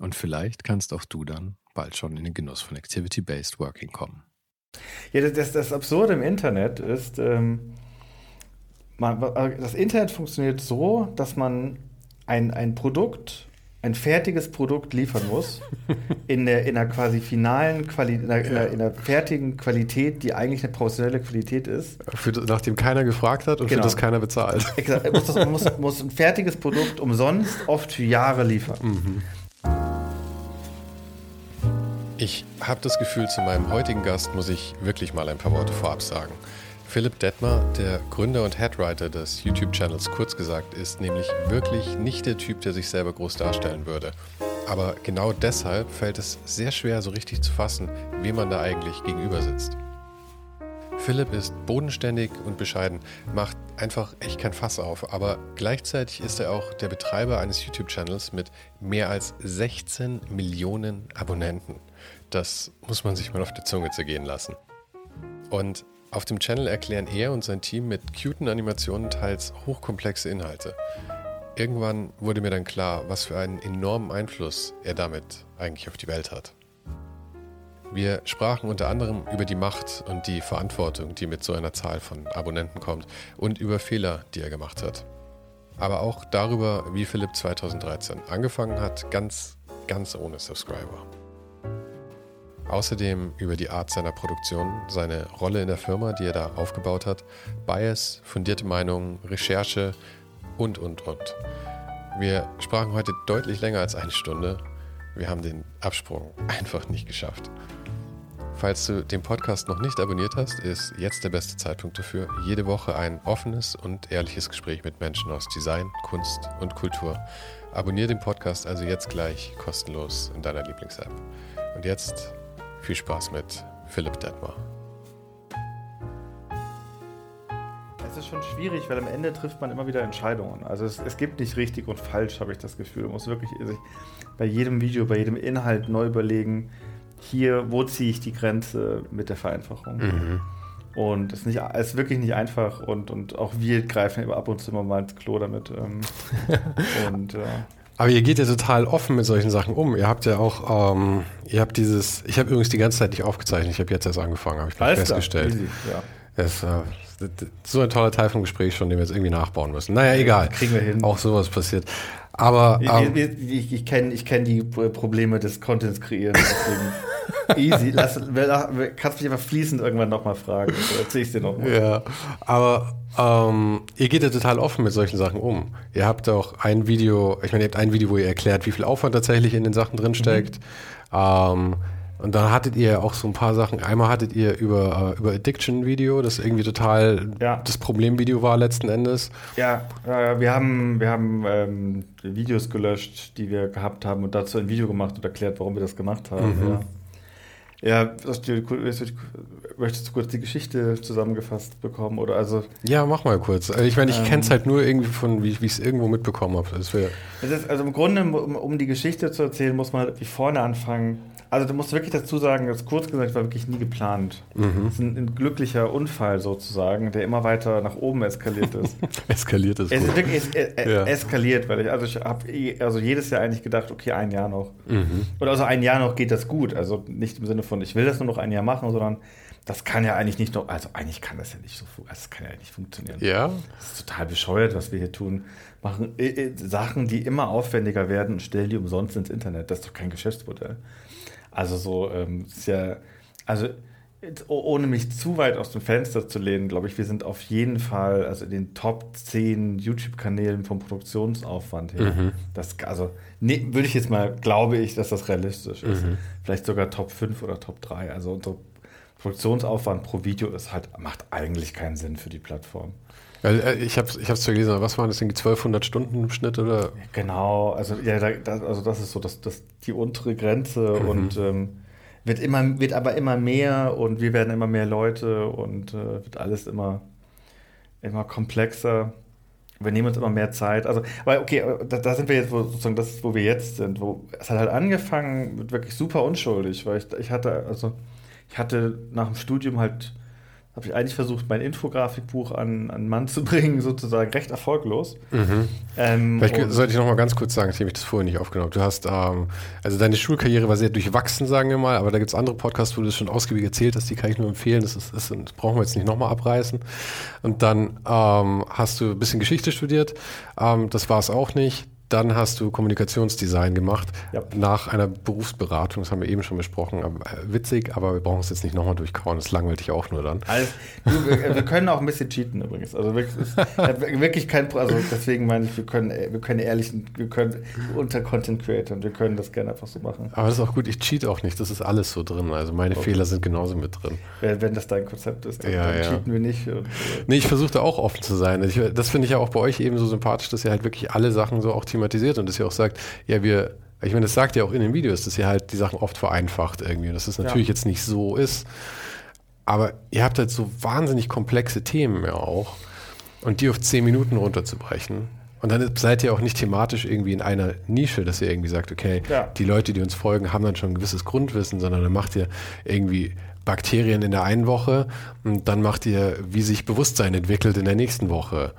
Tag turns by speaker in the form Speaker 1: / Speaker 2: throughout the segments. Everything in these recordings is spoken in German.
Speaker 1: Und vielleicht kannst auch du dann bald schon in den Genuss von Activity-Based Working kommen.
Speaker 2: Ja, das, das Absurde im Internet ist, ähm, man, das Internet funktioniert so, dass man ein, ein Produkt ein fertiges Produkt liefern muss, in der, in der quasi finalen Qualität, in, in, in, der fertigen Qualität, die eigentlich eine professionelle Qualität ist.
Speaker 1: Für, nachdem keiner gefragt hat und genau. für das keiner bezahlt.
Speaker 2: Exakt. Muss, das, muss, muss ein fertiges Produkt umsonst oft für Jahre liefern. Mhm.
Speaker 1: Ich habe das Gefühl, zu meinem heutigen Gast muss ich wirklich mal ein paar Worte vorab sagen. Philipp Detmer, der Gründer und Headwriter des YouTube-Channels kurz gesagt, ist nämlich wirklich nicht der Typ, der sich selber groß darstellen würde. Aber genau deshalb fällt es sehr schwer, so richtig zu fassen, wem man da eigentlich gegenüber sitzt. Philipp ist bodenständig und bescheiden, macht einfach echt kein Fass auf, aber gleichzeitig ist er auch der Betreiber eines YouTube-Channels mit mehr als 16 Millionen Abonnenten. Das muss man sich mal auf der Zunge zergehen lassen. Und auf dem Channel erklären er und sein Team mit cuten Animationen teils hochkomplexe Inhalte. Irgendwann wurde mir dann klar, was für einen enormen Einfluss er damit eigentlich auf die Welt hat. Wir sprachen unter anderem über die Macht und die Verantwortung, die mit so einer Zahl von Abonnenten kommt und über Fehler, die er gemacht hat. Aber auch darüber, wie Philipp 2013 angefangen hat, ganz, ganz ohne Subscriber. Außerdem über die Art seiner Produktion, seine Rolle in der Firma, die er da aufgebaut hat, Bias, fundierte Meinungen, Recherche und, und, und. Wir sprachen heute deutlich länger als eine Stunde. Wir haben den Absprung einfach nicht geschafft. Falls du den Podcast noch nicht abonniert hast, ist jetzt der beste Zeitpunkt dafür. Jede Woche ein offenes und ehrliches Gespräch mit Menschen aus Design, Kunst und Kultur. Abonniere den Podcast also jetzt gleich kostenlos in deiner Lieblings-App. Und jetzt viel Spaß mit Philipp Detmar.
Speaker 2: Es ist schon schwierig, weil am Ende trifft man immer wieder Entscheidungen. Also es, es gibt nicht richtig und falsch, habe ich das Gefühl. Man muss wirklich sich bei jedem Video, bei jedem Inhalt neu überlegen, hier, wo ziehe ich die Grenze mit der Vereinfachung. Mhm. Und es ist, nicht, ist wirklich nicht einfach und, und auch wir greifen ab und zu immer mal ins Klo damit. Ähm,
Speaker 1: und äh, aber ihr geht ja total offen mit solchen Sachen um. Ihr habt ja auch, ähm, ihr habt dieses, ich habe übrigens die ganze Zeit nicht aufgezeichnet, ich habe jetzt erst angefangen, habe ich Alles festgestellt. Easy, ja. Das, äh, so ein toller Teil vom Gespräch schon, den wir jetzt irgendwie nachbauen müssen. Naja, egal.
Speaker 2: Kriegen wir hin.
Speaker 1: Auch sowas passiert. Aber
Speaker 2: ähm, ich, ich, ich kenne ich kenn die Probleme des Contents kreieren. easy. Lass, kannst mich einfach fließend irgendwann nochmal fragen. Dann erzähl ich dir nochmal.
Speaker 1: Ja, aber ähm, ihr geht ja total offen mit solchen Sachen um. Ihr habt auch ein Video, ich meine, ihr habt ein Video, wo ihr erklärt, wie viel Aufwand tatsächlich in den Sachen drinsteckt. Mhm. Ähm, und dann hattet ihr auch so ein paar Sachen. Einmal hattet ihr über, äh, über Addiction Video, das irgendwie total ja. das Problemvideo war letzten Endes.
Speaker 2: Ja, äh, wir haben, wir haben ähm, Videos gelöscht, die wir gehabt haben und dazu ein Video gemacht und erklärt, warum wir das gemacht haben. Mhm. Ja. Ja, möchtest du kurz die Geschichte zusammengefasst bekommen? Oder also,
Speaker 1: ja, mach mal kurz. Also ich meine, ich ähm, kenne es halt nur irgendwie von, wie ich es irgendwo mitbekommen habe.
Speaker 2: also im Grunde, um, um, die Geschichte zu erzählen, muss man halt wie vorne anfangen. Also du musst wirklich dazu sagen, das kurz gesagt war wirklich nie geplant. Mhm. Das ist ein, ein, glücklicher Unfall sozusagen, der immer weiter nach oben eskaliert ist.
Speaker 1: eskaliert ist.
Speaker 2: Es ist wirklich es, es, ja. eskaliert, weil ich, also ich habe eh, also jedes Jahr eigentlich gedacht, okay, ein Jahr noch. Mhm. Oder also ein Jahr noch geht das gut. Also nicht im Sinne von, ich will das nur noch ein Jahr machen, sondern das kann ja eigentlich nicht noch, also eigentlich kann das ja nicht so, also das kann ja nicht funktionieren.
Speaker 1: Ja.
Speaker 2: Das ist total bescheuert, was wir hier tun. machen äh, äh, Sachen, die immer aufwendiger werden und stellen die umsonst ins Internet. Das ist doch kein Geschäftsmodell. Also so, ähm, ist ja, also ohne mich zu weit aus dem Fenster zu lehnen, glaube ich, wir sind auf jeden Fall also in den Top 10 YouTube-Kanälen vom Produktionsaufwand her. Mhm. Das, also nee, würde ich jetzt mal, glaube ich, dass das realistisch ist. Mhm. Vielleicht sogar Top 5 oder Top 3. Also unser Produktionsaufwand pro Video ist halt, macht eigentlich keinen Sinn für die Plattform.
Speaker 1: Äh, ich habe es zwar gelesen, was waren das, 1200 Stunden im Schnitt oder?
Speaker 2: Genau, also, ja, da, also das ist so das, das, die untere Grenze mhm. und ähm, wird, immer, wird aber immer mehr und wir werden immer mehr Leute und äh, wird alles immer, immer komplexer. Wir nehmen uns immer mehr Zeit. Also, weil, okay, da, da, sind wir jetzt, wo, sozusagen, das ist, wo wir jetzt sind. Wo, es hat halt angefangen wirklich super unschuldig, weil ich, ich hatte, also, ich hatte nach dem Studium halt habe ich eigentlich versucht, mein Infografikbuch an, an Mann zu bringen, sozusagen recht erfolglos.
Speaker 1: Mhm. Ähm, Vielleicht sollte ich noch mal ganz kurz sagen, ich habe das vorher nicht aufgenommen. Du hast, ähm, also deine Schulkarriere war sehr durchwachsen, sagen wir mal, aber da gibt es andere Podcasts, wo du das schon ausgiebig erzählt hast, die kann ich nur empfehlen. Das, ist, das, das brauchen wir jetzt nicht nochmal abreißen. Und dann ähm, hast du ein bisschen Geschichte studiert. Ähm, das war es auch nicht dann hast du Kommunikationsdesign gemacht ja. nach einer Berufsberatung. Das haben wir eben schon besprochen. Aber, äh, witzig, aber wir brauchen es jetzt nicht nochmal durchkauen. Das langweilt dich auch nur dann.
Speaker 2: Also, du, wir, wir, können auch ein bisschen cheaten übrigens. Also wirklich, wirklich kein, also deswegen meine ich, wir können, wir können ehrlich, wir können unter Content Creator wir können das gerne einfach so machen.
Speaker 1: Aber das ist auch gut. Ich cheat auch nicht. Das ist alles so drin. Also meine okay. Fehler sind genauso mit drin.
Speaker 2: Wenn, wenn das dein Konzept ist,
Speaker 1: dann, ja, dann
Speaker 2: ja. cheaten wir nicht. Und, äh
Speaker 1: nee, ich versuche da auch offen zu sein. Ich, das finde ich ja auch bei euch eben so sympathisch, dass ihr halt wirklich alle Sachen so auch thematisiert und dass ihr auch sagt, ja, wir, ich meine, das sagt ihr auch in den Videos, dass ihr halt die Sachen oft vereinfacht irgendwie, dass das natürlich ja. jetzt nicht so ist. Aber ihr habt halt so wahnsinnig komplexe Themen ja auch. Und die auf zehn Minuten runterzubrechen. Und dann seid ihr auch nicht thematisch irgendwie in einer Nische, dass ihr irgendwie sagt, okay, ja. die Leute, die uns folgen, haben dann schon ein gewisses Grundwissen, sondern dann macht ihr irgendwie Bakterien in der einen Woche und dann macht ihr, wie sich Bewusstsein entwickelt in der nächsten Woche.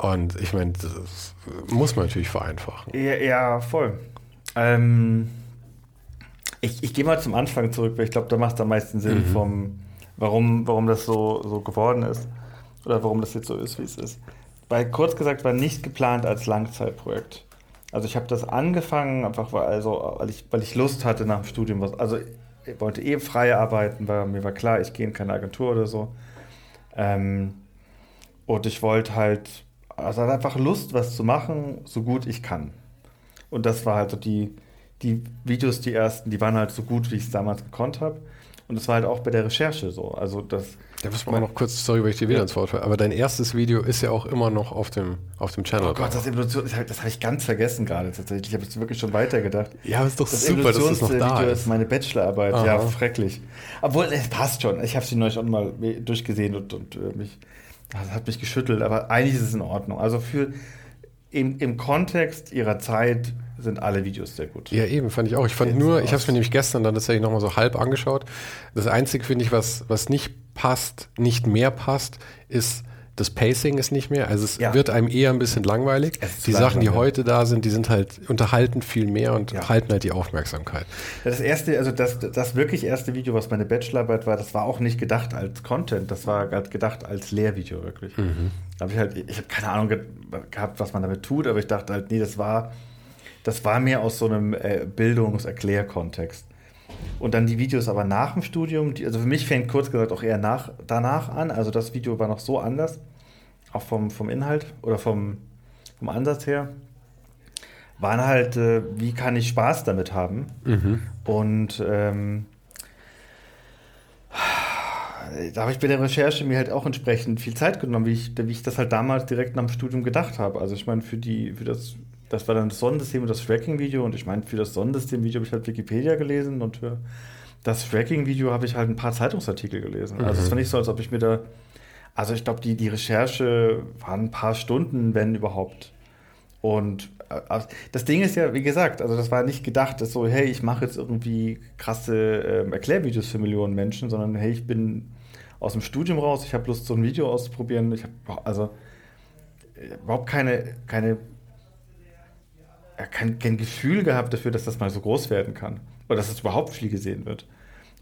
Speaker 1: Und ich meine, das muss man natürlich vereinfachen.
Speaker 2: Ja, ja voll. Ähm, ich, ich gehe mal zum Anfang zurück, weil ich glaube, da macht es am meisten Sinn, mhm. vom, warum, warum das so, so geworden ist. Oder warum das jetzt so ist, wie es ist. Weil kurz gesagt war nicht geplant als Langzeitprojekt. Also ich habe das angefangen, einfach weil, also, weil, ich, weil ich Lust hatte nach dem Studium. Was, also ich wollte eh frei arbeiten, weil mir war klar, ich gehe in keine Agentur oder so. Ähm, und ich wollte halt also hat einfach Lust, was zu machen, so gut ich kann. Und das war halt so die, die Videos, die ersten, die waren halt so gut, wie ich es damals gekonnt habe. Und das war halt auch bei der Recherche so. Also das.
Speaker 1: Da muss man noch kurz, sorry, weil ich dir wieder ja. ins Wort falle, aber dein erstes Video ist ja auch immer noch auf dem, auf dem Channel.
Speaker 2: Oh Gott, das Evolution, das habe ich ganz vergessen gerade tatsächlich. Ich habe jetzt wirklich schon weitergedacht.
Speaker 1: Ja, aber ist doch das super, dass das noch da
Speaker 2: Video ist. ist meine Bachelorarbeit. Aha. Ja, schrecklich. Obwohl, es passt schon. Ich habe sie neulich auch mal durchgesehen und, und äh, mich das hat mich geschüttelt, aber eigentlich ist es in Ordnung. Also für im, im Kontext ihrer Zeit sind alle Videos sehr gut.
Speaker 1: Ja, eben, fand ich auch. Ich fand Jetzt nur, ich habe es mir nämlich gestern dann tatsächlich nochmal so halb angeschaut. Das Einzige, finde ich, was, was nicht passt, nicht mehr passt, ist das Pacing ist nicht mehr. Also es ja. wird einem eher ein bisschen langweilig. Die Sachen, die heute da sind, die sind halt unterhalten viel mehr und ja. halten halt die Aufmerksamkeit.
Speaker 2: Das erste, also das, das wirklich erste Video, was meine Bachelorarbeit war, das war auch nicht gedacht als Content, das war halt gedacht als Lehrvideo wirklich. Mhm. Da habe ich halt, ich habe keine Ahnung gehabt, was man damit tut, aber ich dachte halt, nee, das war, das war mehr aus so einem äh, Bildungs-Erklär-Kontext. Und dann die Videos aber nach dem Studium, die, also für mich fängt kurz gesagt auch eher nach, danach an. Also das Video war noch so anders, auch vom, vom Inhalt oder vom, vom Ansatz her. Waren halt, äh, wie kann ich Spaß damit haben? Mhm. Und ähm, da habe ich bei der Recherche mir halt auch entsprechend viel Zeit genommen, wie ich, wie ich das halt damals direkt nach dem Studium gedacht habe. Also ich meine, für, die, für das das war dann das Sonnensystem und das Tracking-Video. Und ich meine, für das Sonnensystem-Video habe ich halt Wikipedia gelesen und für das Tracking-Video habe ich halt ein paar Zeitungsartikel gelesen. Also es mhm. war nicht so, als ob ich mir da. Also ich glaube, die, die Recherche waren ein paar Stunden, wenn überhaupt. Und äh, das Ding ist ja, wie gesagt, also das war nicht gedacht, dass so, hey, ich mache jetzt irgendwie krasse ähm, Erklärvideos für Millionen Menschen, sondern hey, ich bin aus dem Studium raus, ich habe Lust, so ein Video auszuprobieren. Ich habe also äh, überhaupt keine, keine kein, kein Gefühl gehabt dafür, dass das mal so groß werden kann. Oder dass es überhaupt viel gesehen wird.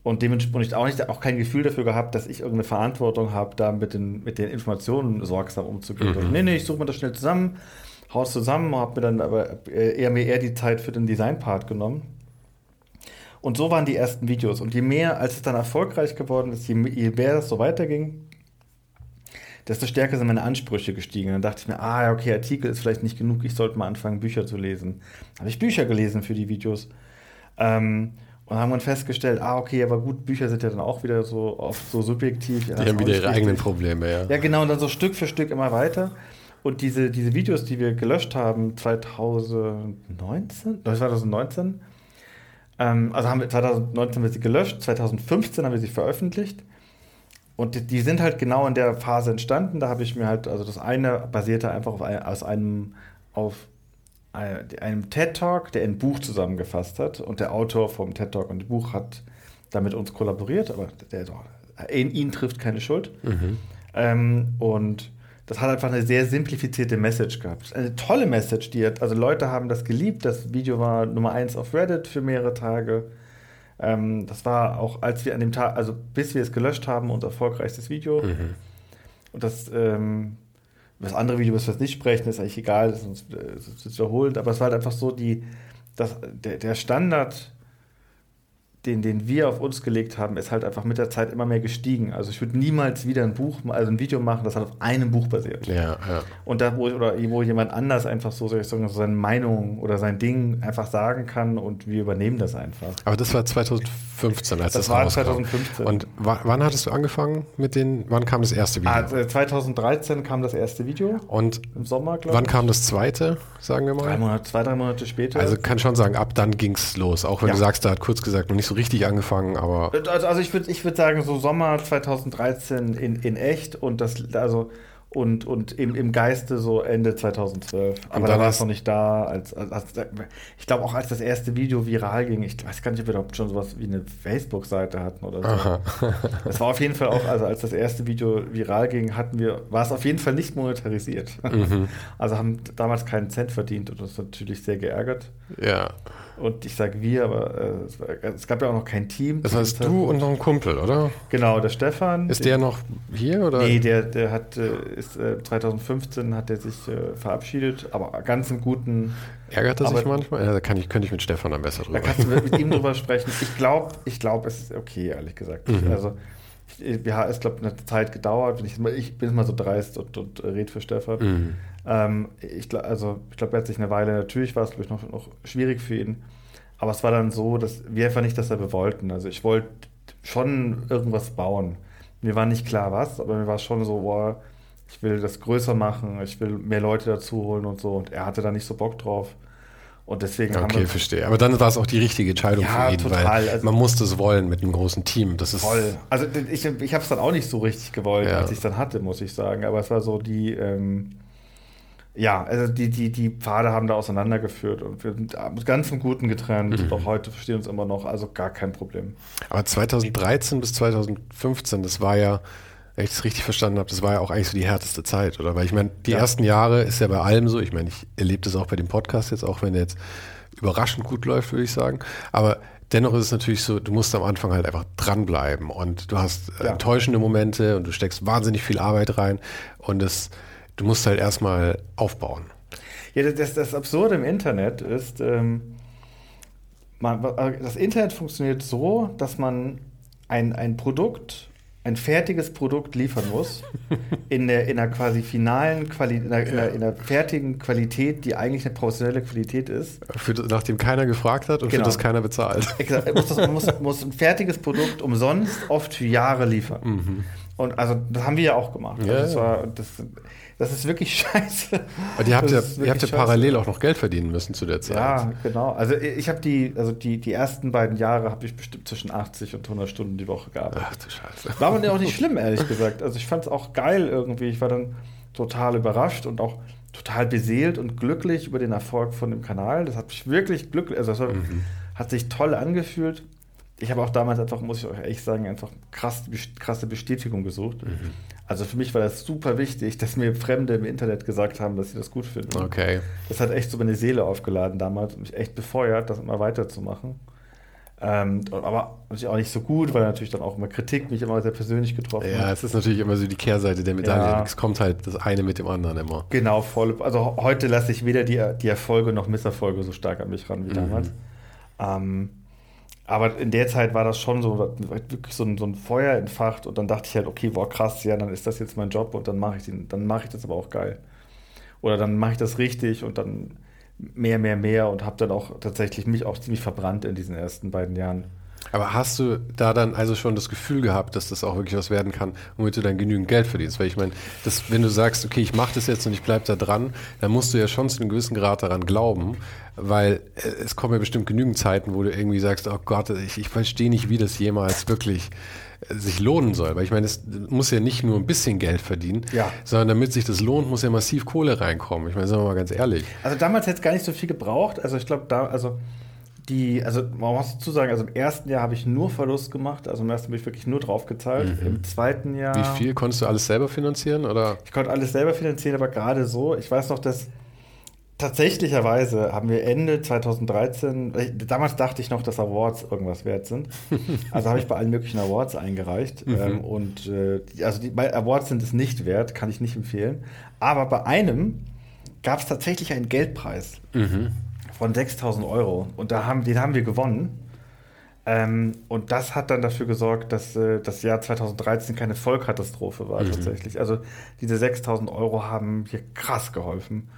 Speaker 2: Und dementsprechend auch, nicht, auch kein Gefühl dafür gehabt, dass ich irgendeine Verantwortung habe, da mit den, mit den Informationen sorgsam umzugehen. Mhm. nee, nee, ich suche mir das schnell zusammen, Haus zusammen, habe mir dann aber eher mir eher die Zeit für den Design-Part genommen. Und so waren die ersten Videos. Und je mehr, als es dann erfolgreich geworden ist, je, je mehr es so weiterging, desto stärker sind meine Ansprüche gestiegen. Dann dachte ich mir, ah, okay, Artikel ist vielleicht nicht genug, ich sollte mal anfangen, Bücher zu lesen. Habe ich Bücher gelesen für die Videos. Ähm, und haben dann festgestellt, ah, okay, aber gut, Bücher sind ja dann auch wieder so oft so subjektiv.
Speaker 1: Ja, die haben wieder ihre eigenen Probleme, ja.
Speaker 2: Ja, genau, und dann so Stück für Stück immer weiter. Und diese, diese Videos, die wir gelöscht haben, 2019, 2019, ähm, also haben wir 2019 haben wir sie gelöscht, 2015 haben wir sie veröffentlicht. Und die, die sind halt genau in der Phase entstanden. Da habe ich mir halt, also das eine basierte einfach auf ein, aus einem, auf einem TED Talk, der ein Buch zusammengefasst hat. Und der Autor vom TED Talk und dem Buch hat da mit uns kollaboriert, aber der, in ihn trifft keine Schuld. Mhm. Ähm, und das hat einfach eine sehr simplifizierte Message gehabt. Eine tolle Message, die hat, also Leute haben das geliebt. Das Video war Nummer eins auf Reddit für mehrere Tage. Ähm, das war auch, als wir an dem Tag, also bis wir es gelöscht haben, unser erfolgreichstes Video. Mhm. Und das, ähm, das andere Video, was wir nicht sprechen, ist eigentlich egal, das ist, das ist wiederholend, aber es war halt einfach so, die, das, der, der Standard den, den wir auf uns gelegt haben, ist halt einfach mit der Zeit immer mehr gestiegen. Also ich würde niemals wieder ein Buch, also ein Video machen, das halt auf einem Buch basiert.
Speaker 1: Ja, ja.
Speaker 2: Und da, wo, oder wo jemand anders einfach so, soll ich sagen, so seine Meinung oder sein Ding einfach sagen kann und wir übernehmen das einfach.
Speaker 1: Aber das war 2015, als das,
Speaker 2: das war 2015.
Speaker 1: Und wann hattest du angefangen mit den, wann kam das erste Video?
Speaker 2: Ah, 2013 kam das erste Video.
Speaker 1: Und im Sommer, glaube ich. Wann kam das zweite, sagen wir mal?
Speaker 2: Drei Monate, zwei, drei Monate später.
Speaker 1: Also kann schon sagen, ab dann ging es los. Auch wenn ja. du sagst, da hat kurz gesagt noch nicht so richtig angefangen, aber.
Speaker 2: Also, also ich würde ich würd sagen, so Sommer 2013 in, in echt und das, also und, und im, im Geiste so Ende 2012. Aber da war es noch nicht da. Als, als, als ich glaube auch, als das erste Video viral ging, ich weiß gar nicht, ob wir überhaupt schon sowas wie eine Facebook-Seite hatten oder so. Es war auf jeden Fall auch, also als das erste Video viral ging, hatten wir, war es auf jeden Fall nicht monetarisiert. Mhm. Also haben damals keinen Cent verdient und das natürlich sehr geärgert.
Speaker 1: Ja.
Speaker 2: Und ich sage wir, aber äh, es gab ja auch noch kein Team.
Speaker 1: Das heißt du und noch ein Kumpel, oder?
Speaker 2: Genau, der Stefan.
Speaker 1: Ist der noch hier oder?
Speaker 2: Nee, der, der hat äh, ist, äh, 2015 hat er sich äh, verabschiedet, aber ganz im guten.
Speaker 1: Ärgert er sich manchmal? Ja, da kann ich, könnte ich mit Stefan am besser drüber
Speaker 2: Da kannst du mit ihm drüber sprechen. Ich glaube, ich glaub, es ist okay, ehrlich gesagt. Mhm. Also wir haben es, glaube eine Zeit gedauert. Ich, ich bin mal so dreist und, und rede für Stefan. Mhm. Ähm, ich, also, ich glaube, er hat sich eine Weile, natürlich war es, glaube ich, noch, noch schwierig für ihn. Aber es war dann so, dass wir einfach nicht dasselbe wollten. Also ich wollte schon irgendwas bauen. Mir war nicht klar was, aber mir war schon so, boah, ich will das größer machen, ich will mehr Leute dazu holen und so. Und er hatte da nicht so Bock drauf. Und deswegen
Speaker 1: okay, wir, verstehe. Aber dann war es auch die richtige Entscheidung ja, für ihn, total. weil also, man musste es wollen mit einem großen Team. Das ist
Speaker 2: voll. Also ich, ich habe es dann auch nicht so richtig gewollt, ja. als ich es dann hatte, muss ich sagen. Aber es war so die, ähm, ja, also die, die, die Pfade haben da auseinandergeführt und wir sind mit ganzem Guten getrennt. Mhm. Auch heute verstehen uns immer noch, also gar kein Problem.
Speaker 1: Aber 2013 bis 2015, das war ja, wenn ich das richtig verstanden habe, das war ja auch eigentlich so die härteste Zeit, oder? Weil ich meine, die ja. ersten Jahre ist ja bei allem so. Ich meine, ich erlebe das auch bei dem Podcast jetzt, auch wenn der jetzt überraschend gut läuft, würde ich sagen. Aber dennoch ist es natürlich so, du musst am Anfang halt einfach dranbleiben und du hast ja. enttäuschende Momente und du steckst wahnsinnig viel Arbeit rein und es du musst halt erstmal aufbauen.
Speaker 2: Ja, das, das Absurde im Internet ist, ähm, man, das Internet funktioniert so, dass man ein, ein Produkt, ein fertiges Produkt liefern muss, in der, in der quasi finalen Qualität, in, der, in, in der fertigen Qualität, die eigentlich eine professionelle Qualität ist.
Speaker 1: Für, nachdem keiner gefragt hat und genau. für das keiner bezahlt.
Speaker 2: Exakt. Muss, das, man muss, muss ein fertiges Produkt umsonst oft für Jahre liefern. Mhm. Und also das haben wir ja auch gemacht. Ja, also das, war, das, das ist wirklich scheiße.
Speaker 1: Aber ihr habt ja, ihr habt ja parallel auch noch Geld verdienen müssen zu der Zeit.
Speaker 2: Ja, genau. Also ich habe die, also die, die ersten beiden Jahre habe ich bestimmt zwischen 80 und 100 Stunden die Woche gearbeitet. Ach du Scheiße. War mir auch nicht schlimm, ehrlich gesagt. Also ich fand es auch geil irgendwie. Ich war dann total überrascht und auch total beseelt und glücklich über den Erfolg von dem Kanal. Das hat mich wirklich glücklich, also das mhm. hat sich toll angefühlt ich habe auch damals einfach, muss ich euch ehrlich sagen, einfach krass, krasse Bestätigung gesucht. Mhm. Also für mich war das super wichtig, dass mir Fremde im Internet gesagt haben, dass sie das gut finden.
Speaker 1: Okay.
Speaker 2: Das hat echt so meine Seele aufgeladen damals und mich echt befeuert, das immer weiterzumachen. Ähm, aber natürlich auch nicht so gut, weil natürlich dann auch immer Kritik mich immer sehr persönlich getroffen
Speaker 1: ja, hat. Ja, es ist natürlich immer so die Kehrseite der Medaille. Ja. Es kommt halt das eine mit dem anderen immer.
Speaker 2: Genau, voll. Also heute lasse ich weder die, die Erfolge noch Misserfolge so stark an mich ran wie mhm. damals. Ähm, aber in der Zeit war das schon so wirklich so ein, so ein Feuer entfacht und dann dachte ich halt, okay, boah, krass, ja, dann ist das jetzt mein Job und dann mache ich den, dann mache ich das aber auch geil. Oder dann mache ich das richtig und dann mehr, mehr, mehr und habe dann auch tatsächlich mich auch ziemlich verbrannt in diesen ersten beiden Jahren.
Speaker 1: Aber hast du da dann also schon das Gefühl gehabt, dass das auch wirklich was werden kann, womit du dann genügend Geld verdienst? Weil ich meine, wenn du sagst, okay, ich mache das jetzt und ich bleibe da dran, dann musst du ja schon zu einem gewissen Grad daran glauben, weil äh, es kommen ja bestimmt genügend Zeiten, wo du irgendwie sagst, oh Gott, ich, ich verstehe nicht, wie das jemals wirklich äh, sich lohnen soll. Weil ich meine, es muss ja nicht nur ein bisschen Geld verdienen,
Speaker 2: ja.
Speaker 1: sondern damit sich das lohnt, muss ja massiv Kohle reinkommen. Ich meine, sagen wir mal ganz ehrlich.
Speaker 2: Also damals hätte es gar nicht so viel gebraucht. Also ich glaube, da, also die, also man muss dazu sagen, also im ersten Jahr habe ich nur Verlust gemacht, also im ersten habe ich wirklich nur drauf gezahlt. Mhm. Im zweiten Jahr.
Speaker 1: Wie viel konntest du alles selber finanzieren? Oder?
Speaker 2: Ich konnte alles selber finanzieren, aber gerade so, ich weiß noch, dass tatsächlicherweise haben wir Ende 2013, damals dachte ich noch, dass Awards irgendwas wert sind. Also habe ich bei allen möglichen Awards eingereicht. Mhm. Ähm, und äh, also die Awards sind es nicht wert, kann ich nicht empfehlen. Aber bei einem gab es tatsächlich einen Geldpreis. Mhm von 6000 Euro. Und da haben, den haben wir gewonnen. Ähm, und das hat dann dafür gesorgt, dass äh, das Jahr 2013 keine Vollkatastrophe war mhm. tatsächlich. Also diese 6000 Euro haben hier krass geholfen.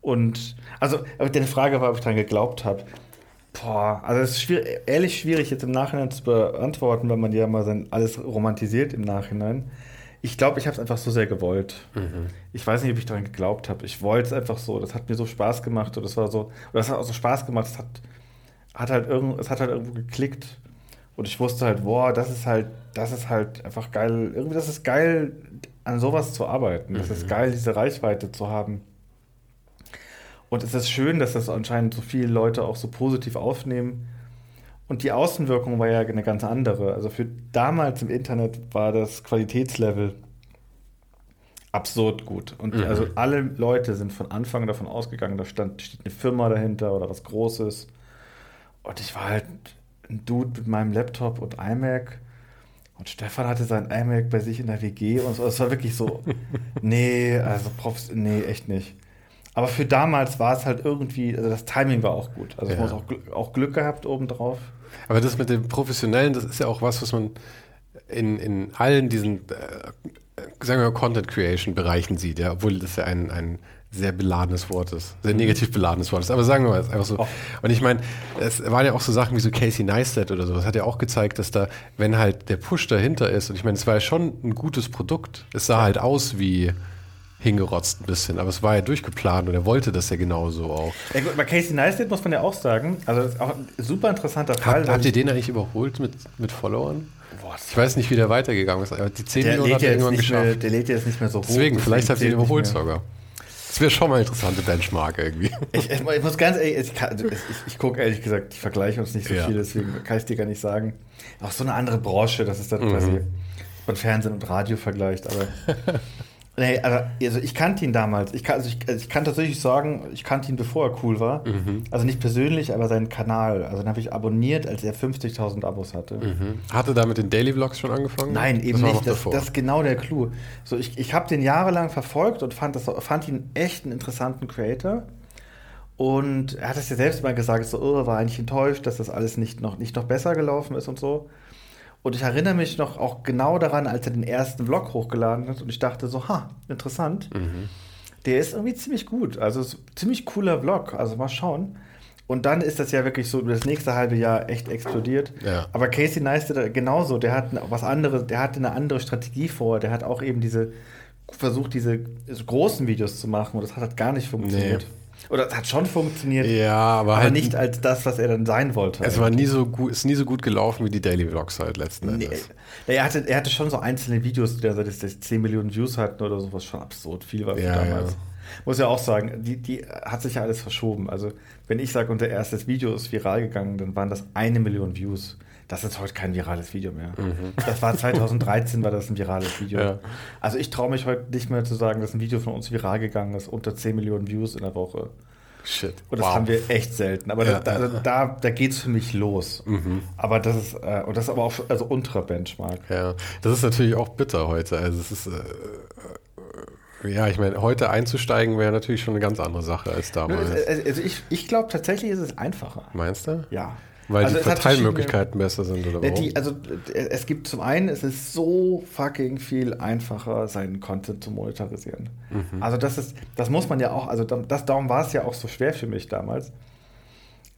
Speaker 2: Und also deine Frage war, ob ich daran geglaubt habe. Boah, also es ist schwierig, ehrlich schwierig jetzt im Nachhinein zu beantworten, weil man ja mal sein alles romantisiert im Nachhinein. Ich glaube, ich habe es einfach so sehr gewollt. Mhm. Ich weiß nicht, ob ich daran geglaubt habe. Ich wollte es einfach so. Das hat mir so Spaß gemacht und das war so, oder das hat auch so Spaß gemacht. Es hat, hat halt irgend, es hat halt irgendwo geklickt und ich wusste halt, boah, das ist halt, das ist halt einfach geil. Irgendwie, das ist geil, an sowas zu arbeiten. Das mhm. ist geil, diese Reichweite zu haben. Und es ist schön, dass das anscheinend so viele Leute auch so positiv aufnehmen. Und die Außenwirkung war ja eine ganz andere. Also für damals im Internet war das Qualitätslevel absurd gut. Und mhm. also alle Leute sind von Anfang davon ausgegangen, da stand, steht eine Firma dahinter oder was Großes. Und ich war halt ein Dude mit meinem Laptop und iMac. Und Stefan hatte sein iMac bei sich in der WG und es war wirklich so, nee, also Profs, nee, echt nicht. Aber für damals war es halt irgendwie, also das Timing war auch gut. Also ja. man auch, auch Glück gehabt obendrauf.
Speaker 1: Aber das mit dem Professionellen, das ist ja auch was, was man in, in allen diesen, äh, sagen wir mal, Content Creation Bereichen sieht, ja, obwohl das ja ein, ein sehr beladenes Wort ist, sehr mhm. negativ beladenes Wort ist. Aber sagen wir mal, es ist einfach so. Oh. Und ich meine, es waren ja auch so Sachen wie so Casey Neistat oder so. Das hat ja auch gezeigt, dass da, wenn halt der Push dahinter ist, und ich meine, es war ja schon ein gutes Produkt. Es sah halt aus wie hingerotzt ein bisschen, aber es war ja durchgeplant und er wollte das ja genauso auch.
Speaker 2: Ja, gut, bei Casey Neistat muss man ja auch sagen, also das ist auch ein super interessanter
Speaker 1: Fall. Hat, habt ihr den eigentlich überholt mit, mit Followern? Boah, ich weiß nicht, wie der weitergegangen ist, aber die 10 der Millionen hat er irgendwann geschafft.
Speaker 2: Mehr, der lädt jetzt nicht mehr so hoch.
Speaker 1: Deswegen, vielleicht habt ihr ihn überholt sogar. Das wäre schon mal eine interessante Benchmark irgendwie.
Speaker 2: Ich, ich muss ganz ehrlich, ich, ich, ich gucke ehrlich gesagt, ich vergleiche uns nicht so ja. viel, deswegen kann ich dir gar nicht sagen. Auch so eine andere Branche, das ist dann mhm. quasi von Fernsehen und Radio vergleicht, aber Nee, also ich kannte ihn damals. Ich kann, also ich, also ich kann tatsächlich sagen, ich kannte ihn, bevor er cool war. Mhm. Also nicht persönlich, aber seinen Kanal. Also den habe ich abonniert, als er 50.000 Abos hatte.
Speaker 1: Mhm. Hatte da mit den Daily Vlogs schon angefangen?
Speaker 2: Nein, eben das nicht. Das, das, ist genau der Clou. So, ich ich habe den jahrelang verfolgt und fand, das, fand ihn echt einen interessanten Creator. Und er hat es ja selbst mal gesagt, so, oh, war eigentlich enttäuscht, dass das alles nicht noch, nicht noch besser gelaufen ist und so. Und ich erinnere mich noch auch genau daran, als er den ersten Vlog hochgeladen hat und ich dachte so, ha, interessant. Mhm. Der ist irgendwie ziemlich gut. Also ziemlich cooler Vlog. Also mal schauen. Und dann ist das ja wirklich so über das nächste halbe Jahr echt explodiert. Ja. Aber Casey Neistat genauso, der hat was anderes, der hatte eine andere Strategie vor. Der hat auch eben diese versucht, diese großen Videos zu machen und das hat halt gar nicht funktioniert. Nee. Oder es hat schon funktioniert,
Speaker 1: ja, aber, aber
Speaker 2: halt nicht als das, was er dann sein wollte.
Speaker 1: Es war nie so gut, ist nie so gut gelaufen wie die Daily Vlogs halt letzten Endes.
Speaker 2: Nee. Er, hatte, er hatte schon so einzelne Videos, die das 10 Millionen Views hatten oder sowas, schon absurd viel war für ja, damals. Ja. Muss ja auch sagen, die, die hat sich ja alles verschoben. Also, wenn ich sage, unser erstes Video ist viral gegangen, dann waren das eine Million Views. Das ist heute kein virales Video mehr. Mhm. Das war 2013, war das ein virales Video. Ja. Also ich traue mich heute nicht mehr zu sagen, dass ein Video von uns viral gegangen ist, unter 10 Millionen Views in der Woche. Shit. Und das wow. haben wir echt selten. Aber ja, da, also da, da geht es für mich los. Mhm. Aber das ist, äh, und das ist aber auch also unter Benchmark.
Speaker 1: Ja, das ist natürlich auch bitter heute. Also es ist, äh, äh ja, ich meine, heute einzusteigen wäre natürlich schon eine ganz andere Sache als damals.
Speaker 2: Also ich, ich glaube tatsächlich ist es einfacher.
Speaker 1: Meinst du?
Speaker 2: Ja.
Speaker 1: Weil also die Verteilmöglichkeiten besser sind oder
Speaker 2: warum? Die, also es gibt zum einen, es ist so fucking viel einfacher, seinen Content zu monetarisieren. Mhm. Also das ist, das muss man ja auch, also das, darum war es ja auch so schwer für mich damals.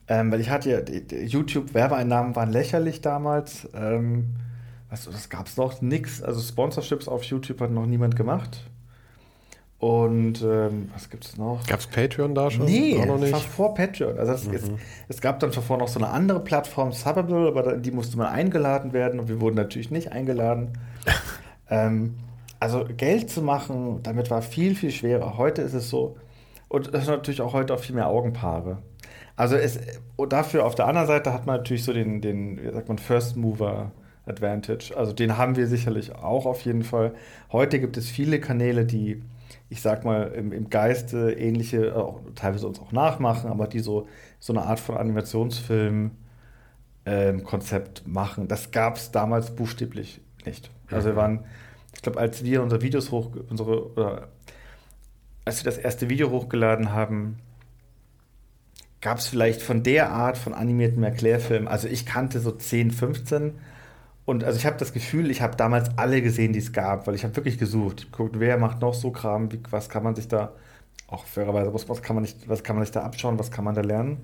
Speaker 2: Ähm, weil ich hatte ja, YouTube-Werbeeinnahmen waren lächerlich damals. Ähm, weißt du, das gab es noch nix. Also Sponsorships auf YouTube hat noch niemand gemacht. Und ähm, was gibt es noch?
Speaker 1: Gab es Patreon da schon?
Speaker 2: Nee, auch noch nicht. das war vor Patreon. Also es, mhm. es, es, gab dann zuvor noch so eine andere Plattform, Subbable, aber die musste man eingeladen werden und wir wurden natürlich nicht eingeladen. ähm, also Geld zu machen, damit war viel, viel schwerer. Heute ist es so, und es ist natürlich auch heute auch viel mehr Augenpaare. Also es, und dafür auf der anderen Seite hat man natürlich so den, den wie sagt man, First Mover Advantage. Also den haben wir sicherlich auch auf jeden Fall. Heute gibt es viele Kanäle, die ich sag mal, im, im Geiste ähnliche, auch, teilweise uns auch nachmachen, aber die so, so eine Art von Animationsfilm-Konzept ähm, machen. Das gab es damals buchstäblich nicht. Also wir waren, ich glaube, als wir unsere Videos hoch, unsere, oder als wir das erste Video hochgeladen haben, gab es vielleicht von der Art von animierten Erklärfilmen, also ich kannte so 10, 15, und also ich habe das Gefühl, ich habe damals alle gesehen, die es gab, weil ich habe wirklich gesucht. Guckt, wer macht noch so Kram, wie, was kann man sich da, auch fairerweise, was, was, kann man nicht, was kann man sich da abschauen, was kann man da lernen.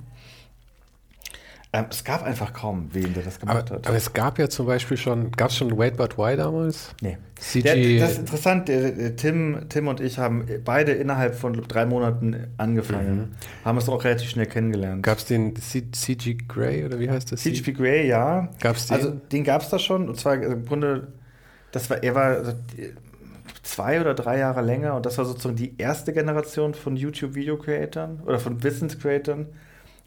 Speaker 2: Ähm, es gab einfach kaum wen, der das gemacht
Speaker 1: aber,
Speaker 2: hat.
Speaker 1: Aber es gab ja zum Beispiel schon, gab es schon Wait But Why damals?
Speaker 2: Nee. CG der, das ist interessant, der, der Tim, Tim und ich haben beide innerhalb von drei Monaten angefangen. Mhm. Haben es auch relativ schnell kennengelernt.
Speaker 1: Gab es den C CG Grey oder wie heißt das?
Speaker 2: CGP Grey, ja.
Speaker 1: Gab es den?
Speaker 2: Also den gab es da schon und zwar im Grunde, das war, er war also, zwei oder drei Jahre länger und das war sozusagen die erste Generation von YouTube-Video-Creatoren oder von Wissens-Creatoren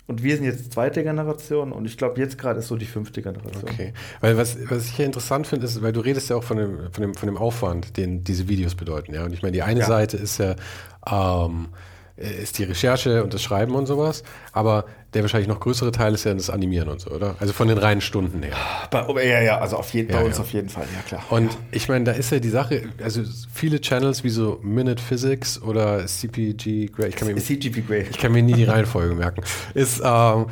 Speaker 2: und wir sind jetzt zweite Generation und ich glaube, jetzt gerade ist so die fünfte Generation.
Speaker 1: Okay. Weil was, was ich hier interessant finde, ist, weil du redest ja auch von dem, von dem, von dem Aufwand, den diese Videos bedeuten. Ja? Und ich meine, die eine ja. Seite ist ja, ähm, ist die Recherche und das Schreiben und sowas, aber der wahrscheinlich noch größere Teil ist ja das Animieren und so, oder? Also von den reinen Stunden her.
Speaker 2: Bei, ja, ja, also auf jeden, ja, bei uns ja. auf jeden Fall, ja klar.
Speaker 1: Und
Speaker 2: ja.
Speaker 1: ich meine, da ist ja die Sache, also viele Channels wie so Minute Physics oder CPG Grey, ich kann mir, CGP Grey. Ich kann mir nie die Reihenfolge merken, ist ähm,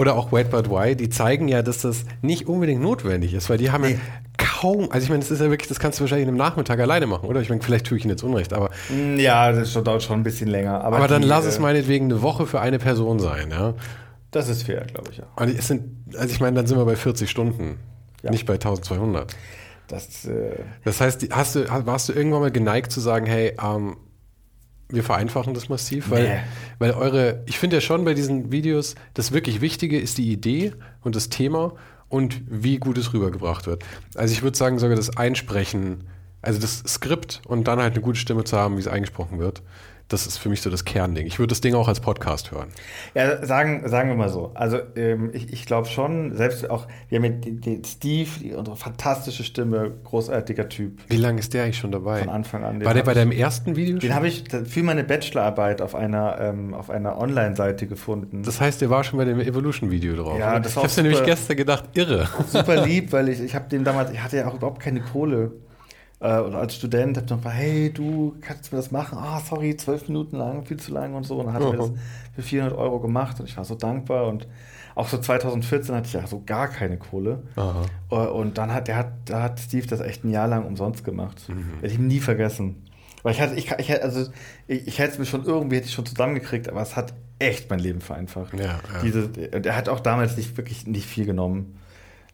Speaker 1: oder auch Wait But Why, die zeigen ja, dass das nicht unbedingt notwendig ist, weil die haben nee. ja kaum, also ich meine, das ist ja wirklich, das kannst du wahrscheinlich in einem Nachmittag alleine machen, oder? Ich meine, vielleicht tue ich Ihnen jetzt Unrecht, aber.
Speaker 2: Mm, ja, das dauert schon ein bisschen länger.
Speaker 1: Aber, aber dann lass es äh, meinetwegen eine Woche für eine Person sein, ja.
Speaker 2: Das ist fair, glaube ich, ja.
Speaker 1: Und es sind, also ich meine, dann sind wir bei 40 Stunden, ja. nicht bei 1200.
Speaker 2: Das, äh
Speaker 1: das heißt, hast du, warst du irgendwann mal geneigt zu sagen, hey, ähm, wir vereinfachen das massiv, weil, nee. weil eure, ich finde ja schon bei diesen Videos, das wirklich Wichtige ist die Idee und das Thema und wie gut es rübergebracht wird. Also ich würde sagen, sogar das Einsprechen, also das Skript und dann halt eine gute Stimme zu haben, wie es eingesprochen wird, das ist für mich so das Kernding. Ich würde das Ding auch als Podcast hören.
Speaker 2: Ja, sagen, sagen wir mal so. Also ähm, ich, ich glaube schon, selbst auch, wir haben mit den Steve, die, unsere fantastische Stimme, großartiger Typ.
Speaker 1: Wie lange ist der eigentlich schon dabei?
Speaker 2: Von Anfang an.
Speaker 1: War der bei deinem ersten Video
Speaker 2: Den habe ich für meine Bachelorarbeit auf einer, ähm, auf einer Online-Seite gefunden.
Speaker 1: Das heißt, der war schon bei dem Evolution-Video drauf.
Speaker 2: Ja, das
Speaker 1: Ich habe nämlich gestern gedacht, irre.
Speaker 2: Super lieb, weil ich, ich habe dem damals, ich hatte ja auch überhaupt keine Kohle äh, oder als Student habe ich noch gefragt, hey, du kannst mir das machen? Ah, sorry, zwölf Minuten lang, viel zu lang und so. Und dann hat er mir das für 400 Euro gemacht und ich war so dankbar und auch so 2014 hatte ich ja so gar keine Kohle. Aha. Äh, und dann hat, der hat, da hat Steve das echt ein Jahr lang umsonst gemacht. Mhm. Werde ich ihm nie vergessen. Weil ich hatte, ich, ich, also, ich, ich hätte es mir schon irgendwie hätte ich schon zusammengekriegt, aber es hat echt mein Leben vereinfacht. Ja, ja. Diese, er hat auch damals nicht wirklich nicht viel genommen.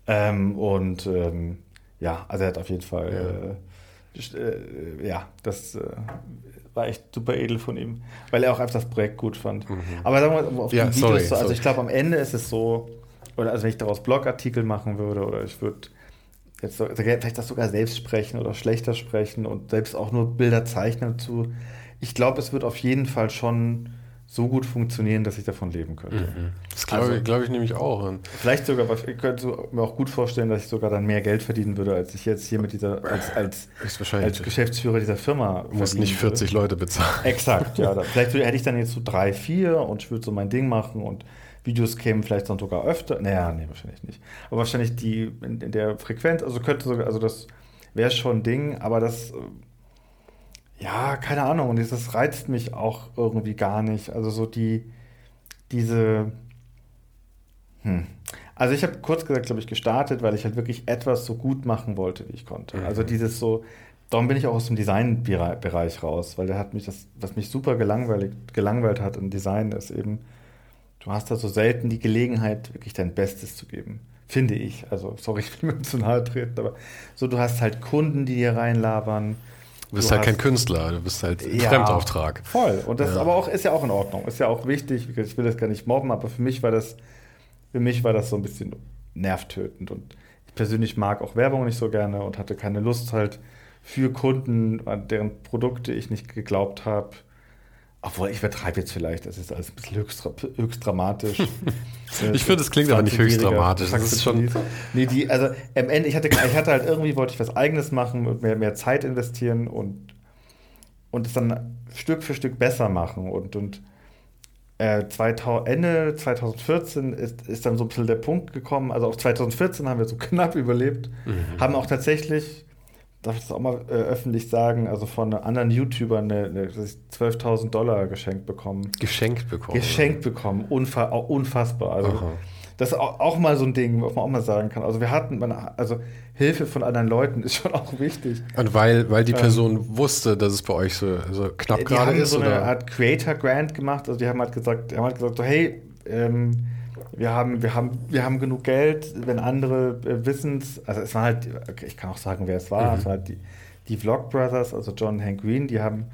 Speaker 2: Ähm, und ähm, ja, also er hat auf jeden Fall ja. äh, äh, ja, das äh, war echt super edel von ihm, weil er auch einfach das Projekt gut fand. Mhm. Aber sagen wir mal, auf ja, die Videos, sorry, so, also sorry. ich glaube, am Ende ist es so, oder also wenn ich daraus Blogartikel machen würde, oder ich würde jetzt so, vielleicht das sogar selbst sprechen oder schlechter sprechen und selbst auch nur Bilder zeichnen dazu. Ich glaube, es wird auf jeden Fall schon so gut funktionieren, dass ich davon leben könnte. Mhm.
Speaker 3: Das glaube also, glaub ich nämlich auch. Und
Speaker 2: vielleicht sogar, ich könnte mir auch gut vorstellen, dass ich sogar dann mehr Geld verdienen würde, als ich jetzt hier mit dieser, als, als, als Geschäftsführer dieser Firma.
Speaker 3: Du musst nicht 40 würde. Leute bezahlen.
Speaker 2: Exakt, ja. Da, vielleicht hätte ich dann jetzt so drei, vier und ich würde so mein Ding machen und Videos kämen vielleicht dann sogar öfter. Naja, nee, wahrscheinlich nicht. Aber wahrscheinlich die in, in der Frequenz, also könnte sogar, also das wäre schon ein Ding, aber das ja, keine Ahnung. Und das reizt mich auch irgendwie gar nicht. Also so die, diese, hm. Also ich habe kurz gesagt, glaube ich, gestartet, weil ich halt wirklich etwas so gut machen wollte, wie ich konnte. Mhm. Also dieses so, darum bin ich auch aus dem Designbereich raus, weil der hat mich das, was mich super gelangweilt, gelangweilt hat im Design, ist eben, du hast da so selten die Gelegenheit, wirklich dein Bestes zu geben. Finde ich. Also, sorry, ich will mir zu nahe treten, aber so, du hast halt Kunden, die dir reinlabern
Speaker 3: Du bist du halt kein Künstler, du bist halt ja, Fremdauftrag.
Speaker 2: Voll. Und das ja. aber auch ist ja auch in Ordnung. Ist ja auch wichtig. Ich will das gar nicht mobben, aber für mich war das, für mich war das so ein bisschen nervtötend. Und ich persönlich mag auch Werbung nicht so gerne und hatte keine Lust halt für Kunden, an deren Produkte ich nicht geglaubt habe, obwohl, ich übertreibe jetzt vielleicht, das ist alles ein bisschen höchst, höchst dramatisch.
Speaker 3: ich finde, es klingt aber nicht höchst dramatisch. Das ist schon.
Speaker 2: Nee, die, also am Ende, ich hatte, ich hatte halt irgendwie, wollte ich was Eigenes machen und mehr, mehr Zeit investieren und, und es dann Stück für Stück besser machen. Und, und äh, 2000, Ende 2014 ist, ist dann so ein bisschen der Punkt gekommen. Also auch 2014 haben wir so knapp überlebt, mhm. haben auch tatsächlich darf ich das auch mal äh, öffentlich sagen, also von anderen YouTubern eine, eine 12.000 Dollar geschenkt bekommen.
Speaker 3: Geschenkt bekommen?
Speaker 2: Geschenkt bekommen, Unfa unfassbar. Also Aha. das ist auch, auch, mal so ein Ding, was man auch mal sagen kann. Also wir hatten, also Hilfe von anderen Leuten ist schon auch wichtig.
Speaker 3: Und weil, weil die ähm, Person ähm, wusste, dass es bei euch so, so knapp gerade ist?
Speaker 2: Die haben so eine Art Creator Grant gemacht, also die haben halt gesagt, die haben halt gesagt so, hey, ähm, wir haben, wir haben, wir haben genug Geld, wenn andere äh, wissen also es war halt, okay, ich kann auch sagen, wer es war, mhm. es war halt die, die Vlog Brothers, also John Hank Green, die haben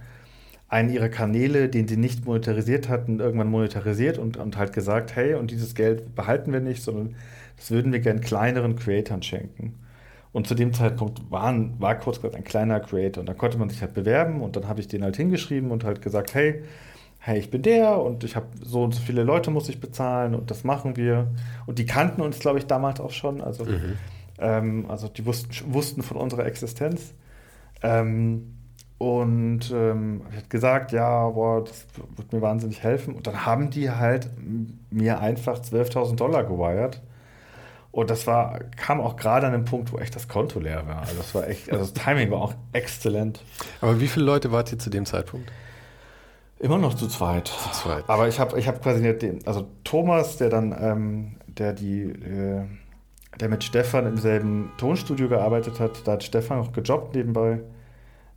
Speaker 2: einen ihrer Kanäle, den sie nicht monetarisiert hatten, irgendwann monetarisiert und, und halt gesagt, hey, und dieses Geld behalten wir nicht, sondern das würden wir gern kleineren Creatoren schenken. Und zu dem Zeitpunkt waren, war kurz gesagt ein kleiner Creator und da konnte man sich halt bewerben und dann habe ich den halt hingeschrieben und halt gesagt, hey, hey, ich bin der und ich habe so und so viele Leute muss ich bezahlen und das machen wir. Und die kannten uns, glaube ich, damals auch schon. Also, mhm. ähm, also die wussten, wussten von unserer Existenz. Ähm, und ähm, ich habe gesagt, ja, boah, das wird mir wahnsinnig helfen. Und dann haben die halt mir einfach 12.000 Dollar gewired. Und das war, kam auch gerade an dem Punkt, wo echt das Konto leer war. Also das war echt, also das Timing war auch exzellent.
Speaker 3: Aber wie viele Leute wart ihr zu dem Zeitpunkt?
Speaker 2: Immer noch zu zweit. Zu zweit. Aber ich habe ich hab quasi den, also Thomas, der dann, ähm, der die, äh, der mit Stefan im selben Tonstudio gearbeitet hat, da hat Stefan auch gejobbt nebenbei.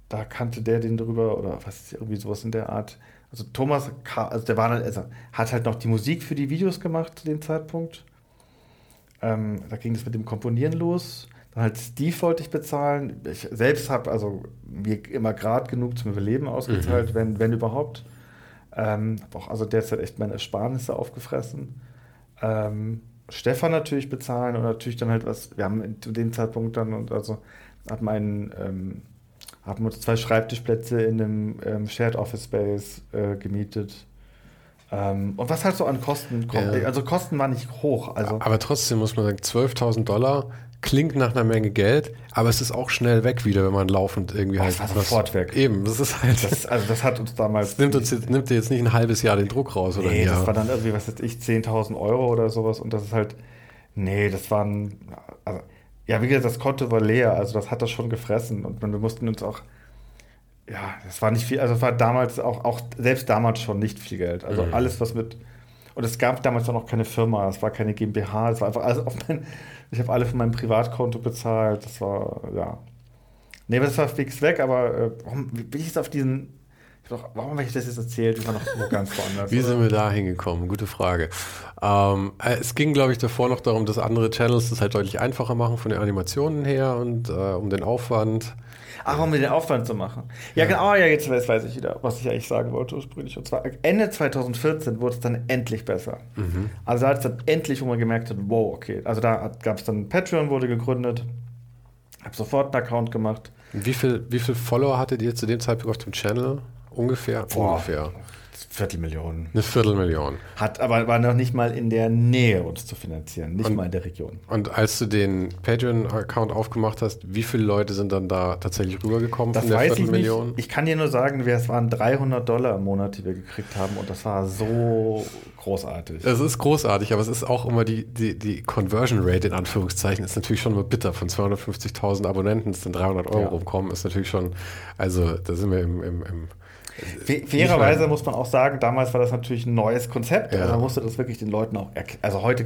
Speaker 2: Da kannte der den drüber oder was irgendwie sowas in der Art. Also Thomas, also der war dann, also hat halt noch die Musik für die Videos gemacht zu dem Zeitpunkt. Ähm, da ging es mit dem Komponieren los. Dann halt Steve wollte ich bezahlen. Ich selbst habe also mir immer gerade genug zum Überleben ausgezahlt, mhm. wenn, wenn überhaupt. Ähm, habe auch also derzeit echt meine Ersparnisse aufgefressen. Ähm, Stefan natürlich bezahlen und natürlich dann halt was, wir haben zu dem Zeitpunkt dann und also haben einen, ähm, haben uns zwei Schreibtischplätze in einem ähm, Shared Office Space äh, gemietet. Ähm, und was halt so an Kosten kommt. Ja. Also Kosten waren nicht hoch. Also
Speaker 3: Aber trotzdem muss man sagen, 12.000 Dollar klingt nach einer Menge Geld, aber es ist auch schnell weg wieder, wenn man laufend irgendwie
Speaker 2: halt. Das war sofort weg.
Speaker 3: Eben, das ist halt.
Speaker 2: Das, also das hat uns damals.
Speaker 3: Das nimmt, uns jetzt, nimmt dir jetzt nicht ein halbes Jahr den Druck raus, oder?
Speaker 2: Nee, das war dann irgendwie, was weiß ich, 10.000 Euro oder sowas und das ist halt. Nee, das waren. Also, ja, wie gesagt, das Konto war leer, also das hat das schon gefressen und wir mussten uns auch. Ja, das war nicht viel, also war damals auch, auch selbst damals schon nicht viel Geld. Also mhm. alles, was mit. Und es gab damals auch noch keine Firma, es war keine GmbH, es war einfach alles auf mein ich habe alle von meinem Privatkonto bezahlt. Das war, ja. Nee, das war fix weg, aber äh, warum bin ich jetzt auf diesen. Doch, warum habe ich das jetzt erzählt? Ich war noch ganz woanders.
Speaker 3: Wie sind wir da hingekommen? Gute Frage. Ähm, äh, es ging, glaube ich, davor noch darum, dass andere Channels das halt deutlich einfacher machen von den Animationen her und äh, um den Aufwand.
Speaker 2: Ach, um den Aufwand zu machen. Ja, ja. genau, ja, jetzt weiß, weiß ich wieder, was ich eigentlich sagen wollte ursprünglich. Und zwar Ende 2014 wurde es dann endlich besser. Mhm. Also da hat es dann endlich, wo man gemerkt hat, wow, okay. Also da gab es dann Patreon, wurde gegründet. Habe sofort einen Account gemacht.
Speaker 3: Wie viel, wie viel Follower hattet ihr zu dem Zeitpunkt auf dem Channel? Ungefähr?
Speaker 2: Boah,
Speaker 3: Ungefähr.
Speaker 2: Viertelmillion.
Speaker 1: Eine Viertelmillion.
Speaker 2: Hat aber war noch nicht mal in der Nähe, uns zu finanzieren, nicht und, mal in der Region.
Speaker 1: Und als du den Patreon-Account aufgemacht hast, wie viele Leute sind dann da tatsächlich rübergekommen
Speaker 2: das von der Viertelmillion? Ich, ich, kann dir nur sagen, es waren 300 Dollar im Monat, die wir gekriegt haben und das war so großartig.
Speaker 1: Es ist großartig, aber es ist auch immer die, die, die Conversion Rate in Anführungszeichen ist natürlich schon immer bitter. Von 250.000 Abonnenten sind 300 Euro ja. rumkommen, ist natürlich schon, also da sind wir im, im, im
Speaker 2: Fairerweise muss man auch sagen, damals war das natürlich ein neues Konzept. Ja. Also musste das wirklich den Leuten auch erklären. Also heute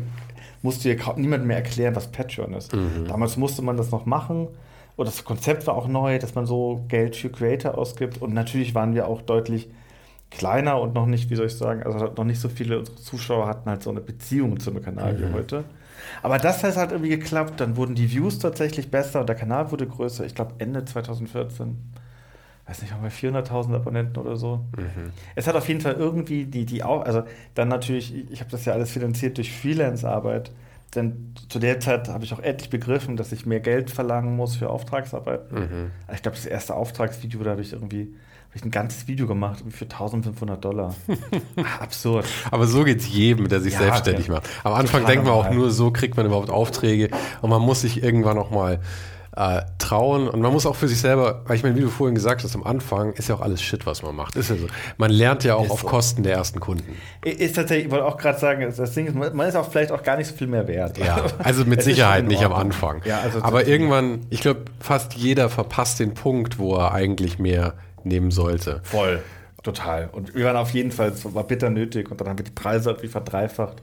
Speaker 2: musst du dir niemand mehr erklären, was Patreon ist. Mhm. Damals musste man das noch machen. Und das Konzept war auch neu, dass man so Geld für Creator ausgibt. Und natürlich waren wir auch deutlich kleiner und noch nicht, wie soll ich sagen, also noch nicht so viele unserer Zuschauer hatten halt so eine Beziehung zum Kanal mhm. wie heute. Aber das hat halt irgendwie geklappt. Dann wurden die Views tatsächlich besser und der Kanal wurde größer. Ich glaube Ende 2014 weiß nicht, haben wir 400.000 Abonnenten oder so. Mhm. Es hat auf jeden Fall irgendwie die, die auch, also dann natürlich, ich habe das ja alles finanziert durch Freelance-Arbeit. Denn zu der Zeit habe ich auch endlich begriffen, dass ich mehr Geld verlangen muss für Auftragsarbeit. Mhm. Ich glaube, das erste Auftragsvideo, da habe ich irgendwie hab ich ein ganzes Video gemacht für 1500 Dollar. Absurd.
Speaker 1: Aber so geht es jedem, der sich ja, selbstständig ja. macht. Am Anfang denkt man auch nur, so kriegt man überhaupt Aufträge und man muss sich irgendwann noch mal äh, trauen und man muss auch für sich selber, weil ich meine, wie du vorhin gesagt hast, am Anfang ist ja auch alles Shit, was man macht. Ist ja so. Man lernt ja auch ist auf so. Kosten der ersten Kunden.
Speaker 2: Ist tatsächlich, ich wollte auch gerade sagen, das Ding ist, man ist auch vielleicht auch gar nicht so viel mehr wert.
Speaker 1: Ja, also mit Sicherheit nicht am Anfang. Ja, also Aber irgendwann, ich glaube, fast jeder verpasst den Punkt, wo er eigentlich mehr nehmen sollte.
Speaker 2: Voll. Total. Und wir waren auf jeden Fall, es war bitter nötig und dann haben wir die Preise irgendwie verdreifacht,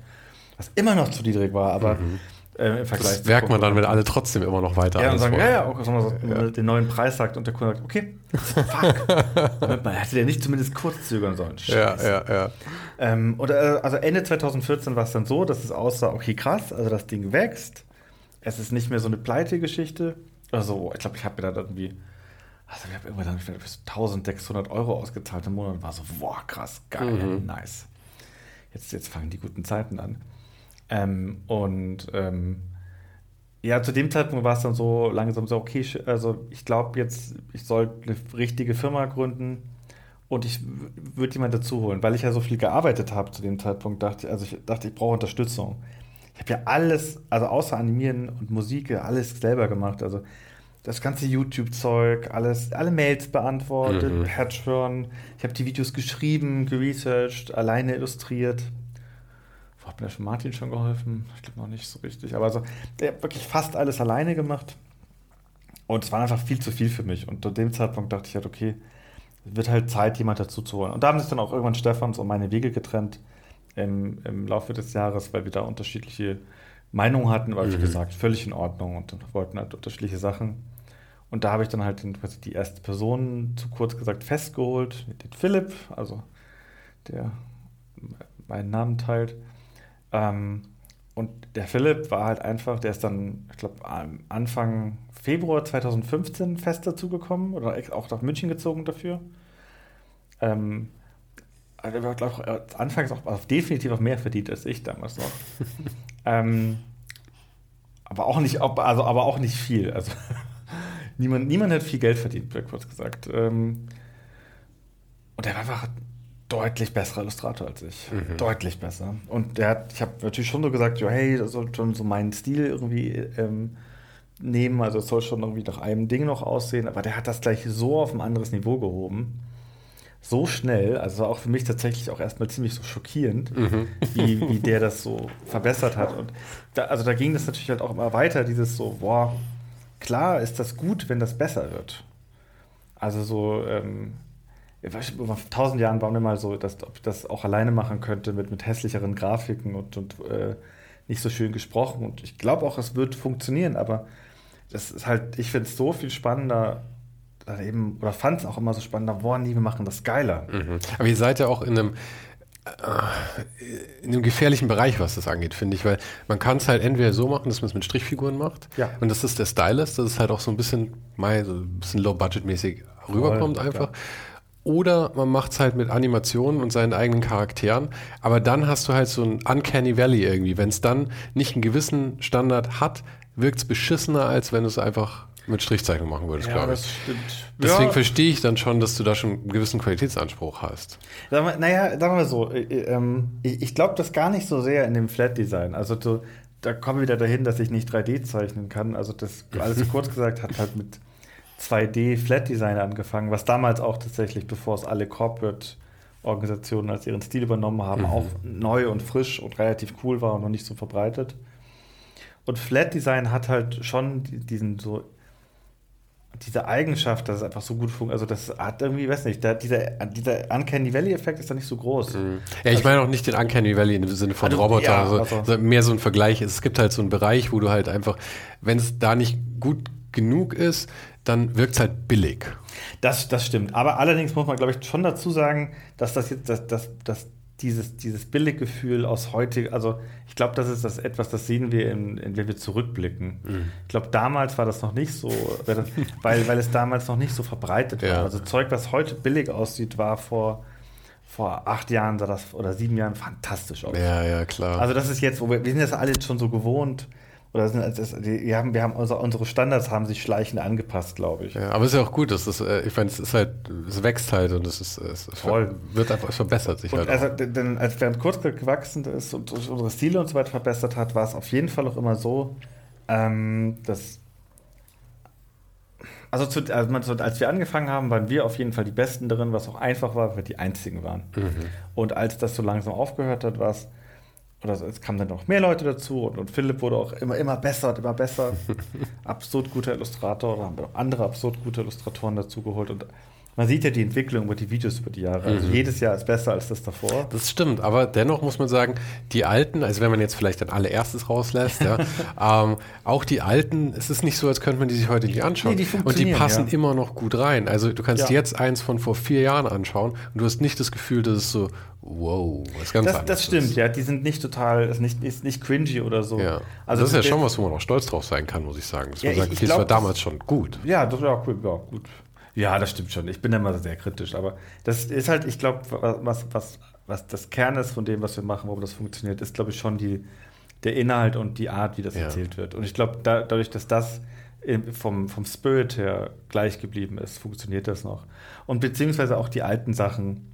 Speaker 2: was immer noch zu niedrig war, aber mhm.
Speaker 1: Äh, Im Vergleich das merkt man dann, wenn alle trotzdem immer noch weiter
Speaker 2: Ja, und sagen, ja, ja, auch wenn man so ja. den neuen Preis sagt und der Kunde sagt, okay, fuck. man hätte ja nicht zumindest kurz zögern sollen.
Speaker 1: Scheiße. Ja, ja, ja.
Speaker 2: Ähm, oder, also Ende 2014 war es dann so, dass es aussah, okay, krass, also das Ding wächst. Es ist nicht mehr so eine Pleite-Geschichte. Also, ich glaube, ich habe mir da irgendwie, also ich habe irgendwann dann 1600 Euro ausgezahlt im Monat und war so, boah, krass, geil, mhm. nice. Jetzt, jetzt fangen die guten Zeiten an. Ähm, und ähm, ja, zu dem Zeitpunkt war es dann so langsam so, okay, also ich glaube jetzt, ich soll eine richtige Firma gründen und ich würde jemanden dazu holen, weil ich ja so viel gearbeitet habe zu dem Zeitpunkt, dachte also ich dachte, ich brauche Unterstützung. Ich habe ja alles, also außer Animieren und Musik, alles selber gemacht. Also das ganze YouTube-Zeug, alles, alle Mails beantwortet, mhm. Patch hören. Ich habe die Videos geschrieben, geresearched, alleine illustriert, hat mir schon Martin schon geholfen? Ich glaube noch nicht so richtig. Aber also, der hat wirklich fast alles alleine gemacht. Und es war einfach viel zu viel für mich. Und zu dem Zeitpunkt dachte ich halt, okay, es wird halt Zeit, jemand dazu zu holen. Und da haben sich dann auch irgendwann Stefans und meine Wege getrennt im, im Laufe des Jahres, weil wir da unterschiedliche Meinungen hatten. Aber mhm. wie gesagt, völlig in Ordnung und wollten halt unterschiedliche Sachen. Und da habe ich dann halt den, die erste Person, zu kurz gesagt, festgeholt, den Philipp, also der meinen Namen teilt. Ähm, und der Philipp war halt einfach, der ist dann, ich glaube, Anfang Februar 2015 fest dazugekommen oder auch nach München gezogen dafür. Ähm, also er glaube ich, anfangs auch also definitiv auch mehr verdient als ich damals noch. ähm, aber auch nicht, also, aber auch nicht viel. Also niemand, niemand hat viel Geld verdient, kurz gesagt. Ähm, und er war einfach deutlich besserer Illustrator als ich. Mhm. Deutlich besser. Und der hat, ich habe natürlich schon so gesagt, ja, hey, das soll schon so meinen Stil irgendwie ähm, nehmen. Also es soll schon irgendwie nach einem Ding noch aussehen. Aber der hat das gleich so auf ein anderes Niveau gehoben. So schnell, also auch für mich tatsächlich auch erstmal ziemlich so schockierend, mhm. wie, wie der das so verbessert hat. Und da, also da ging das natürlich halt auch immer weiter, dieses so, boah, klar ist das gut, wenn das besser wird. Also so, ähm, vor tausend Jahren war mir mal so, dass ob ich das auch alleine machen könnte mit, mit hässlicheren Grafiken und, und äh, nicht so schön gesprochen. Und ich glaube auch, es wird funktionieren, aber das ist halt, ich finde es so viel spannender, eben, oder fand es auch immer so spannender, boah, nee, wir machen das geiler.
Speaker 1: Mhm. Aber ihr seid ja auch in einem, äh, in einem gefährlichen Bereich, was das angeht, finde ich, weil man kann es halt entweder so machen, dass man es mit Strichfiguren macht. Ja. Und das ist der Stylist, das ist halt auch so ein bisschen, mal so ein bisschen low-budget-mäßig rüberkommt Voll, einfach. Klar. Oder man macht es halt mit Animationen und seinen eigenen Charakteren. Aber dann hast du halt so ein Uncanny Valley irgendwie. Wenn es dann nicht einen gewissen Standard hat, wirkt es beschissener, als wenn du es einfach mit Strichzeichnung machen würdest,
Speaker 2: Ja,
Speaker 1: glaube
Speaker 2: das
Speaker 1: ich.
Speaker 2: stimmt.
Speaker 1: Deswegen
Speaker 2: ja,
Speaker 1: verstehe ich dann schon, dass du da schon einen gewissen Qualitätsanspruch hast.
Speaker 2: Sagen wir, naja, sagen wir mal so, äh, äh, ähm, ich, ich glaube das gar nicht so sehr in dem Flat-Design. Also so, da kommen wir wieder dahin, dass ich nicht 3D zeichnen kann. Also das, alles kurz gesagt, hat halt mit 2D Flat-Design angefangen, was damals auch tatsächlich, bevor es alle Corporate-Organisationen als ihren Stil übernommen haben,
Speaker 1: Mhm.
Speaker 2: auch neu und frisch und relativ cool war und noch nicht so verbreitet. Und Flat Design hat halt schon die- diesen so diese Eigenschaft, dass es einfach so gut funktioniert. Also das hat irgendwie, weiß nicht, da, dieser, dieser Uncanny Valley Effekt ist da nicht so groß.
Speaker 1: Ja, ich meine auch nicht den Uncanny Valley im Sinne von
Speaker 2: Also,
Speaker 1: Roboter,
Speaker 2: ja,
Speaker 1: also,
Speaker 2: also-
Speaker 1: mehr so ein Vergleich. Es gibt halt so einen Bereich, wo du halt einfach, wenn es da nicht gut genug ist, dann wirkt es halt billig.
Speaker 2: Das, das stimmt. Aber allerdings muss man, glaube ich, schon dazu sagen, dass das jetzt, dass, dass, dass dieses, dieses Billiggefühl aus heute, also ich glaube, das ist das etwas, das sehen wir, in, in, wenn wir zurückblicken. Ich glaube, damals war das noch nicht so, weil, weil es damals noch nicht so verbreitet war.
Speaker 1: Ja.
Speaker 2: Also Zeug, was heute billig aussieht, war vor, vor acht Jahren sah das, oder sieben Jahren fantastisch aus.
Speaker 1: Ja, ja, klar.
Speaker 2: Also das ist jetzt, wo wir, wir sind das alle schon so gewohnt, oder sind, das, die, haben, wir haben unsere, unsere Standards haben sich schleichend angepasst, glaube ich.
Speaker 1: ja, aber es ist ja auch gut, dass das, äh, ich meine, es ist halt, es wächst halt und es ist, es
Speaker 2: Voll.
Speaker 1: wird einfach, es verbessert sich
Speaker 2: Und
Speaker 1: halt.
Speaker 2: also,
Speaker 1: auch.
Speaker 2: denn als während Kurzgeld gewachsen ist und unsere Stile und so weiter verbessert hat, war es auf jeden Fall auch immer so, ähm, dass also, zu, also als wir angefangen haben, waren wir auf jeden Fall die Besten darin, was auch einfach war, weil wir die Einzigen waren. Und als das so langsam aufgehört hat, war es, oder es kamen dann noch mehr Leute dazu und, und Philipp wurde auch immer, immer besser und immer besser. absurd guter Illustrator, oder haben wir noch andere absurd gute Illustratoren dazu geholt und man sieht ja die Entwicklung über die Videos über die Jahre. Also jedes Jahr ist besser als das davor.
Speaker 1: Das stimmt, aber dennoch muss man sagen, die alten, also wenn man jetzt vielleicht ein allererstes rauslässt, ja, ähm, auch die alten, es ist nicht so, als könnte man die sich heute nicht anschauen.
Speaker 2: Nee, die
Speaker 1: und die passen
Speaker 2: ja.
Speaker 1: immer noch gut rein. Also du kannst
Speaker 2: Ja.
Speaker 1: jetzt eins von vor vier Jahren anschauen und du hast nicht das Gefühl, dass es so, wow, was ganz
Speaker 2: Das, das stimmt,
Speaker 1: ist.
Speaker 2: ja. Die sind nicht total, ist nicht, ist nicht cringy oder so.
Speaker 1: Ja.
Speaker 2: Also
Speaker 1: das ist ja schon was, wo man auch stolz drauf sein kann, muss ich sagen. Dass man
Speaker 2: ich-
Speaker 1: sagt,
Speaker 2: ich
Speaker 1: okay, das war damals schon gut.
Speaker 2: Ja, das war cool, ja, gut. Ja, das stimmt schon. Ich bin da immer sehr kritisch, aber das ist halt, ich glaube, was, was, was das Kern ist von dem, was wir machen, warum das funktioniert, ist, glaube ich, schon die, der Inhalt und die Art, wie das
Speaker 1: Ja.
Speaker 2: erzählt wird. Und ich glaube, da, dadurch, dass das vom, vom Spirit her gleich geblieben ist, funktioniert das noch. Und beziehungsweise auch die alten Sachen.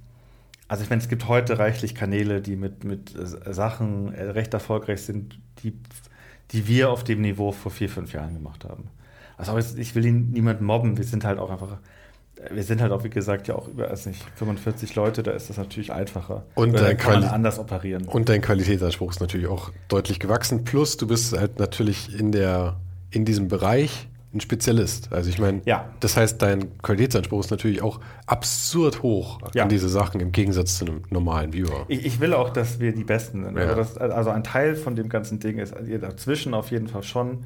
Speaker 2: Also ich meine, es gibt heute reichlich Kanäle, die mit, mit äh, Sachen äh, recht erfolgreich sind, die, die wir auf dem Niveau vor vier, fünf Jahren gemacht haben. Also ich will ihn niemanden mobben, wir sind halt auch einfach, wir sind halt auch, wie gesagt, ja auch über, weiß nicht, 45 Leute, da ist das natürlich einfacher.
Speaker 1: Und dein
Speaker 2: kann man anders operieren.
Speaker 1: Und dein Qualitätsanspruch ist natürlich auch deutlich gewachsen. Plus, du bist halt natürlich in der, in diesem Bereich ein Spezialist. Also ich meine,
Speaker 2: Ja.
Speaker 1: das heißt, dein Qualitätsanspruch ist natürlich auch absurd hoch
Speaker 2: Ja.
Speaker 1: an diese Sachen im Gegensatz zu einem normalen Viewer.
Speaker 2: Ich, ich will auch, dass wir die Besten sind.
Speaker 1: Ja.
Speaker 2: Also, das, also ein Teil von dem ganzen Ding ist also dazwischen auf jeden Fall schon,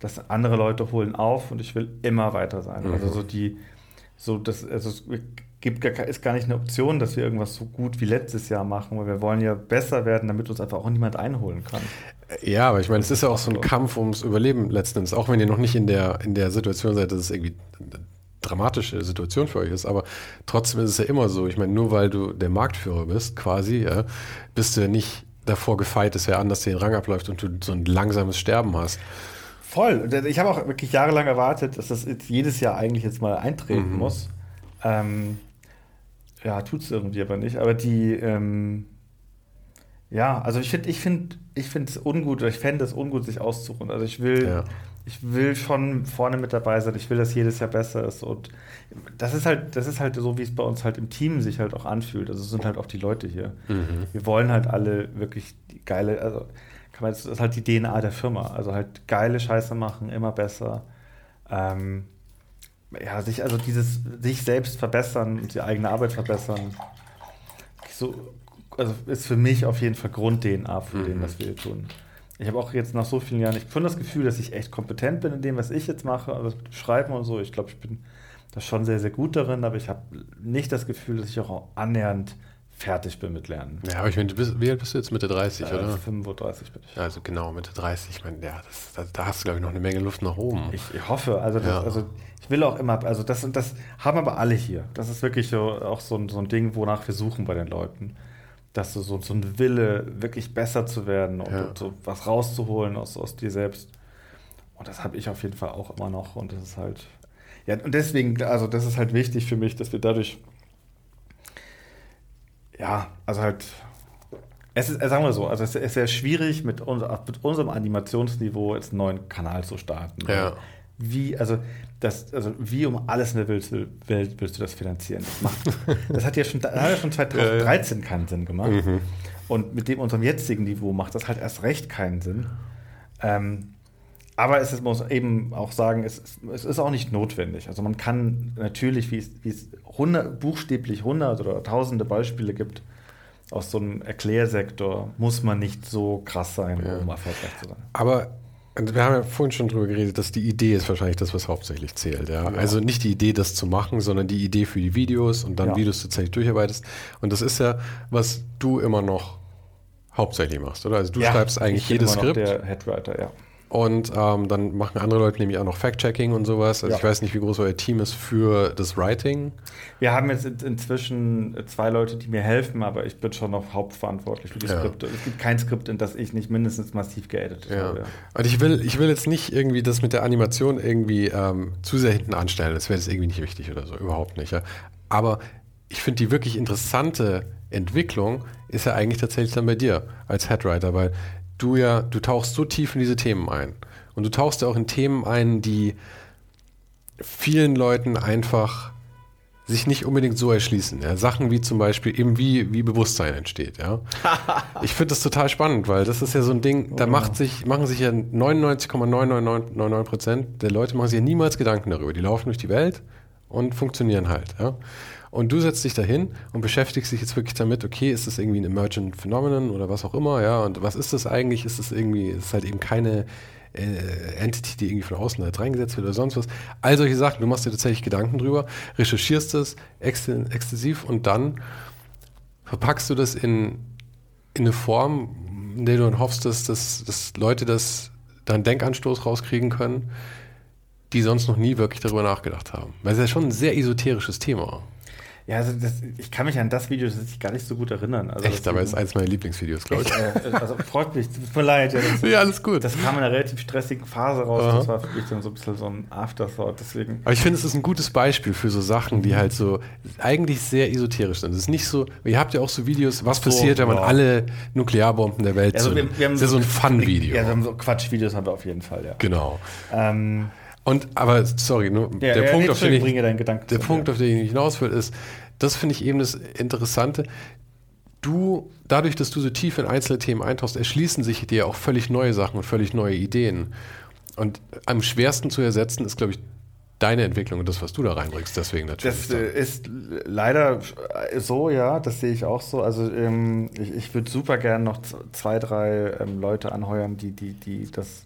Speaker 2: dass andere Leute holen auf und ich will immer weiter sein.
Speaker 1: Mhm.
Speaker 2: Also so die, so das, also es gibt gar, ist gar nicht eine Option, dass wir irgendwas so gut wie letztes Jahr machen, weil wir wollen ja besser werden, damit uns einfach auch niemand einholen kann.
Speaker 1: Ja, aber ich meine, es ist ja auch so ein Kampf ums Überleben letzten Endes, auch wenn ihr noch nicht in der, in der Situation seid, dass es irgendwie eine dramatische Situation für euch ist, aber trotzdem ist es ja immer so, ich meine, nur weil du der Marktführer bist, quasi, ja, bist du ja nicht davor gefeit, dass wer anders den Rang abläuft und du so ein langsames Sterben hast.
Speaker 2: Voll. Ich habe auch wirklich jahrelang erwartet, dass das jetzt jedes Jahr eigentlich jetzt mal eintreten
Speaker 1: Mhm.
Speaker 2: muss. Ähm, ja, tut es irgendwie aber nicht. Aber die, ähm, ja, also ich finde, ich finde, ich finde es ungut, oder ich fände es ungut, sich auszuruhen. Also ich will,
Speaker 1: Ja.
Speaker 2: ich will schon vorne mit dabei sein. Ich will, dass jedes Jahr besser ist. Und das ist halt, das ist halt so, wie es bei uns halt im Team sich halt auch anfühlt. Also es sind halt auch die Leute hier. Wir wollen halt alle wirklich geile, also kann man, das ist halt die DNA der Firma. Also halt geile Scheiße machen, immer besser. Ähm, ja, sich, also dieses sich selbst verbessern und die eigene Arbeit verbessern, so, also ist für mich auf jeden Fall Grund-DNA für dem, was wir hier tun. Ich habe auch jetzt nach so vielen Jahren, ich schon das Gefühl, dass ich echt kompetent bin in dem, was ich jetzt mache, also Schreiben und so. Ich glaube, ich bin da schon sehr, sehr gut darin, aber ich habe nicht das Gefühl, dass ich auch annähernd fertig bin mit Lernen.
Speaker 1: Ja, aber ich meine, wie alt bist du jetzt? Mitte 30,
Speaker 2: Äh,
Speaker 1: oder?
Speaker 2: 35 bin ich.
Speaker 1: Also genau, Mitte 30. Ich meine, ja, das, da, da hast du, glaube ich, noch eine Menge Luft nach oben.
Speaker 2: Ich, ich hoffe, also, das,
Speaker 1: Ja.
Speaker 2: also ich will auch immer, also das und das haben aber alle hier. Das ist wirklich so, auch so ein, so ein Ding, wonach wir suchen bei den Leuten. Dass du so, so ein Wille, wirklich besser zu werden und,
Speaker 1: Ja.
Speaker 2: und so was rauszuholen aus, aus dir selbst. Und das habe ich auf jeden Fall auch immer noch. Und das ist halt. Ja, und deswegen, also das ist halt wichtig für mich, dass wir dadurch. Ja, also halt. Es ist, sagen wir so, also es ist sehr schwierig, mit, uns, mit unserem Animationsniveau jetzt einen neuen Kanal zu starten.
Speaker 1: Ja.
Speaker 2: Wie, also, das, also wie um alles in der Welt, Welt willst du das finanzieren? Das, macht, das hat ja schon, das hat ja schon 2013 keinen Sinn gemacht. Mhm. Und mit dem unserem jetzigen Niveau macht das halt erst recht keinen Sinn. Ähm, aber es ist, muss eben auch sagen, es, es ist auch nicht notwendig. Also man kann natürlich, wie es, wie es hundert, buchstäblich hundert oder tausende Beispiele gibt, aus so einem Erklärsektor, muss man nicht so krass sein, ja. um erfolgreich zu sein.
Speaker 1: Aber wir haben ja vorhin schon drüber geredet, dass die Idee ist wahrscheinlich das, was hauptsächlich zählt. Ja? ja. Also nicht die Idee, das zu machen, sondern die Idee für die Videos und dann, ja. wie du es tatsächlich durcharbeitest. Und das ist ja, was du immer noch hauptsächlich machst, oder? Also du schreibst eigentlich jedes Skript.
Speaker 2: Der Headwriter, ja.
Speaker 1: Und ähm, dann machen andere Leute nämlich auch noch Fact-Checking und sowas. Also ja. ich weiß nicht, wie groß euer Team ist für das Writing.
Speaker 2: Wir haben jetzt inzwischen zwei Leute, die mir helfen, aber ich bin schon noch hauptverantwortlich für die ja. Skripte. Es gibt kein Skript, in das ich nicht mindestens massiv geeditet
Speaker 1: ja. habe. Und ich will, ich will jetzt nicht irgendwie das mit der Animation irgendwie ähm, zu sehr hinten anstellen. Das wäre jetzt irgendwie nicht wichtig oder so, überhaupt nicht. Aber ich finde die wirklich interessante Entwicklung ist ja eigentlich tatsächlich dann bei dir als Headwriter, weil du ja, du tauchst so tief in diese Themen ein. Und du tauchst ja auch in Themen ein, die vielen Leuten einfach sich nicht unbedingt so erschließen. Ja? Sachen wie zum Beispiel eben wie, wie Bewusstsein entsteht. Ja? ich finde das total spannend, weil das ist ja so ein Ding, da oh. macht sich, machen sich ja 99,999 Prozent der Leute machen sich ja niemals Gedanken darüber. Die laufen durch die Welt und funktionieren halt. Ja? Und du setzt dich dahin und beschäftigst dich jetzt wirklich damit, okay, ist das irgendwie ein Emergent Phenomenon oder was auch immer, ja, und was ist das eigentlich? Ist es irgendwie, ist halt eben keine äh, Entity, die irgendwie von außen halt reingesetzt wird oder sonst was. All solche Sachen, du machst dir tatsächlich Gedanken drüber, recherchierst es exzessiv und dann verpackst du das in, in eine Form, in der du dann hoffst, dass, dass, dass Leute das dann Denkanstoß rauskriegen können, die sonst noch nie wirklich darüber nachgedacht haben. Weil es ist ja schon ein sehr esoterisches Thema.
Speaker 2: Ja, also das, ich kann mich an das Video tatsächlich gar nicht so gut erinnern. Also
Speaker 1: Echt, aber es ist eines meiner Lieblingsvideos, glaube ich.
Speaker 2: Äh, also freut mich, tut mir leid.
Speaker 1: Ja, das, ja, alles gut.
Speaker 2: Das kam in einer relativ stressigen Phase raus. Aha. Das war für mich dann so ein bisschen so ein Afterthought. Deswegen.
Speaker 1: Aber ich finde, es ist ein gutes Beispiel für so Sachen, die halt so eigentlich sehr esoterisch sind. Es ist nicht so, ihr habt ja auch so Videos, was so, passiert, wenn man ja. alle Nuklearbomben der Welt
Speaker 2: also wir, wir haben
Speaker 1: Das ist ja so ein Fun-Video.
Speaker 2: Ja, wir haben so Quatsch-Videos haben wir auf jeden Fall, ja.
Speaker 1: Genau. Ähm, und aber sorry, nur
Speaker 2: ja, der
Speaker 1: ja,
Speaker 2: Punkt, auf den ich,
Speaker 1: der Punkt, auf den ich hinaus will, ist, das finde ich eben das Interessante. Du, dadurch, dass du so tief in einzelne Themen eintauchst, erschließen sich dir auch völlig neue Sachen und völlig neue Ideen. Und am schwersten zu ersetzen ist, glaube ich, deine Entwicklung und das, was du da reinbringst, deswegen natürlich.
Speaker 2: Das äh, ist leider so, ja, das sehe ich auch so. Also ähm, ich, ich würde super gern noch zwei, drei ähm, Leute anheuern, die, die, die das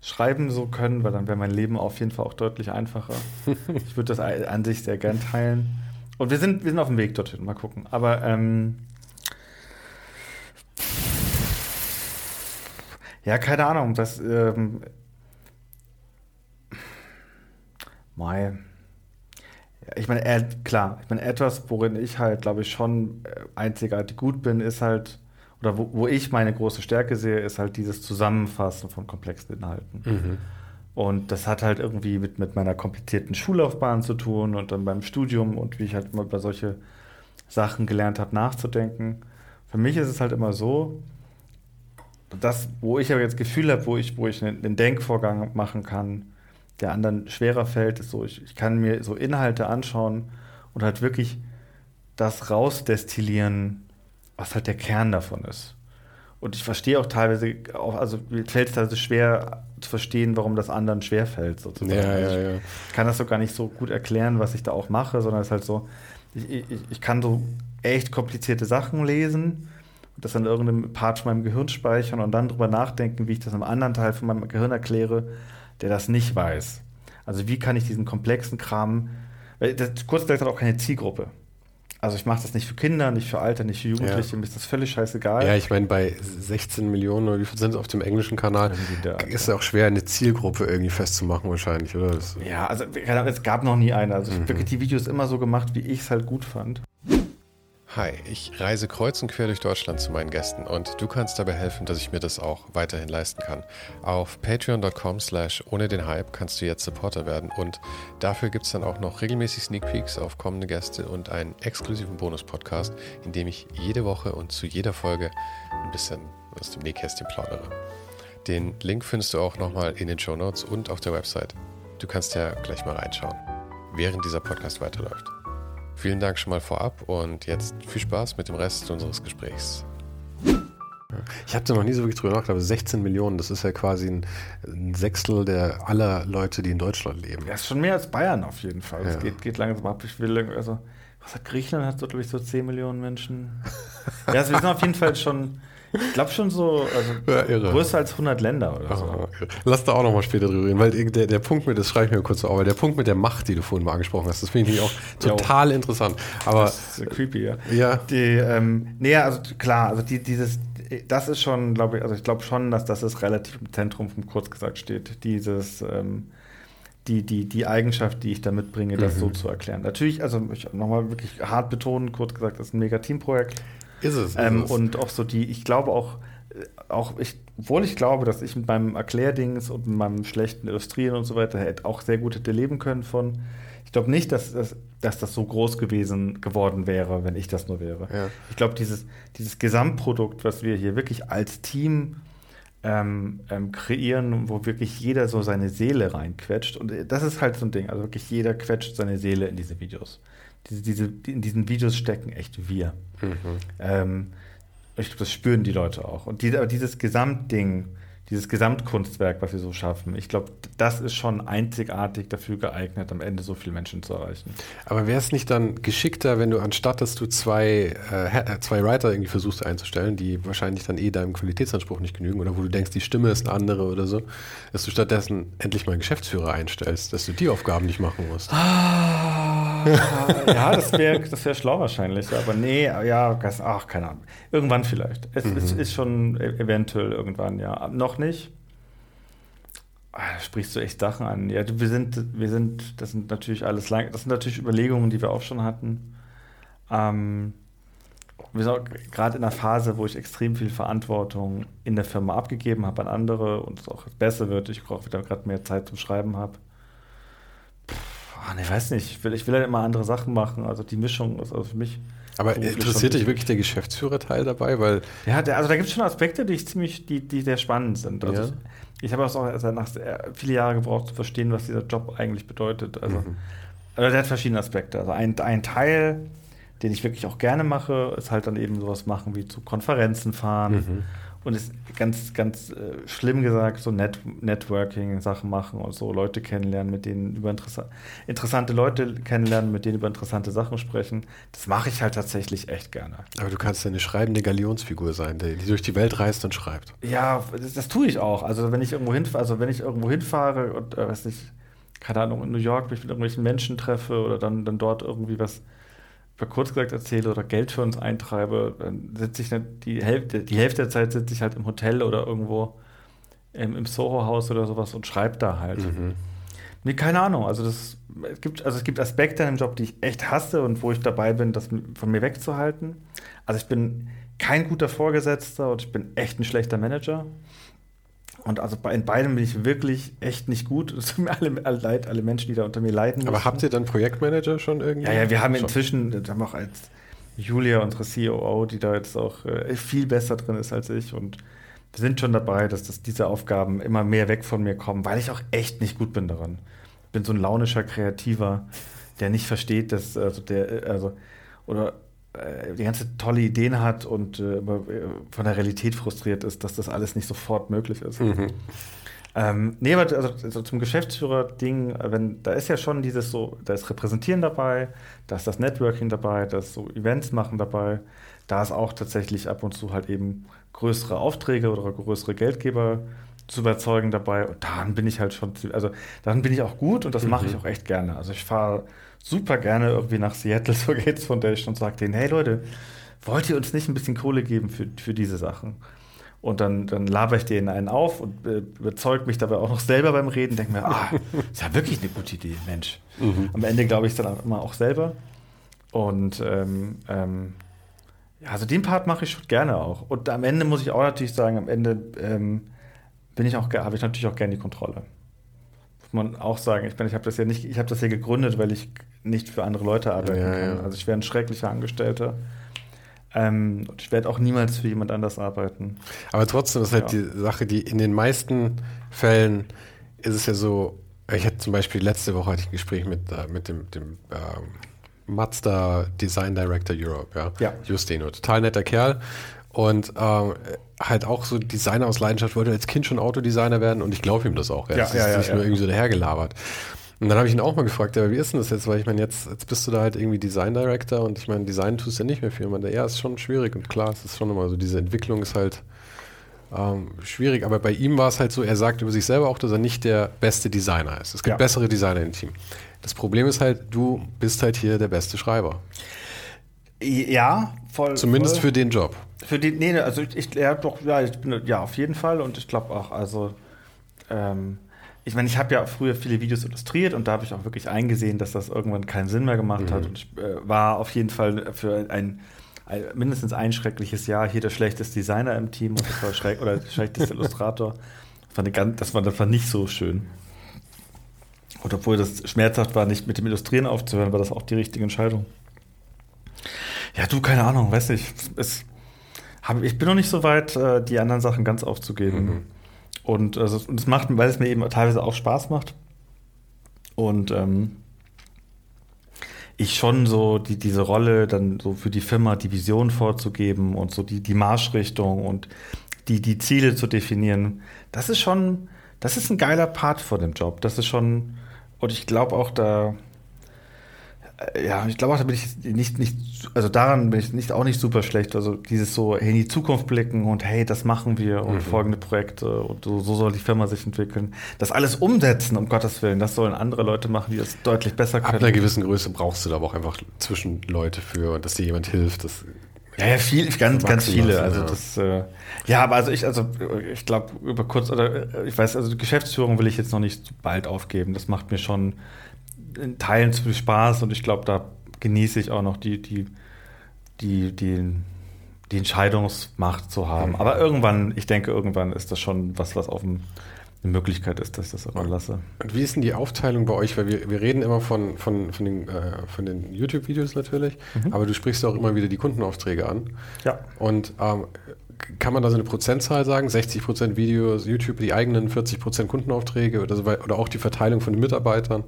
Speaker 2: schreiben so können, weil dann wäre mein Leben auf jeden Fall auch deutlich einfacher. ich würde das an sich sehr gern teilen. Und wir sind, wir sind auf dem Weg dorthin, mal gucken. Aber ähm, ja, keine Ahnung, das ähm, Mai. Ich meine, klar, ich meine, etwas, worin ich halt, glaube ich, schon äh, einzigartig gut bin, ist halt, oder wo, wo, ich meine große Stärke sehe, ist halt dieses Zusammenfassen von komplexen Inhalten. Mhm. Und das hat halt irgendwie mit, mit meiner komplizierten Schullaufbahn zu tun und dann beim Studium und wie ich halt immer über solche Sachen gelernt habe, nachzudenken. Für mich ist es halt immer so, dass, wo ich aber jetzt Gefühl habe, wo ich, wo ich einen, einen, Denkvorgang machen kann, der anderen schwerer fällt, ist so, ich, ich kann mir so Inhalte anschauen und halt wirklich das rausdestillieren, was halt der Kern davon ist. Und ich verstehe auch teilweise, auch, also mir fällt es teilweise schwer zu verstehen, warum das anderen schwerfällt, sozusagen. Ja,
Speaker 1: also
Speaker 2: ja,
Speaker 1: ja.
Speaker 2: Ich kann das so gar nicht so gut erklären, was ich da auch mache, sondern es ist halt so, ich, ich, ich kann so echt komplizierte Sachen lesen und das an irgendeinem Part von meinem Gehirn speichern und dann drüber nachdenken, wie ich das einem anderen Teil von meinem Gehirn erkläre, der das nicht weiß. Also wie kann ich diesen komplexen Kram, weil das Kurztext hat auch keine Zielgruppe. Also ich mache das nicht für Kinder, nicht für Alter, nicht für Jugendliche, ja. mir ist das völlig scheißegal.
Speaker 1: Ja, ich meine, bei 16 Millionen oder wie viel sind es auf dem englischen Kanal, ist es auch schwer, eine Zielgruppe irgendwie festzumachen wahrscheinlich, oder? Das
Speaker 2: ja, also es gab noch nie eine. Also mhm. ich habe die Videos immer so gemacht, wie ich es halt gut fand.
Speaker 1: Hi, ich reise kreuz und quer durch Deutschland zu meinen Gästen und du kannst dabei helfen, dass ich mir das auch weiterhin leisten kann. Auf patreon.com slash ohne den Hype kannst du jetzt Supporter werden und dafür gibt es dann auch noch regelmäßig Sneak Peeks auf kommende Gäste und einen exklusiven Bonus-Podcast, in dem ich jede Woche und zu jeder Folge ein bisschen aus dem Nähkästchen plaudere. Den Link findest du auch nochmal in den Show Notes und auf der Website. Du kannst ja gleich mal reinschauen, während dieser Podcast weiterläuft. Vielen Dank schon mal vorab und jetzt viel Spaß mit dem Rest unseres Gesprächs. Ich habe da noch nie so wirklich drüber nachgedacht, aber 16 Millionen, das ist ja quasi ein, Sechstel der aller Leute, die in Deutschland leben.
Speaker 2: Ja, ist schon mehr als Bayern auf jeden Fall. Es geht, geht langsam ab. Ich will, also, was hat Griechenland? Hat so, glaube ich, so 10 Millionen Menschen. ja, also wir sind auf jeden Fall schon ich glaube schon so, also ja, größer als 100 Länder oder so. Aha,
Speaker 1: Lass da auch nochmal später drüber reden, weil der, der Punkt mit, das schreibe ich mir kurz auf, weil der Punkt mit der Macht, die du vorhin mal angesprochen hast, das finde ich auch total interessant. Aber,
Speaker 2: das ist creepy, ja. ja. Die, ähm, nee, also klar, also die, dieses, das ist schon, glaube ich, also ich glaube schon, dass das ist relativ im Zentrum vom kurz gesagt steht. Dieses, ähm, die, die, die Eigenschaft, die ich da mitbringe, das mhm. so zu erklären. Natürlich, also ich nochmal wirklich hart betonen, kurz gesagt, das ist ein mega Teamprojekt.
Speaker 1: Ist es. Ist
Speaker 2: ähm, es. Und auch so die, ich glaube auch, äh, auch ich, obwohl ich glaube, dass ich mit meinem Erklärdings und mit meinem schlechten Illustrieren und so weiter hätte auch sehr gut hätte leben können von. Ich glaube nicht, dass das, dass das so groß gewesen geworden wäre, wenn ich das nur wäre. Ja. Ich glaube, dieses, dieses Gesamtprodukt, was wir hier wirklich als Team ähm, ähm, kreieren, wo wirklich jeder so seine Seele reinquetscht. Und äh, das ist halt so ein Ding. Also wirklich jeder quetscht seine Seele in diese Videos diese, diese, in diesen Videos stecken echt wir. Mhm. Ähm, ich glaube, das spüren die Leute auch. Und die, aber dieses Gesamtding, dieses Gesamtkunstwerk, was wir so schaffen, ich glaube, das ist schon einzigartig dafür geeignet, am Ende so viele Menschen zu erreichen.
Speaker 1: Aber wäre es nicht dann geschickter, wenn du anstatt, dass du zwei, äh, zwei Writer irgendwie versuchst einzustellen, die wahrscheinlich dann eh deinem Qualitätsanspruch nicht genügen oder wo du denkst, die Stimme ist eine andere oder so, dass du stattdessen endlich mal einen Geschäftsführer einstellst, dass du die Aufgaben nicht machen musst?
Speaker 2: Ah, ja, das wäre das wär schlau wahrscheinlich, aber nee, ja, ach, keine Ahnung. Irgendwann vielleicht. Es, mhm. es ist schon e-, eventuell irgendwann, ja. Noch nicht. Ah, da sprichst du echt Sachen an. Ja, wir sind, wir sind, das sind natürlich alles lang, das sind natürlich Überlegungen, die wir auch schon hatten. Ähm, wir sind gerade in einer Phase, wo ich extrem viel Verantwortung in der Firma abgegeben habe an andere und es auch besser wird. Ich auch wieder gerade mehr Zeit zum Schreiben habe. Ich weiß nicht, ich will, ich will halt immer andere Sachen machen. Also die Mischung ist also für mich
Speaker 1: aber interessiert dich wirklich der Geschäftsführerteil dabei? Weil
Speaker 2: ja, der, also da gibt es schon Aspekte, die ich ziemlich, die, die sehr spannend sind. Also ja. ich habe auch nach viele Jahre gebraucht zu verstehen, was dieser Job eigentlich bedeutet. Also, mhm. also der hat verschiedene Aspekte. Also ein, ein Teil, den ich wirklich auch gerne mache, ist halt dann eben sowas machen wie zu Konferenzen fahren. Mhm und ist ganz, ganz äh, schlimm gesagt, so Net Networking-Sachen machen und so Leute kennenlernen, mit denen über interessa interessante Leute kennenlernen, mit denen über interessante Sachen sprechen. Das mache ich halt tatsächlich echt gerne.
Speaker 1: Aber du kannst ja eine schreibende Galionsfigur sein, die, durch die Welt reist und schreibt.
Speaker 2: Ja, das, das tue ich auch. Also wenn ich irgendwo hinfahre, also wenn ich irgendwo hinfahre und äh, weiß nicht, keine Ahnung, in New York mich mit irgendwelchen Menschen treffe oder dann, dann dort irgendwie was kurz gesagt erzähle oder Geld für uns eintreibe, dann sitze ich nicht, die Hälfte, die Hälfte der Zeit sitze ich halt im Hotel oder irgendwo im, im Soho-Haus oder sowas und schreibe da halt. Mhm. Nee, keine Ahnung. Also das es gibt, also es gibt Aspekte in dem Job, die ich echt hasse und wo ich dabei bin, das von mir wegzuhalten. Also ich bin kein guter Vorgesetzter und ich bin echt ein schlechter Manager. Und also in beidem bin ich wirklich echt nicht gut. Es tut mir alle, alle leid, alle Menschen, die da unter mir leiden.
Speaker 1: Aber habt ihr dann Projektmanager schon irgendwie?
Speaker 2: Ja, ja, wir haben schon. inzwischen, wir haben auch als Julia, unsere COO, die da jetzt auch äh, viel besser drin ist als ich. Und wir sind schon dabei, dass das, diese Aufgaben immer mehr weg von mir kommen, weil ich auch echt nicht gut bin daran. Ich bin so ein launischer Kreativer, der nicht versteht, dass, also der, also, oder äh, die ganze tolle Ideen hat und äh, von der Realität frustriert ist, dass das alles nicht sofort möglich ist. Mhm. Ähm, nee, aber also, also zum Geschäftsführer-Ding, wenn, da ist ja schon dieses so, da ist Repräsentieren dabei, da ist das Networking dabei, da ist so Events machen dabei, da ist auch tatsächlich ab und zu halt eben größere Aufträge oder größere Geldgeber zu überzeugen dabei. Und dann bin ich halt schon, also dann bin ich auch gut und das mhm. mache ich auch echt gerne. Also ich fahre super gerne irgendwie nach Seattle zur Gates Foundation und sage denen, hey Leute, wollt ihr uns nicht ein bisschen Kohle geben für, für diese Sachen? Und dann, dann laber ich denen einen auf und äh, überzeugt mich dabei auch noch selber beim Reden, denke mir, ah, ist ja wirklich eine gute Idee, Mensch. Mhm. Am Ende glaube ich es dann auch immer auch selber. Und ähm, ähm, Ja, also den Part mache ich schon gerne auch. Und am Ende muss ich auch natürlich sagen, am Ende ähm, bin ich auch, habe ich natürlich auch gerne die Kontrolle. Muss man auch sagen. Ich meine, ich habe das ja nicht, ich habe das ja gegründet, weil ich nicht für andere Leute arbeiten
Speaker 1: Ja,
Speaker 2: kann.
Speaker 1: ja.
Speaker 2: Also ich wäre ein schrecklicher Angestellter. Ähm, und ich werde auch niemals für jemand anders arbeiten.
Speaker 1: Aber trotzdem ist halt
Speaker 2: Ja.
Speaker 1: die Sache, die in den meisten Fällen ist es ja so, ich hatte zum Beispiel letzte Woche hatte ich ein Gespräch mit, äh, mit dem, dem ähm, Mazda Design Director Europe, ja.
Speaker 2: Ja.
Speaker 1: Justino, total netter Kerl. Und ähm, halt auch so Designer aus Leidenschaft, wollte als Kind schon Autodesigner werden und ich glaube ihm das auch.
Speaker 2: Ja,
Speaker 1: das
Speaker 2: ja,
Speaker 1: ist
Speaker 2: ja,
Speaker 1: nicht
Speaker 2: ja.
Speaker 1: nur irgendwie so dahergelabert. Und dann habe ich ihn auch mal gefragt, ja, wie ist denn das jetzt? Weil ich meine, jetzt, jetzt bist du da halt irgendwie Design Director und ich meine, Design tust du ja nicht mehr viel. Man, ja, ist schon schwierig und klar, es ist schon immer so, diese Entwicklung ist halt ähm, schwierig. Aber bei ihm war es halt so, er sagt über sich selber auch, dass er nicht der beste Designer ist. Es gibt
Speaker 2: Ja.
Speaker 1: bessere Designer im Team. Das Problem ist halt, du bist halt hier der beste Schreiber.
Speaker 2: Ja, voll.
Speaker 1: Zumindest
Speaker 2: voll.
Speaker 1: für den Job.
Speaker 2: Für die, nee, also ich, ich ja, doch, ja, ich bin, ja, auf jeden Fall und ich glaube auch, also, ähm, ich meine, ich habe ja früher viele Videos illustriert und da habe ich auch wirklich eingesehen, dass das irgendwann keinen Sinn mehr gemacht hat und ich äh, war auf jeden Fall für ein, ein mindestens ein schreckliches Jahr hier der schlechteste Designer im Team war schreck oder der schlechteste Illustrator. Das, war, das war nicht so schön. Und obwohl das schmerzhaft war, nicht mit dem Illustrieren aufzuhören, war das auch die richtige Entscheidung. Ja, du, keine Ahnung, weiß nicht. Es, hab, ich bin noch nicht so weit, äh, die anderen Sachen ganz aufzugeben.
Speaker 1: Mhm.
Speaker 2: Und also, und es macht, weil es mir eben teilweise auch Spaß macht. Und ähm, ich schon so die, diese Rolle dann so für die Firma die Vision vorzugeben und so die, die Marschrichtung und die, die Ziele zu definieren, das ist schon, das ist ein geiler Part von dem Job. Das ist schon, und ich glaube auch da, äh, ja, ich glaube auch, da bin ich nicht, nicht, also daran bin ich nicht, auch nicht super schlecht. Also dieses so hey, in die Zukunft blicken und hey, das machen wir und
Speaker 1: Mhm.
Speaker 2: folgende Projekte und so, so soll die Firma sich entwickeln. Das alles umsetzen, um Gottes Willen, das sollen andere Leute machen, die das deutlich besser
Speaker 1: Ab
Speaker 2: können.
Speaker 1: einer gewissen Größe brauchst du da aber auch einfach Zwischenleute für und dass dir jemand hilft. Das,
Speaker 2: Ja, ja, viel, ganz, ganz viele.
Speaker 1: lassen,
Speaker 2: also
Speaker 1: ja.
Speaker 2: das, äh, ja, aber also ich, also ich glaube über kurz oder äh, ich weiß, also die Geschäftsführung will ich jetzt noch nicht bald aufgeben. Das macht mir schon in Teilen zu viel Spaß und ich glaube, da genieße ich auch noch die, die, die, die, die Entscheidungsmacht zu haben.
Speaker 1: Mhm.
Speaker 2: Aber irgendwann, ich denke, irgendwann ist das schon was, was auf dem, eine Möglichkeit ist, dass ich das aber lasse.
Speaker 1: Und wie ist denn die Aufteilung bei euch? Weil wir, wir reden immer von, von, von den, äh, von den YouTube-Videos natürlich, aber du sprichst auch immer wieder die Kundenaufträge an.
Speaker 2: Ja.
Speaker 1: Und ähm, kann man da so eine Prozentzahl sagen? 60% Videos, YouTube, die eigenen 40% Kundenaufträge oder, so, oder auch die Verteilung von den Mitarbeitern?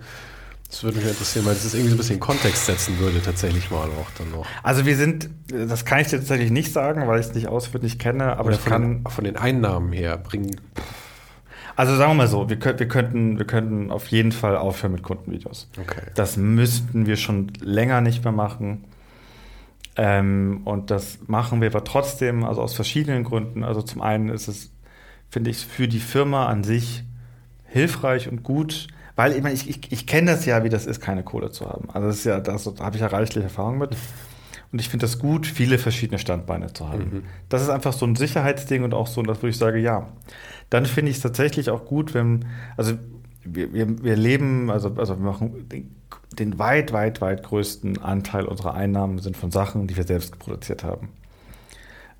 Speaker 1: Das würde mich interessieren, weil das ist irgendwie so ein bisschen in Kontext setzen würde, tatsächlich mal auch dann noch.
Speaker 2: Also wir sind, das kann ich dir tatsächlich nicht sagen, weil ich es nicht auswendig kenne, aber
Speaker 1: Oder
Speaker 2: ich
Speaker 1: von,
Speaker 2: kann.
Speaker 1: den, von den Einnahmen her bringen.
Speaker 2: Also sagen wir mal so, wir, könnt, wir, könnten, wir könnten auf jeden Fall aufhören mit Kundenvideos.
Speaker 1: Okay.
Speaker 2: Das müssten wir schon länger nicht mehr machen. Ähm, und das machen wir aber trotzdem, also aus verschiedenen Gründen. Also zum einen ist es, finde ich, für die Firma an sich hilfreich und gut, weil ich, meine, ich, ich, ich kenne das ja, wie das ist, keine Kohle zu haben. Also das ist ja, das, da habe ich ja reichlich Erfahrung mit. Und ich finde das gut, viele verschiedene Standbeine zu haben.
Speaker 1: Mhm.
Speaker 2: Das ist einfach so ein Sicherheitsding und auch so, dass ich sage, ja. Dann finde ich es tatsächlich auch gut, wenn, also wir, wir, wir leben, also, also wir machen den, den weit, weit, weit größten Anteil unserer Einnahmen sind von Sachen, die wir selbst produziert haben.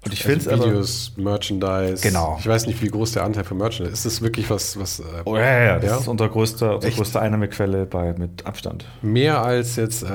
Speaker 2: Und ich finde es
Speaker 1: also
Speaker 2: aber.
Speaker 1: Videos, Merchandise.
Speaker 2: Genau.
Speaker 1: Ich weiß nicht, wie groß der Anteil von Merchandise ist. Ist das wirklich was, was äh,
Speaker 2: Oh ja, ja, ja, das
Speaker 1: Ja?
Speaker 2: ist unser größter, unsere
Speaker 1: Echt?
Speaker 2: größte Einnahmequelle bei, mit Abstand.
Speaker 1: mehr als jetzt äh,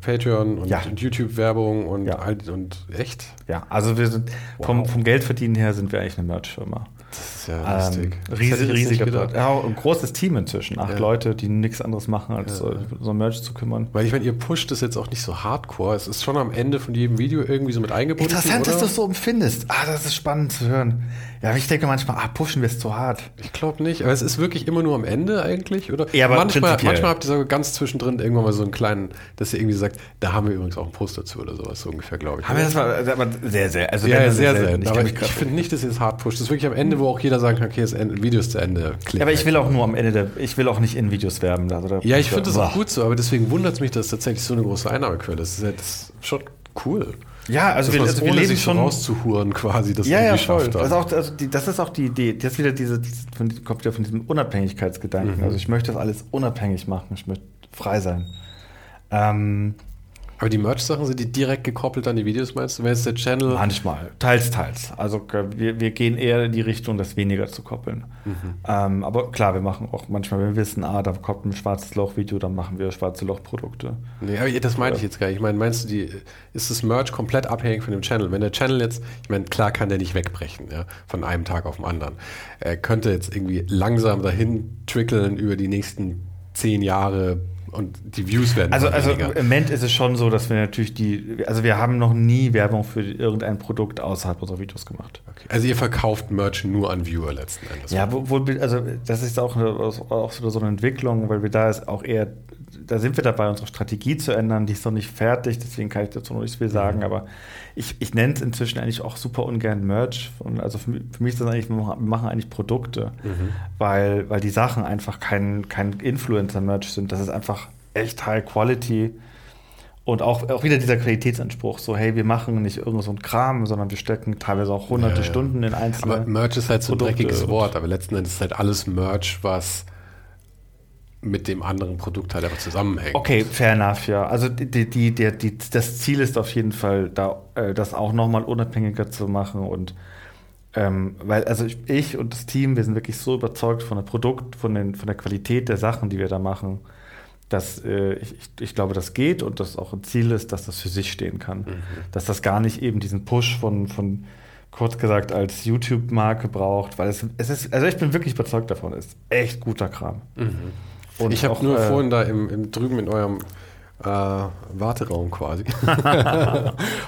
Speaker 1: Patreon und,
Speaker 2: Ja.
Speaker 1: YouTube-Werbung und,
Speaker 2: Ja.
Speaker 1: und echt?
Speaker 2: Ja, also wir sind vom,
Speaker 1: Wow.
Speaker 2: vom Geldverdienen her sind wir eigentlich eine Merch-Firma.
Speaker 1: Das ist ja
Speaker 2: Ähm,
Speaker 1: lustig. Hätte
Speaker 2: riesig, riesiger
Speaker 1: gedacht.
Speaker 2: Ja, ein großes Team inzwischen. Acht
Speaker 1: Ja.
Speaker 2: Leute, die nichts anderes machen, als
Speaker 1: Ja.
Speaker 2: so ein Merch zu kümmern.
Speaker 1: Weil ich meine, ihr pusht es jetzt auch nicht so hardcore. Es ist schon am Ende von jedem Video irgendwie so mit eingebunden.
Speaker 2: Interessant,
Speaker 1: oder?
Speaker 2: dass du es so empfindest. Ah, das ist spannend zu hören. Ja, ich denke manchmal, ah, pushen wir es zu hart.
Speaker 1: Ich glaube nicht, aber es ist wirklich immer nur am Ende eigentlich, oder?
Speaker 2: Ja, aber
Speaker 1: manchmal,
Speaker 2: prinzipiell.
Speaker 1: manchmal habt ihr so ganz zwischendrin irgendwann mal so einen kleinen, dass ihr irgendwie sagt, da haben wir übrigens auch einen Poster zu oder sowas, so ungefähr, glaube ich.
Speaker 2: Haben wir das mal, aber sehr, sehr, also
Speaker 1: ja,
Speaker 2: dann
Speaker 1: sehr
Speaker 2: selten.
Speaker 1: selten.
Speaker 2: Ich
Speaker 1: ich, finde nicht, dass ihr es hart pusht. Das ist wirklich am Ende, wo auch jeder sagen kann, okay, das Video ist zu Ende. Klick
Speaker 2: ja, aber ich will auch nur am Ende der, ich will auch nicht in Videos werben. Also
Speaker 1: Ja, ich finde das auch gut so, aber deswegen wundert es mich, dass tatsächlich so eine große Einnahmequelle ist. Das ist, schon cool.
Speaker 2: Ja, also wir, also wir leben
Speaker 1: sich
Speaker 2: schon.
Speaker 1: rauszuhuren quasi, das
Speaker 2: Ja, ja,
Speaker 1: irgendwie
Speaker 2: voll.
Speaker 1: schafft.
Speaker 2: Das ist,
Speaker 1: dann.
Speaker 2: auch, also die, das ist auch die Idee. Das ist wieder diese, diese von, kommt ja von diesem Unabhängigkeitsgedanken.
Speaker 1: Mhm.
Speaker 2: Also ich möchte das alles unabhängig machen. Ich möchte frei sein. Ähm,
Speaker 1: Aber die Merch-Sachen sind die direkt gekoppelt an die Videos, meinst du? Wenn jetzt der Channel.
Speaker 2: Manchmal, teils, teils. Also wir, wir gehen eher in die Richtung, das weniger zu koppeln. Mhm. Ähm, aber klar, wir machen auch manchmal, wenn wir wissen, ah, da kommt ein schwarzes Loch-Video, dann machen wir schwarze Loch-Produkte.
Speaker 1: Nee, aber das meine ich jetzt gar nicht. Ich meine, meinst du, die, ist das Merch komplett abhängig von dem Channel? Wenn der Channel jetzt, ich meine, klar kann der nicht wegbrechen, ja, von einem Tag auf den anderen. Er könnte jetzt irgendwie langsam dahin trickeln über die nächsten zehn Jahre und die Views werden.
Speaker 2: Also, also im Moment ist es schon so, dass wir natürlich die, also wir haben noch nie Werbung für irgendein Produkt außerhalb unserer Videos gemacht.
Speaker 1: Okay. Also ihr verkauft Merch nur an Viewer letzten Endes.
Speaker 2: Ja, wo, wo, also das ist auch, eine, auch so eine Entwicklung, weil wir da ist auch eher, da sind wir dabei, unsere Strategie zu ändern. Die ist noch nicht fertig, deswegen kann ich dazu noch nicht viel sagen. Mhm. Aber ich, ich nenne es inzwischen eigentlich auch super ungern Merch. Und also für, für, mich ist das eigentlich, wir machen eigentlich Produkte, mhm. weil, weil die Sachen einfach kein, kein Influencer-Merch sind. Das ist einfach echt High Quality. Und auch, auch wieder dieser Qualitätsanspruch, so hey, wir machen nicht irgend so ein Kram, sondern wir stecken teilweise auch hunderte ja, ja. Stunden in einzelne
Speaker 1: Aber Merch ist halt so ein dreckiges Wort, aber letzten Endes ist halt alles Merch, was mit dem anderen Produkt halt einfach zusammenhängt.
Speaker 2: Okay, fair enough, ja. Also die, die, die, die das Ziel ist auf jeden Fall, da, äh, das auch nochmal unabhängiger zu machen und ähm, weil, also ich, ich, und das Team, wir sind wirklich so überzeugt von dem Produkt, von, den, von der Qualität der Sachen, die wir da machen, dass äh, ich, ich, glaube, das geht und das auch ein Ziel ist, dass das für sich stehen kann. Mhm. Dass das gar nicht eben diesen Push von, von kurz gesagt als YouTube-Marke braucht, weil es, es ist, also ich bin wirklich überzeugt davon, es ist echt guter Kram.
Speaker 1: Mhm. Und ich habe nur äh, vorhin da im, im, drüben in eurem äh, Warteraum quasi,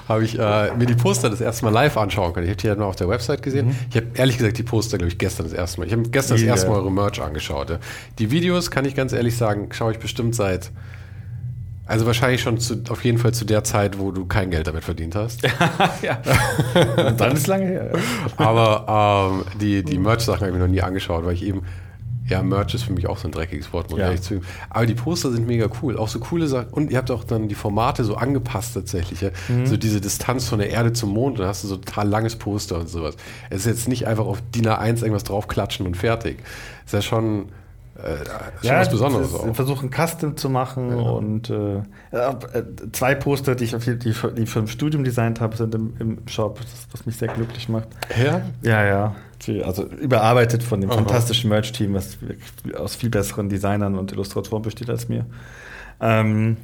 Speaker 1: habe ich äh, mir die Poster das erste Mal live anschauen können. Ich habe die ja nur auf der Website gesehen. Mhm. Ich habe ehrlich gesagt die Poster, glaube ich, gestern das erste Mal. Ich habe gestern yeah. das erste Mal eure Merch angeschaut. Ja. Die Videos, kann ich ganz ehrlich sagen, schaue ich bestimmt seit also wahrscheinlich schon zu, auf jeden Fall zu der Zeit, wo du kein Geld damit verdient hast.
Speaker 2: ja. Und dann ist lange her.
Speaker 1: Aber ähm, die, die Merch-Sachen habe ich mir noch nie angeschaut, weil ich eben ja, Merch ist für mich auch so ein dreckiges Wort, muss ja. zugeben. Aber die Poster sind mega cool. Auch so coole Sachen. Und ihr habt auch dann die Formate so angepasst tatsächlich. Ja? Mhm. So diese Distanz von der Erde zum Mond. Da hast du so ein total langes Poster und sowas. Es ist jetzt nicht einfach auf DIN A1 irgendwas draufklatschen und fertig. Ist ja schon
Speaker 2: äh, ja, was Besonderes auch. Wir versuchen Custom zu machen ja. und äh, äh, zwei Poster, die ich auf die, die, die für ein Studium designt habe, sind im, im Shop, das, was mich sehr glücklich macht.
Speaker 1: Ja?
Speaker 2: Ja, ja. Also überarbeitet von dem Aha. fantastischen Merch-Team, was aus viel besseren Designern und Illustratoren besteht als mir. Ähm,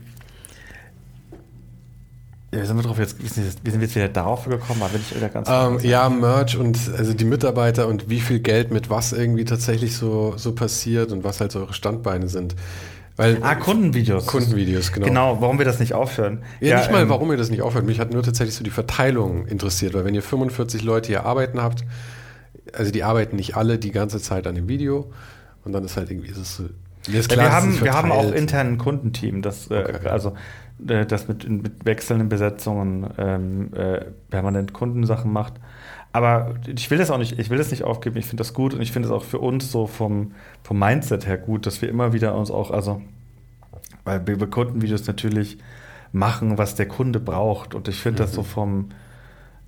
Speaker 2: ja, wie sind wir drauf jetzt, wie sind wir jetzt wieder darauf gekommen? Da bin ich wieder ganz
Speaker 1: ähm, Ja, Merch und also die Mitarbeiter und wie viel Geld mit was irgendwie tatsächlich so, so passiert und was halt so eure Standbeine sind.
Speaker 2: Weil, ah, Kundenvideos.
Speaker 1: Kundenvideos, genau.
Speaker 2: Genau, warum wir das nicht aufhören.
Speaker 1: Ja, ja nicht mal, ähm, warum ihr das nicht aufhört. Mich hat nur tatsächlich so die Verteilung interessiert, weil wenn ihr 45 Leute hier arbeiten habt, also die arbeiten nicht alle die ganze Zeit an dem Video und dann ist halt irgendwie, ist es
Speaker 2: ja, klar, wir, haben, wir haben auch intern ein Kundenteam, das, äh, okay. also äh, das mit, mit wechselnden Besetzungen ähm, äh, permanent Kundensachen macht. Aber ich will das auch nicht, ich will das nicht aufgeben, ich finde das gut und ich finde es auch für uns so vom, vom Mindset her gut, dass wir immer wieder uns auch, also weil wir bei Kundenvideos natürlich machen, was der Kunde braucht. Und ich finde mhm. das so vom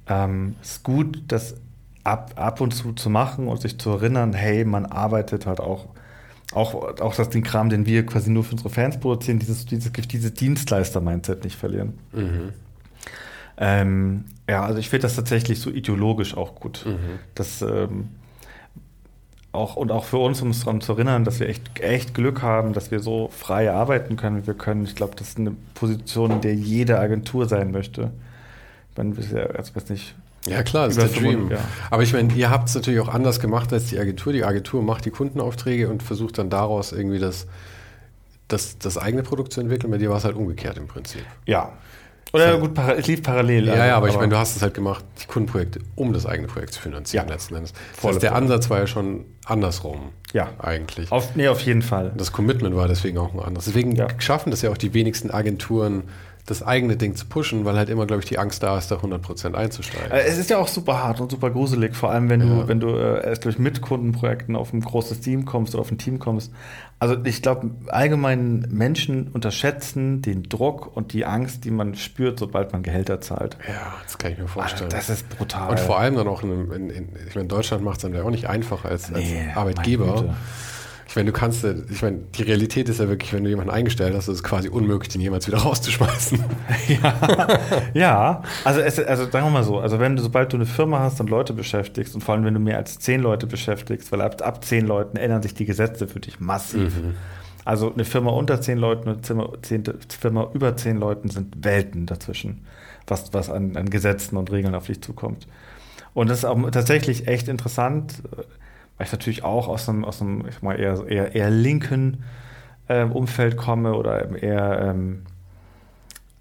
Speaker 2: ähm, ist gut, das ab, ab und zu zu machen und sich zu erinnern, hey, man arbeitet halt auch auch, auch das den Kram, den wir quasi nur für unsere Fans produzieren, dieses, dieses, dieses Dienstleister-Mindset nicht verlieren. Mhm. Ähm, ja, also ich finde das tatsächlich so ideologisch auch gut. Mhm. Das, ähm, auch, und auch für uns, um uns daran zu erinnern, dass wir echt, echt Glück haben, dass wir so frei arbeiten können, wie wir können. Ich glaube, das ist eine Position, in der jede Agentur sein möchte. Wenn wir, also weiß nicht,
Speaker 1: ja, klar, das ist der Dream. Ja. Aber ich meine, ihr habt es natürlich auch anders gemacht als die Agentur. Die Agentur macht die Kundenaufträge und versucht dann daraus irgendwie das, das, das eigene Produkt zu entwickeln. Bei dir war es halt umgekehrt im Prinzip.
Speaker 2: Ja. Oder gut, es lief parallel.
Speaker 1: Ja, also, ja, aber, aber ich meine, du hast es halt gemacht, die Kundenprojekte, um das eigene Projekt zu finanzieren ja. letzten Endes. Das heißt, der Ansatz war ja schon andersrum.
Speaker 2: Ja.
Speaker 1: Eigentlich.
Speaker 2: Auf, nee, auf jeden Fall.
Speaker 1: Das Commitment war deswegen auch ein anderes. Deswegen ja. schaffen das ja auch die wenigsten Agenturen, das eigene Ding zu pushen, weil halt immer, glaube ich, die Angst da ist, da 100% einzusteigen.
Speaker 2: Äh, es ist ja auch super hart und super gruselig, vor allem wenn ja. du, wenn du äh, erst durch mit Kundenprojekten auf ein großes Team kommst oder auf ein Team kommst. Also ich glaube, allgemein Menschen unterschätzen den Druck und die Angst, die man spürt, sobald man Gehälter zahlt.
Speaker 1: Ja, das kann ich mir vorstellen.
Speaker 2: Also das ist brutal.
Speaker 1: Und vor allem dann auch, in, in, in ich meine, Deutschland macht es dann ja auch nicht einfach als, nee, als Arbeitgeber. Ich meine, du kannst, ich meine, die Realität ist ja wirklich, wenn du jemanden eingestellt hast, ist es quasi unmöglich, den jemals wieder rauszuschmeißen.
Speaker 2: ja, ja. Also, es, also sagen wir mal so, also wenn du, sobald du eine Firma hast und Leute beschäftigst und vor allem, wenn du mehr als zehn Leute beschäftigst, weil ab, ab zehn Leuten ändern sich die Gesetze für dich massiv. Mhm. Also eine Firma unter zehn Leuten und eine Firma über zehn Leuten sind Welten dazwischen, was, was an, an Gesetzen und Regeln auf dich zukommt. Und das ist auch tatsächlich echt interessant, weil ich natürlich auch aus einem, aus einem ich mal eher, eher, eher linken äh, Umfeld komme oder eher ähm,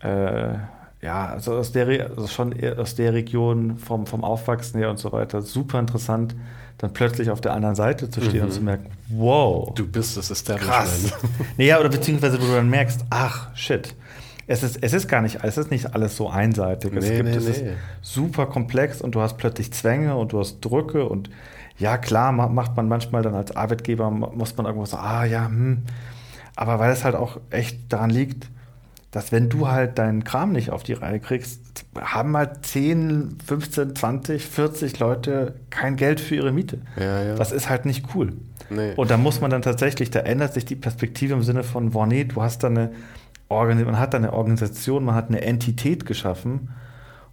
Speaker 2: äh, ja, also aus der also schon aus der Region vom, vom Aufwachsen her und so weiter, super interessant, dann plötzlich auf der anderen Seite zu stehen mhm. und zu merken, wow.
Speaker 1: Du bist das Establishment. Krass.
Speaker 2: naja, oder beziehungsweise wo du dann merkst, ach shit. Es ist, es ist gar nicht, es ist nicht alles so einseitig. Nee, es, gibt, nee, es nee. ist super komplex und du hast plötzlich Zwänge und du hast Drücke und ja, klar, macht man manchmal dann als Arbeitgeber, muss man irgendwas sagen, ah ja, hm. Aber weil es halt auch echt daran liegt, dass wenn du halt deinen Kram nicht auf die Reihe kriegst, haben halt 10, 15, 20, 40 Leute kein Geld für ihre Miete. Ja, ja. Das ist halt nicht cool. Nee. Und da muss man dann tatsächlich, da ändert sich die Perspektive im Sinne von, boah, nee, du hast da eine, Organ man hat da eine Organisation, man hat eine Entität geschaffen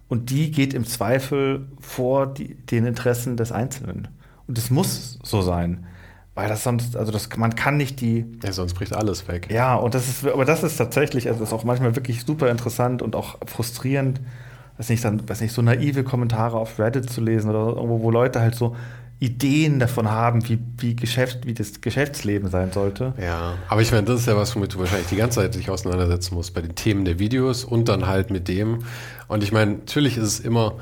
Speaker 2: und die geht im Zweifel vor die, den Interessen des Einzelnen. Und es muss so sein. Weil das sonst, also das, man kann nicht die.
Speaker 1: Ja, sonst bricht alles weg.
Speaker 2: Ja, und das ist, aber das ist tatsächlich, also das ist auch manchmal wirklich super interessant und auch frustrierend, weiß nicht, dann, weiß nicht, so naive Kommentare auf Reddit zu lesen oder irgendwo, wo Leute halt so Ideen davon haben, wie, wie, Geschäft, wie das Geschäftsleben sein sollte.
Speaker 1: Ja, aber ich meine, das ist ja was, womit du wahrscheinlich die ganze Zeit dich auseinandersetzen musst, bei den Themen der Videos und dann halt mit dem. Und ich meine, natürlich ist es immer,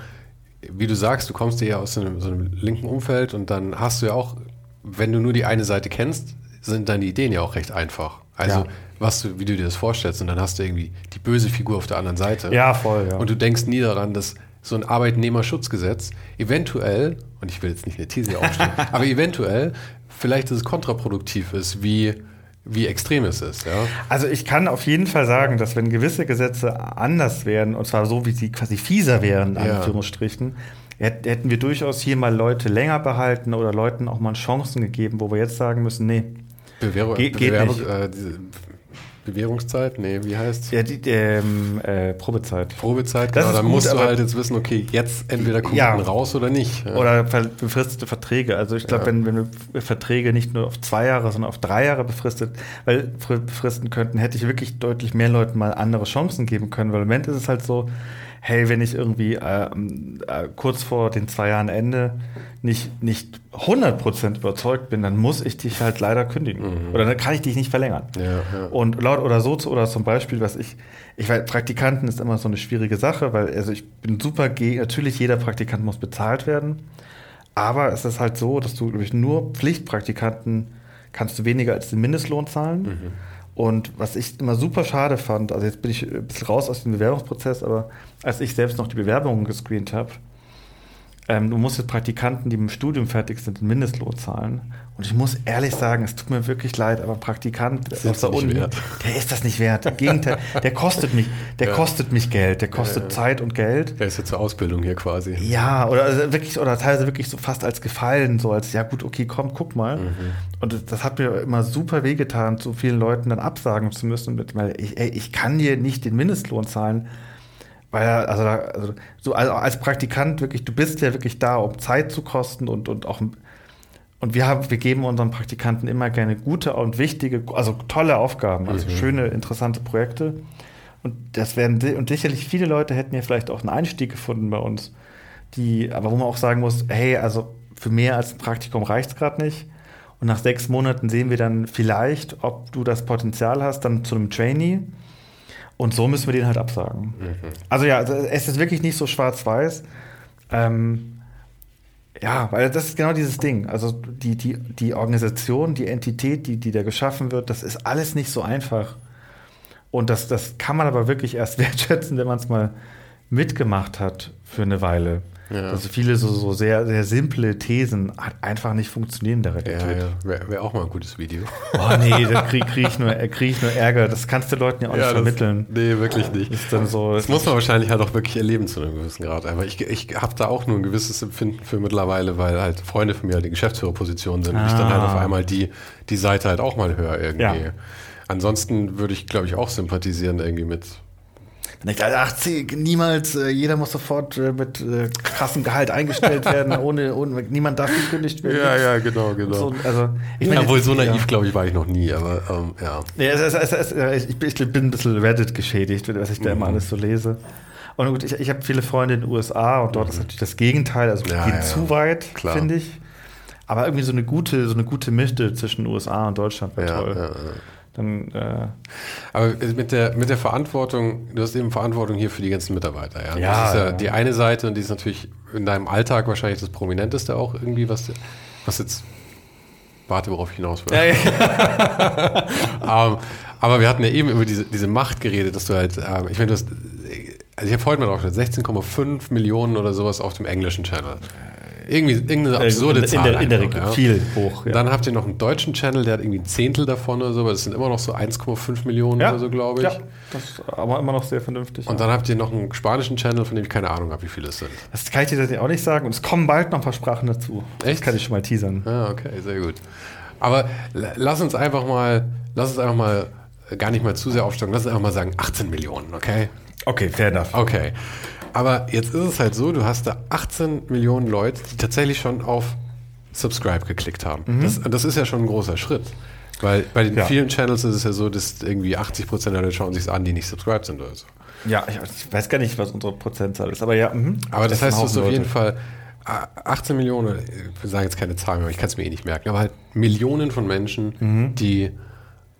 Speaker 1: wie du sagst, du kommst ja aus einem, so einem linken Umfeld und dann hast du ja auch wenn du nur die eine Seite kennst, sind deine Ideen ja auch recht einfach. Also, ja. was du, wie du dir das vorstellst, und dann hast du irgendwie die böse Figur auf der anderen Seite.
Speaker 2: Ja, voll, ja.
Speaker 1: Und du denkst nie daran, dass so ein Arbeitnehmerschutzgesetz eventuell, und ich will jetzt nicht eine These aufstellen, aber eventuell vielleicht dass es kontraproduktiv ist, wie, wie extrem es ist. Ja?
Speaker 2: Also ich kann auf jeden Fall sagen, dass wenn gewisse Gesetze anders wären, und zwar so, wie sie quasi fieser wären, in ja. Anführungsstrichen, hätten wir durchaus hier mal Leute länger behalten oder Leuten auch mal Chancen gegeben, wo wir jetzt sagen müssen, nee,
Speaker 1: Bewährung, Ge geht Bewerbung, nicht. Äh, Bewährungszeit? Nee, wie heißt
Speaker 2: Ja, die ähm, äh, Probezeit.
Speaker 1: Probezeit, genau. Dann gut, musst du halt jetzt wissen, okay, jetzt entweder Kunden ja. raus oder nicht.
Speaker 2: Ja. Oder befristete Verträge. Also ich glaube, ja. wenn, wenn wir Verträge nicht nur auf zwei Jahre, sondern auf drei Jahre befristet, weil befristen könnten, hätte ich wirklich deutlich mehr Leuten mal andere Chancen geben können. Weil im Moment ist es halt so, hey, wenn ich irgendwie äh, äh, kurz vor den zwei Jahren Ende nicht, nicht 100% überzeugt bin, dann muss ich dich halt leider kündigen. Mhm. Oder dann kann ich dich nicht verlängern. Ja, ja. Und laut oder so, oder zum Beispiel, was ich, ich weiß, Praktikanten ist immer so eine schwierige Sache, weil also ich bin super gegen, natürlich jeder Praktikant muss bezahlt werden, aber es ist halt so, dass du durch nur Pflichtpraktikanten kannst du weniger als den Mindestlohn zahlen. Mhm. Und was ich immer super schade fand, also jetzt bin ich ein bisschen raus aus dem Bewerbungsprozess, aber als ich selbst noch die Bewerbungen gescreent habe, ähm, du musst jetzt Praktikanten, die im Studium fertig sind, den Mindestlohn zahlen. Und ich muss ehrlich sagen, es tut mir wirklich leid, aber Praktikant aus der Uni, wert. der ist das nicht wert. Im Gegenteil, der kostet mich, der ja. kostet mich Geld, der kostet ja, Zeit und Geld.
Speaker 1: Der ist ja zur Ausbildung hier quasi.
Speaker 2: Ja, oder also wirklich, oder teilweise wirklich so fast als Gefallen, so als, ja gut, okay, komm, guck mal. Mhm. Und das hat mir immer super wehgetan, so vielen Leuten dann absagen zu müssen, weil ich, ey, ich kann dir nicht den Mindestlohn zahlen weil also, also so als Praktikant wirklich, du bist ja wirklich da, um Zeit zu kosten und, und auch und wir haben, wir geben unseren Praktikanten immer gerne gute und wichtige, also tolle Aufgaben, also mhm. schöne, interessante Projekte. Und das werden und sicherlich viele Leute hätten ja vielleicht auch einen Einstieg gefunden bei uns, die, aber wo man auch sagen muss, hey, also für mehr als ein Praktikum reicht es gerade nicht. Und nach sechs Monaten sehen wir dann vielleicht, ob du das Potenzial hast, dann zu einem Trainee und so müssen wir den halt absagen. Mhm. Also ja, es ist wirklich nicht so schwarz-weiß. Ähm, ja, weil das ist genau dieses Ding. Also die, die, die Organisation, die Entität, die, die da geschaffen wird, das ist alles nicht so einfach. Und das, das kann man aber wirklich erst wertschätzen, wenn man es mal mitgemacht hat für eine Weile. Ja. Dass viele so, so sehr, sehr simple Thesen einfach nicht funktionieren in der
Speaker 1: Realität. Ja, ja. Wäre wär auch mal ein gutes Video.
Speaker 2: Oh nee, da kriege krieg ich, nur, krieg ich nur Ärger. Das kannst du Leuten ja auch ja, nicht vermitteln.
Speaker 1: Das, nee, wirklich nicht.
Speaker 2: Ist dann so,
Speaker 1: das muss man wahrscheinlich halt auch wirklich erleben zu einem gewissen Grad. Aber ich, ich habe da auch nur ein gewisses Empfinden für mittlerweile, weil halt Freunde von mir halt in Geschäftsführerpositionen sind ah. und ich dann halt auf ah. einmal die, die Seite halt auch mal höre irgendwie. Ansonsten würde ich, glaube ich, auch sympathisieren irgendwie mit
Speaker 2: denke ich, ach, niemals, äh, jeder muss sofort äh, mit äh, krassem Gehalt eingestellt werden, ohne, ohne niemand darf gekündigt werden.
Speaker 1: Ja, ja, genau, genau. So, also, ich meine, Obwohl, so naiv, ja. glaube ich, war ich noch nie, aber ähm, ja.
Speaker 2: ja es, es, es, ich, ich, bin ein bisschen Reddit geschädigt, was ich da mhm. immer alles so lese. Und gut, ich, ich habe viele Freunde in den USA und dort mhm. ist natürlich das Gegenteil, also ja, geht ja, zu weit, finde ich. Aber irgendwie so eine gute, so eine gute Mitte zwischen USA und Deutschland wäre toll. Dann, äh
Speaker 1: Aber mit der, mit der Verantwortung, du hast eben Verantwortung hier für die ganzen Mitarbeiter. Ja,
Speaker 2: ja das
Speaker 1: ist
Speaker 2: ja,
Speaker 1: ja, die eine Seite und die ist natürlich in deinem Alltag wahrscheinlich das Prominenteste auch irgendwie, was, was jetzt, warte, worauf ich hinaus will. Ja, ja. um, ähm, aber wir hatten ja eben über diese, diese Macht geredet, dass du halt, ähm, ich meine, du hast, also ich habe heute mal drauf 16,5 Millionen oder sowas auf dem englischen Channel. Irgendwie irgendeine äh, absurde
Speaker 2: in,
Speaker 1: Zahl.
Speaker 2: In der, in der ja. viel hoch.
Speaker 1: Ja. Dann habt ihr noch einen deutschen Channel, der hat irgendwie ein Zehntel davon oder so, aber das sind immer noch so 1,5 Millionen ja. oder so, glaube ich. Ja,
Speaker 2: das ist aber immer noch sehr vernünftig.
Speaker 1: Und dann habt ihr noch einen spanischen Channel, von dem ich keine Ahnung habe, wie viele es sind.
Speaker 2: Das kann ich dir auch nicht sagen. Und es kommen bald noch ein paar Sprachen dazu.
Speaker 1: Echt? Das
Speaker 2: kann ich schon mal teasern.
Speaker 1: Ah, okay, sehr gut. Aber lass uns einfach mal, lass uns einfach mal gar nicht mal zu sehr aufstocken. Lass uns einfach mal sagen 18 Millionen, okay?
Speaker 2: Okay, fair enough.
Speaker 1: Okay. Aber jetzt ist es halt so, du hast da 18 Millionen Leute, die tatsächlich schon auf Subscribe geklickt haben. Mhm. Das, das, ist ja schon ein großer Schritt. Weil bei den ja. vielen Channels ist es ja so, dass irgendwie 80 Prozent der Leute schauen sich an, die nicht subscribed sind oder so.
Speaker 2: Ja, ich weiß gar nicht, was unsere Prozentzahl ist, aber ja.
Speaker 1: Mh. Aber das, das heißt, du hast auf jeden Fall 18 Millionen, wir sagen jetzt keine Zahlen mehr, ich kann es mir eh nicht merken, aber halt Millionen von Menschen, mhm. die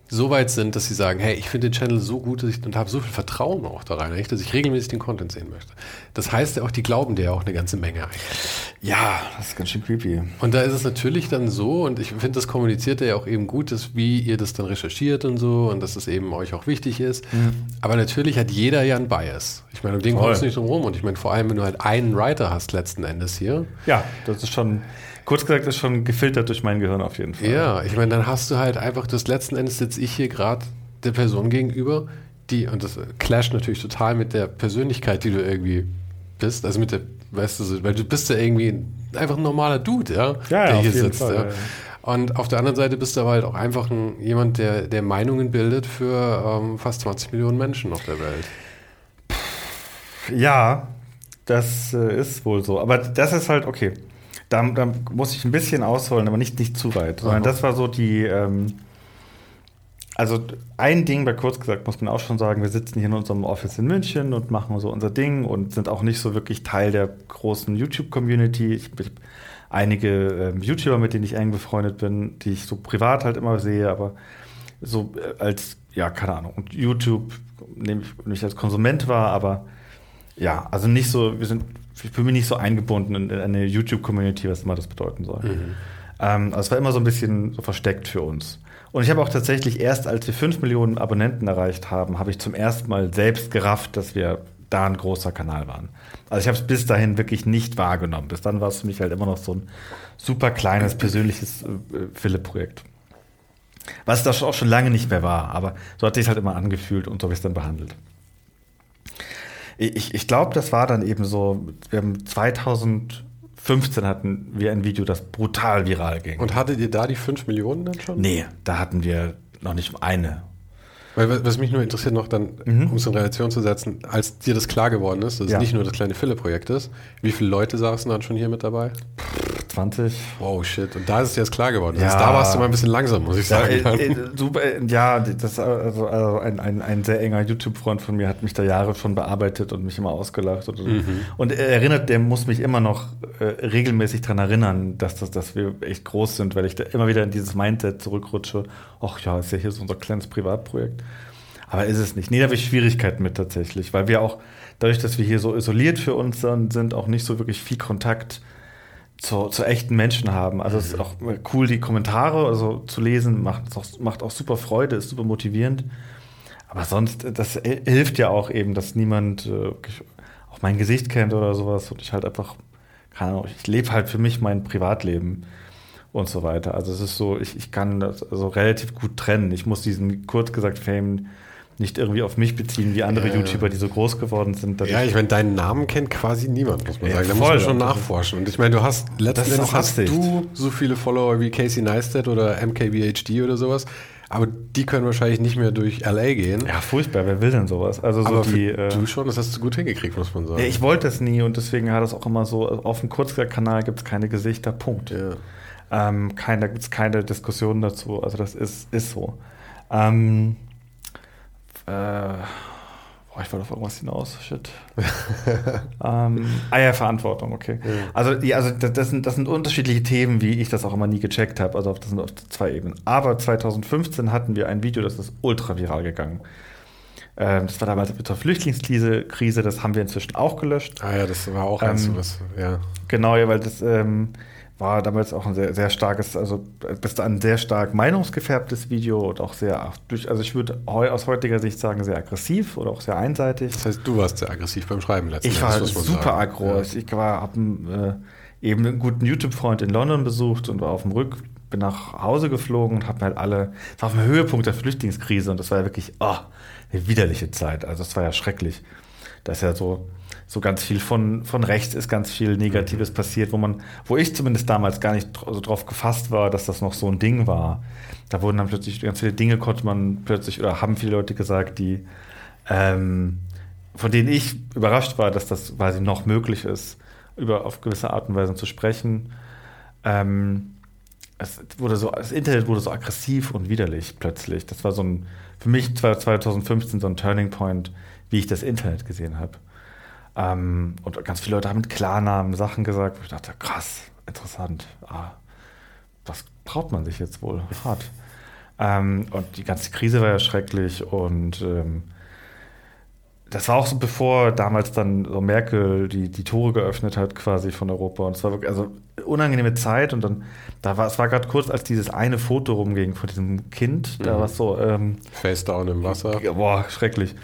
Speaker 1: so weit sind, dass sie sagen, hey, ich finde den Channel so gut dass ich, und habe so viel Vertrauen auch da rein, dass ich regelmäßig den Content sehen möchte. Das heißt ja auch, die glauben dir ja auch eine ganze Menge eigentlich.
Speaker 2: Ja, das ist ganz schön creepy.
Speaker 1: Und da ist es natürlich dann so, und ich finde, das kommuniziert ja auch eben gut, dass wie ihr das dann recherchiert und so und dass es eben euch auch wichtig ist. Mhm. Aber natürlich hat jeder ja einen Bias. Ich meine, um den kommst du nicht drum rum. Und ich meine, vor allem, wenn du halt einen Writer hast letzten Endes hier.
Speaker 2: Ja, das ist schon kurz gesagt, ist schon gefiltert durch mein Gehirn auf jeden Fall.
Speaker 1: Ja, ich meine, dann hast du halt einfach, das letzten Endes sitze ich hier gerade der Person gegenüber, die, und das clasht natürlich total mit der Persönlichkeit, die du irgendwie bist, also mit der, weißt du, weil du bist ja irgendwie einfach ein normaler Dude, ja,
Speaker 2: ja der ja, hier sitzt. Fall, ja.
Speaker 1: Und auf der anderen Seite bist du aber halt auch einfach ein, jemand, der, der Meinungen bildet für ähm, fast 20 Millionen Menschen auf der Welt.
Speaker 2: Ja, das äh, ist wohl so. Aber das ist halt, okay, da, da, muss ich ein bisschen ausholen, aber nicht, nicht zu weit. Sondern das war so die. Ähm, also ein Ding, bei kurz gesagt, muss man auch schon sagen, wir sitzen hier in unserem Office in München und machen so unser Ding und sind auch nicht so wirklich Teil der großen YouTube-Community. Ich, ich einige ähm, YouTuber, mit denen ich eng befreundet bin, die ich so privat halt immer sehe, aber so äh, als, ja, keine Ahnung, und YouTube nehme ich nicht als Konsument wahr, aber ja, also nicht so, wir sind ich bin mir nicht so eingebunden in eine YouTube-Community, was immer das bedeuten soll. Mhm. Ähm, also es war immer so ein bisschen so versteckt für uns. Und ich habe auch tatsächlich erst, als wir 5 Millionen Abonnenten erreicht haben, habe ich zum ersten Mal selbst gerafft, dass wir da ein großer Kanal waren. Also ich habe es bis dahin wirklich nicht wahrgenommen. Bis dann war es für mich halt immer noch so ein super kleines persönliches äh, Philipp-Projekt. Was das auch schon lange nicht mehr war, aber so hat sich halt immer angefühlt und so habe ich es dann behandelt. Ich, ich glaube, das war dann eben so, wir haben 2015 hatten wir ein Video, das brutal viral ging.
Speaker 1: Und hattet ihr da die 5 Millionen dann schon?
Speaker 2: Nee, da hatten wir noch nicht eine.
Speaker 1: Weil, was mich nur interessiert noch dann, mhm. um es in Relation zu setzen, als dir das klar geworden ist, dass ja. es nicht nur das kleine Philipp-Projekt ist, wie viele Leute saßen dann schon hier mit dabei?
Speaker 2: 20.
Speaker 1: Wow, shit. Und da ist es jetzt klar geworden. Ja. Also da warst du mal ein bisschen langsam, muss ich sagen.
Speaker 2: Ja, äh, äh, super, äh, ja das, also, also ein, ein, ein sehr enger YouTube-Freund von mir hat mich da Jahre schon bearbeitet und mich immer ausgelacht. Und, mhm. und er erinnert, der muss mich immer noch äh, regelmäßig daran erinnern, dass, das, dass wir echt groß sind, weil ich da immer wieder in dieses Mindset zurückrutsche. Ach ja, ist ja hier so unser kleines Privatprojekt. Aber ist es nicht. Nee, da habe ich Schwierigkeiten mit tatsächlich, weil wir auch, dadurch, dass wir hier so isoliert für uns sind, auch nicht so wirklich viel Kontakt zu, zu echten Menschen haben. Also es ist auch cool, die Kommentare also zu lesen, macht auch, macht auch super Freude, ist super motivierend. Aber sonst, das hilft ja auch eben, dass niemand äh, auch mein Gesicht kennt oder sowas und ich halt einfach keine Ahnung, ich lebe halt für mich mein Privatleben und so weiter. Also es ist so, ich, ich kann das also relativ gut trennen. Ich muss diesen kurz gesagt Fame nicht irgendwie auf mich beziehen, wie andere ja, YouTuber, die so groß geworden sind.
Speaker 1: Ja, ich meine, deinen Namen kennt quasi niemand, muss man ja, sagen. Da muss man schon nachforschen. Und ich meine, du hast letztendlich hast du so viele Follower wie Casey Neistat oder MKBHD oder sowas. Aber die können wahrscheinlich nicht mehr durch LA gehen.
Speaker 2: Ja, furchtbar. Wer will denn sowas? Also so
Speaker 1: Aber
Speaker 2: die,
Speaker 1: äh, du schon, das hast du gut hingekriegt, muss man sagen.
Speaker 2: Ja, ich wollte das nie und deswegen hat das auch immer so, auf dem Kurzkanal gibt es keine Gesichter, Punkt. Ja. Ähm, keine, da gibt es keine Diskussion dazu. Also das ist, ist so. Ähm, äh, boah, ich wollte auf irgendwas hinaus. Shit. ähm, ah ja, Verantwortung, okay. Ja. Also, ja, also das, sind, das sind unterschiedliche Themen, wie ich das auch immer nie gecheckt habe. Also das sind auf zwei Ebenen. Aber 2015 hatten wir ein Video, das ist ultra viral gegangen. Ähm, das war damals mit der Flüchtlingskrise, Krise, das haben wir inzwischen auch gelöscht.
Speaker 1: Ah ja, das war auch eins, ähm, was, ja.
Speaker 2: Genau, ja, weil das ähm, war damals auch ein sehr, sehr starkes, also bis ein sehr stark meinungsgefärbtes Video und auch sehr durch, also ich würde aus heutiger Sicht sagen, sehr aggressiv oder auch sehr einseitig.
Speaker 1: Das heißt, du warst sehr aggressiv beim Schreiben
Speaker 2: letztens. Ich war super aggro. Ja. Ich war, habe äh, eben einen guten YouTube-Freund in London besucht und war auf dem Rück, bin nach Hause geflogen und habe halt alle, es war auf dem Höhepunkt der Flüchtlingskrise und das war ja wirklich, oh, eine widerliche Zeit. Also es war ja schrecklich. Das ist ja so, so ganz viel von, von rechts ist ganz viel Negatives mhm. passiert, wo man, wo ich zumindest damals gar nicht so drauf gefasst war, dass das noch so ein Ding war. Da wurden dann plötzlich ganz viele Dinge konnte man plötzlich, oder haben viele Leute gesagt, die, ähm, von denen ich überrascht war, dass das quasi noch möglich ist, über auf gewisse Art und Weise zu sprechen. Ähm, es wurde so, das Internet wurde so aggressiv und widerlich plötzlich. Das war so ein, für mich 2015 so ein Turning Point, wie ich das Internet gesehen habe. Ähm, und ganz viele Leute haben mit Klarnamen Sachen gesagt, wo ich dachte, krass, interessant. Ah, was traut man sich jetzt wohl? Hart. Ähm, und die ganze Krise war ja schrecklich und ähm, das war auch so, bevor damals dann so Merkel die, die Tore geöffnet hat, quasi von Europa. Und es war wirklich, also unangenehme Zeit. Und dann, da war, es war gerade kurz, als dieses eine Foto rumging von diesem Kind, mhm. da war es so. Ähm,
Speaker 1: Face down im Wasser.
Speaker 2: Boah, schrecklich.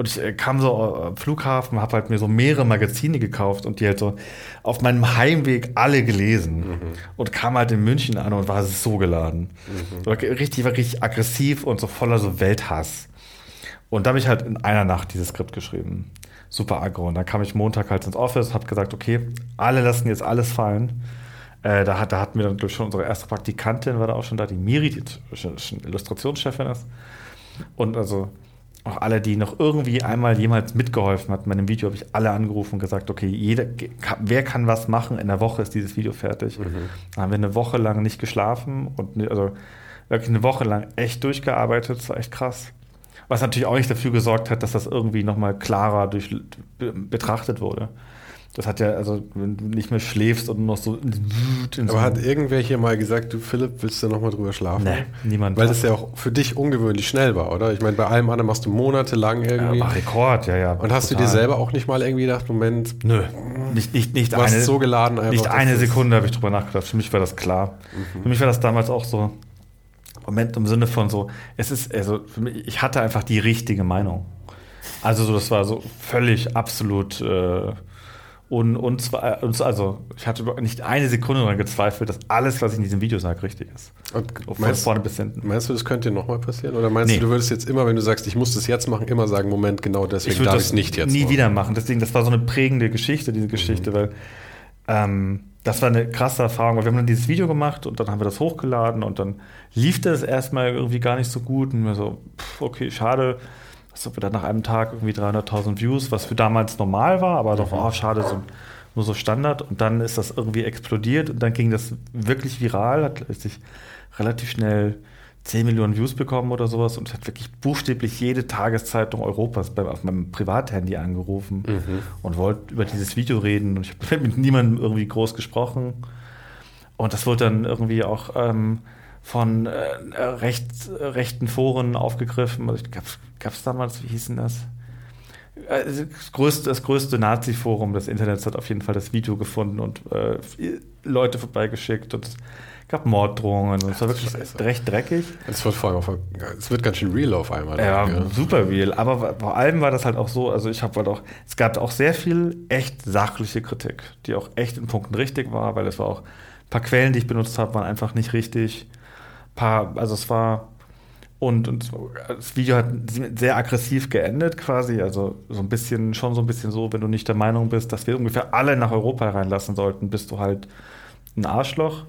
Speaker 2: Und ich äh, kam so am Flughafen, habe halt mir so mehrere Magazine gekauft und die halt so auf meinem Heimweg alle gelesen. Mhm. Und kam halt in München an und war so geladen. Mhm. War richtig, war richtig aggressiv und so voller so Welthass. Und da habe ich halt in einer Nacht dieses Skript geschrieben. Super aggro. Und dann kam ich Montag halt ins Office, habe gesagt, okay, alle lassen jetzt alles fallen. Äh, da, hat, da hatten wir dann durch schon unsere erste Praktikantin, war da auch schon da, die Miri, die Illustrationschefin ist. Und also auch alle, die noch irgendwie einmal jemals mitgeholfen hatten. Bei dem Video habe ich alle angerufen und gesagt, okay, jeder, wer kann was machen? In der Woche ist dieses Video fertig. Mhm. Dann haben wir eine Woche lang nicht geschlafen und also wirklich eine Woche lang echt durchgearbeitet. Das war echt krass. Was natürlich auch nicht dafür gesorgt hat, dass das irgendwie nochmal klarer durch, betrachtet wurde. Das hat ja, also, wenn du nicht mehr schläfst und noch so.
Speaker 1: Aber hat irgendwer hier mal gesagt, du Philipp, willst du nochmal drüber schlafen?
Speaker 2: Nee, niemand.
Speaker 1: Weil das ja auch für dich ungewöhnlich schnell war, oder? Ich meine, bei allem anderen machst du monatelang irgendwie. Ja,
Speaker 2: Rekord, ja, ja.
Speaker 1: Und hast total. du dir selber auch nicht mal irgendwie gedacht, Moment.
Speaker 2: Nö. Nicht, nicht, nicht
Speaker 1: du eine, so geladen
Speaker 2: einfach. Nicht eine Sekunde habe ich drüber nachgedacht. Für mich war das klar. Mhm. Für mich war das damals auch so. Moment im Sinne von so, es ist, also für mich, ich hatte einfach die richtige Meinung. Also so, das war so völlig absolut. Äh, und, und, zwar, also ich hatte nicht eine Sekunde daran gezweifelt, dass alles, was ich in diesem Video sage, richtig ist.
Speaker 1: Und meinst, vorne bis hinten. Meinst du, das könnte dir nochmal passieren? Oder meinst nee. du, du würdest jetzt immer, wenn du sagst, ich muss das jetzt machen, immer sagen, Moment, genau deswegen ich darf ich es nicht jetzt
Speaker 2: nie machen. wieder machen. Deswegen, das war so eine prägende Geschichte, diese Geschichte, mhm. weil ähm, das war eine krasse Erfahrung, weil wir haben dann dieses Video gemacht und dann haben wir das hochgeladen und dann lief das erstmal irgendwie gar nicht so gut und wir so, pff, okay, schade wir dann nach einem Tag irgendwie 300.000 Views, was für damals normal war, aber doch, mhm. oh, schade, so, nur so Standard. Und dann ist das irgendwie explodiert und dann ging das wirklich viral, hat sich relativ schnell 10 Millionen Views bekommen oder sowas und hat wirklich buchstäblich jede Tageszeitung Europas bei, auf meinem Privathandy angerufen mhm. und wollte über dieses Video reden und ich habe mit niemandem irgendwie groß gesprochen. Und das wurde dann irgendwie auch ähm, von äh, rechts, rechten Foren aufgegriffen. Also gab es damals, wie hießen das? also das größte, das größte Nazi-Forum des Internets hat auf jeden Fall das Video gefunden und äh, Leute vorbeigeschickt und es gab Morddrohungen und es war wirklich Scheiße. recht dreckig.
Speaker 1: Es wird vor allem auf, es wird ganz schön real auf einmal.
Speaker 2: Ja, ja, super real. Aber vor allem war das halt auch so, also ich habe halt auch, es gab auch sehr viel echt sachliche Kritik, die auch echt in Punkten richtig war, weil es war auch ein paar Quellen, die ich benutzt habe, waren einfach nicht richtig. Paar, also es war und, und das Video hat sehr aggressiv geendet quasi, also so ein bisschen, schon so ein bisschen so, wenn du nicht der Meinung bist, dass wir ungefähr alle nach Europa reinlassen sollten, bist du halt ein Arschloch.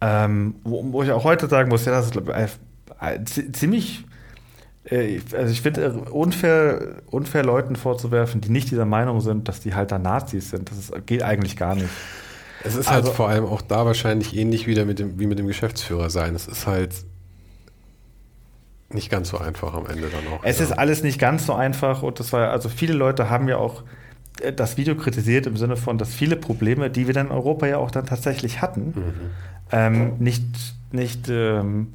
Speaker 2: Ähm, wo, wo, ich auch heute sagen muss, ja, das ist äh, ziemlich, äh, also ich finde äh, unfair, unfair Leuten vorzuwerfen, die nicht dieser Meinung sind, dass die halt da Nazis sind. Das ist, geht eigentlich gar nicht.
Speaker 1: Es ist halt also, halt vor allem auch da wahrscheinlich ähnlich wieder mit dem, wie mit dem Geschäftsführer sein. Es ist halt nicht ganz so einfach am Ende dann auch.
Speaker 2: Es ja. ist alles nicht ganz so einfach und das war, also viele Leute haben ja auch äh, das Video kritisiert im Sinne von, dass viele Probleme, die wir dann in Europa ja auch dann tatsächlich hatten, mhm. ähm, nicht, nicht ähm,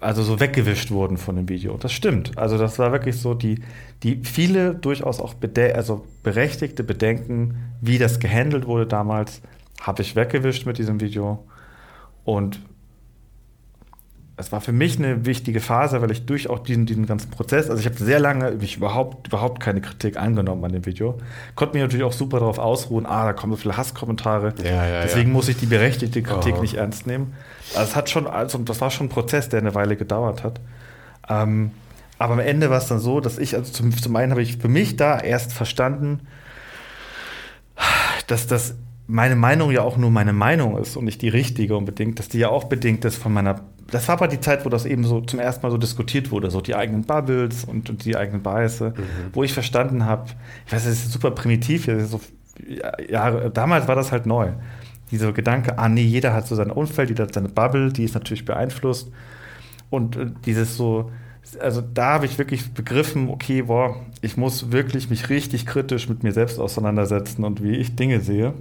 Speaker 2: also so weggewischt wurden von dem Video. Das stimmt. Also das war wirklich so, die, die viele durchaus auch also berechtigte Bedenken, wie das gehandelt wurde damals, habe ich weggewischt mit diesem Video. Und es war für mich eine wichtige Phase, weil ich durch auch diesen, diesen ganzen Prozess, also ich habe sehr lange ich überhaupt, überhaupt keine Kritik angenommen an dem Video, konnte mich natürlich auch super darauf ausruhen, ah, da kommen so viele Hasskommentare,
Speaker 1: ja, ja,
Speaker 2: deswegen ja. muss ich die berechtigte Kritik oh. nicht ernst nehmen. Also es hat schon, also das war schon ein Prozess, der eine Weile gedauert hat. Ähm, aber am Ende war es dann so, dass ich, also zum, zum einen habe ich für mich da erst verstanden, dass das meine Meinung ja auch nur meine Meinung ist und nicht die richtige unbedingt, dass die ja auch bedingt ist von meiner. Das war aber die Zeit, wo das eben so zum ersten Mal so diskutiert wurde, so die eigenen Bubbles und, und die eigenen Biases, mhm. wo ich verstanden habe, ich weiß, das ist super primitiv, so, ja, damals war das halt neu. Dieser Gedanke, ah nee, jeder hat so sein Umfeld, jeder hat seine Bubble, die ist natürlich beeinflusst. Und äh, dieses so, also da habe ich wirklich begriffen, okay, boah, ich muss wirklich mich richtig kritisch mit mir selbst auseinandersetzen und wie ich Dinge sehe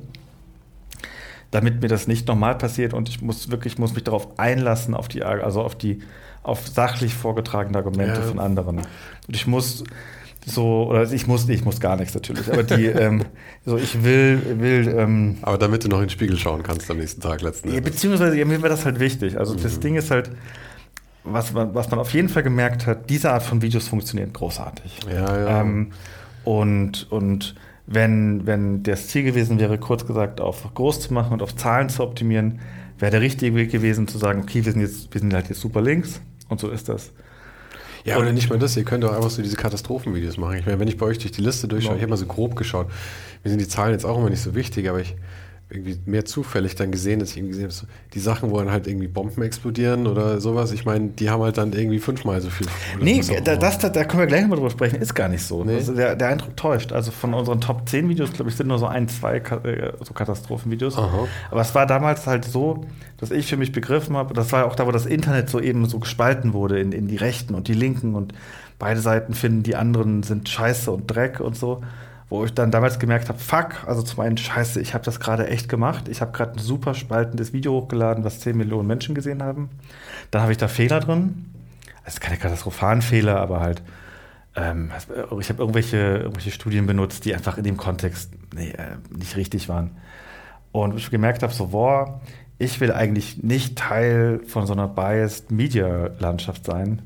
Speaker 2: damit mir das nicht nochmal passiert und ich muss wirklich muss mich darauf einlassen auf die also auf die auf sachlich vorgetragene Argumente ja. von anderen und ich muss so oder ich muss ich muss gar nichts natürlich aber die ähm, so ich will will ähm,
Speaker 1: aber damit du noch in den Spiegel schauen kannst am nächsten Tag letzten
Speaker 2: Endes. beziehungsweise ja, mir war das halt wichtig also mhm. das Ding ist halt was man, was man auf jeden Fall gemerkt hat, diese Art von Videos funktionieren großartig.
Speaker 1: Ja, ja.
Speaker 2: Ähm, und, und wenn, wenn das Ziel gewesen wäre, kurz gesagt, auf groß zu machen und auf Zahlen zu optimieren, wäre der richtige Weg gewesen zu sagen, okay, wir sind jetzt, wir sind halt jetzt super links und so ist das.
Speaker 1: Ja, oder nicht mal das, ihr könnt auch einfach so diese Katastrophenvideos machen. Ich meine, wenn ich bei euch durch die Liste durchschaue, genau. ich habe mal so grob geschaut, mir sind die Zahlen jetzt auch immer nicht so wichtig, aber ich irgendwie mehr zufällig dann gesehen, dass ich irgendwie gesehen habe, so, die Sachen, wo dann halt irgendwie Bomben explodieren oder sowas. Ich meine, die haben halt dann irgendwie fünfmal so viel.
Speaker 2: Nee, da, das, da, da können wir gleich mal drüber sprechen, ist gar nicht so. Nee. Also der, der, Eindruck täuscht. Also von unseren Top 10 Videos, glaube ich, sind nur so ein, zwei äh, so Katastrophenvideos. Aha. Aber es war damals halt so, dass ich für mich begriffen habe, das war auch da, wo das Internet so eben so gespalten wurde in, in die Rechten und die Linken und beide Seiten finden, die anderen sind scheiße und Dreck und so wo ich dann damals gemerkt habe, fuck, also zum einen, scheiße, ich habe das gerade echt gemacht. Ich habe gerade ein super spaltendes Video hochgeladen, was 10 Millionen Menschen gesehen haben. Dann habe ich da Fehler drin. Also keine katastrophalen Fehler, aber halt, ähm, ich habe irgendwelche, irgendwelche Studien benutzt, die einfach in dem Kontext nee, äh, nicht richtig waren. Und ich gemerkt habe, so, boah, ich will eigentlich nicht Teil von so einer biased Media-Landschaft sein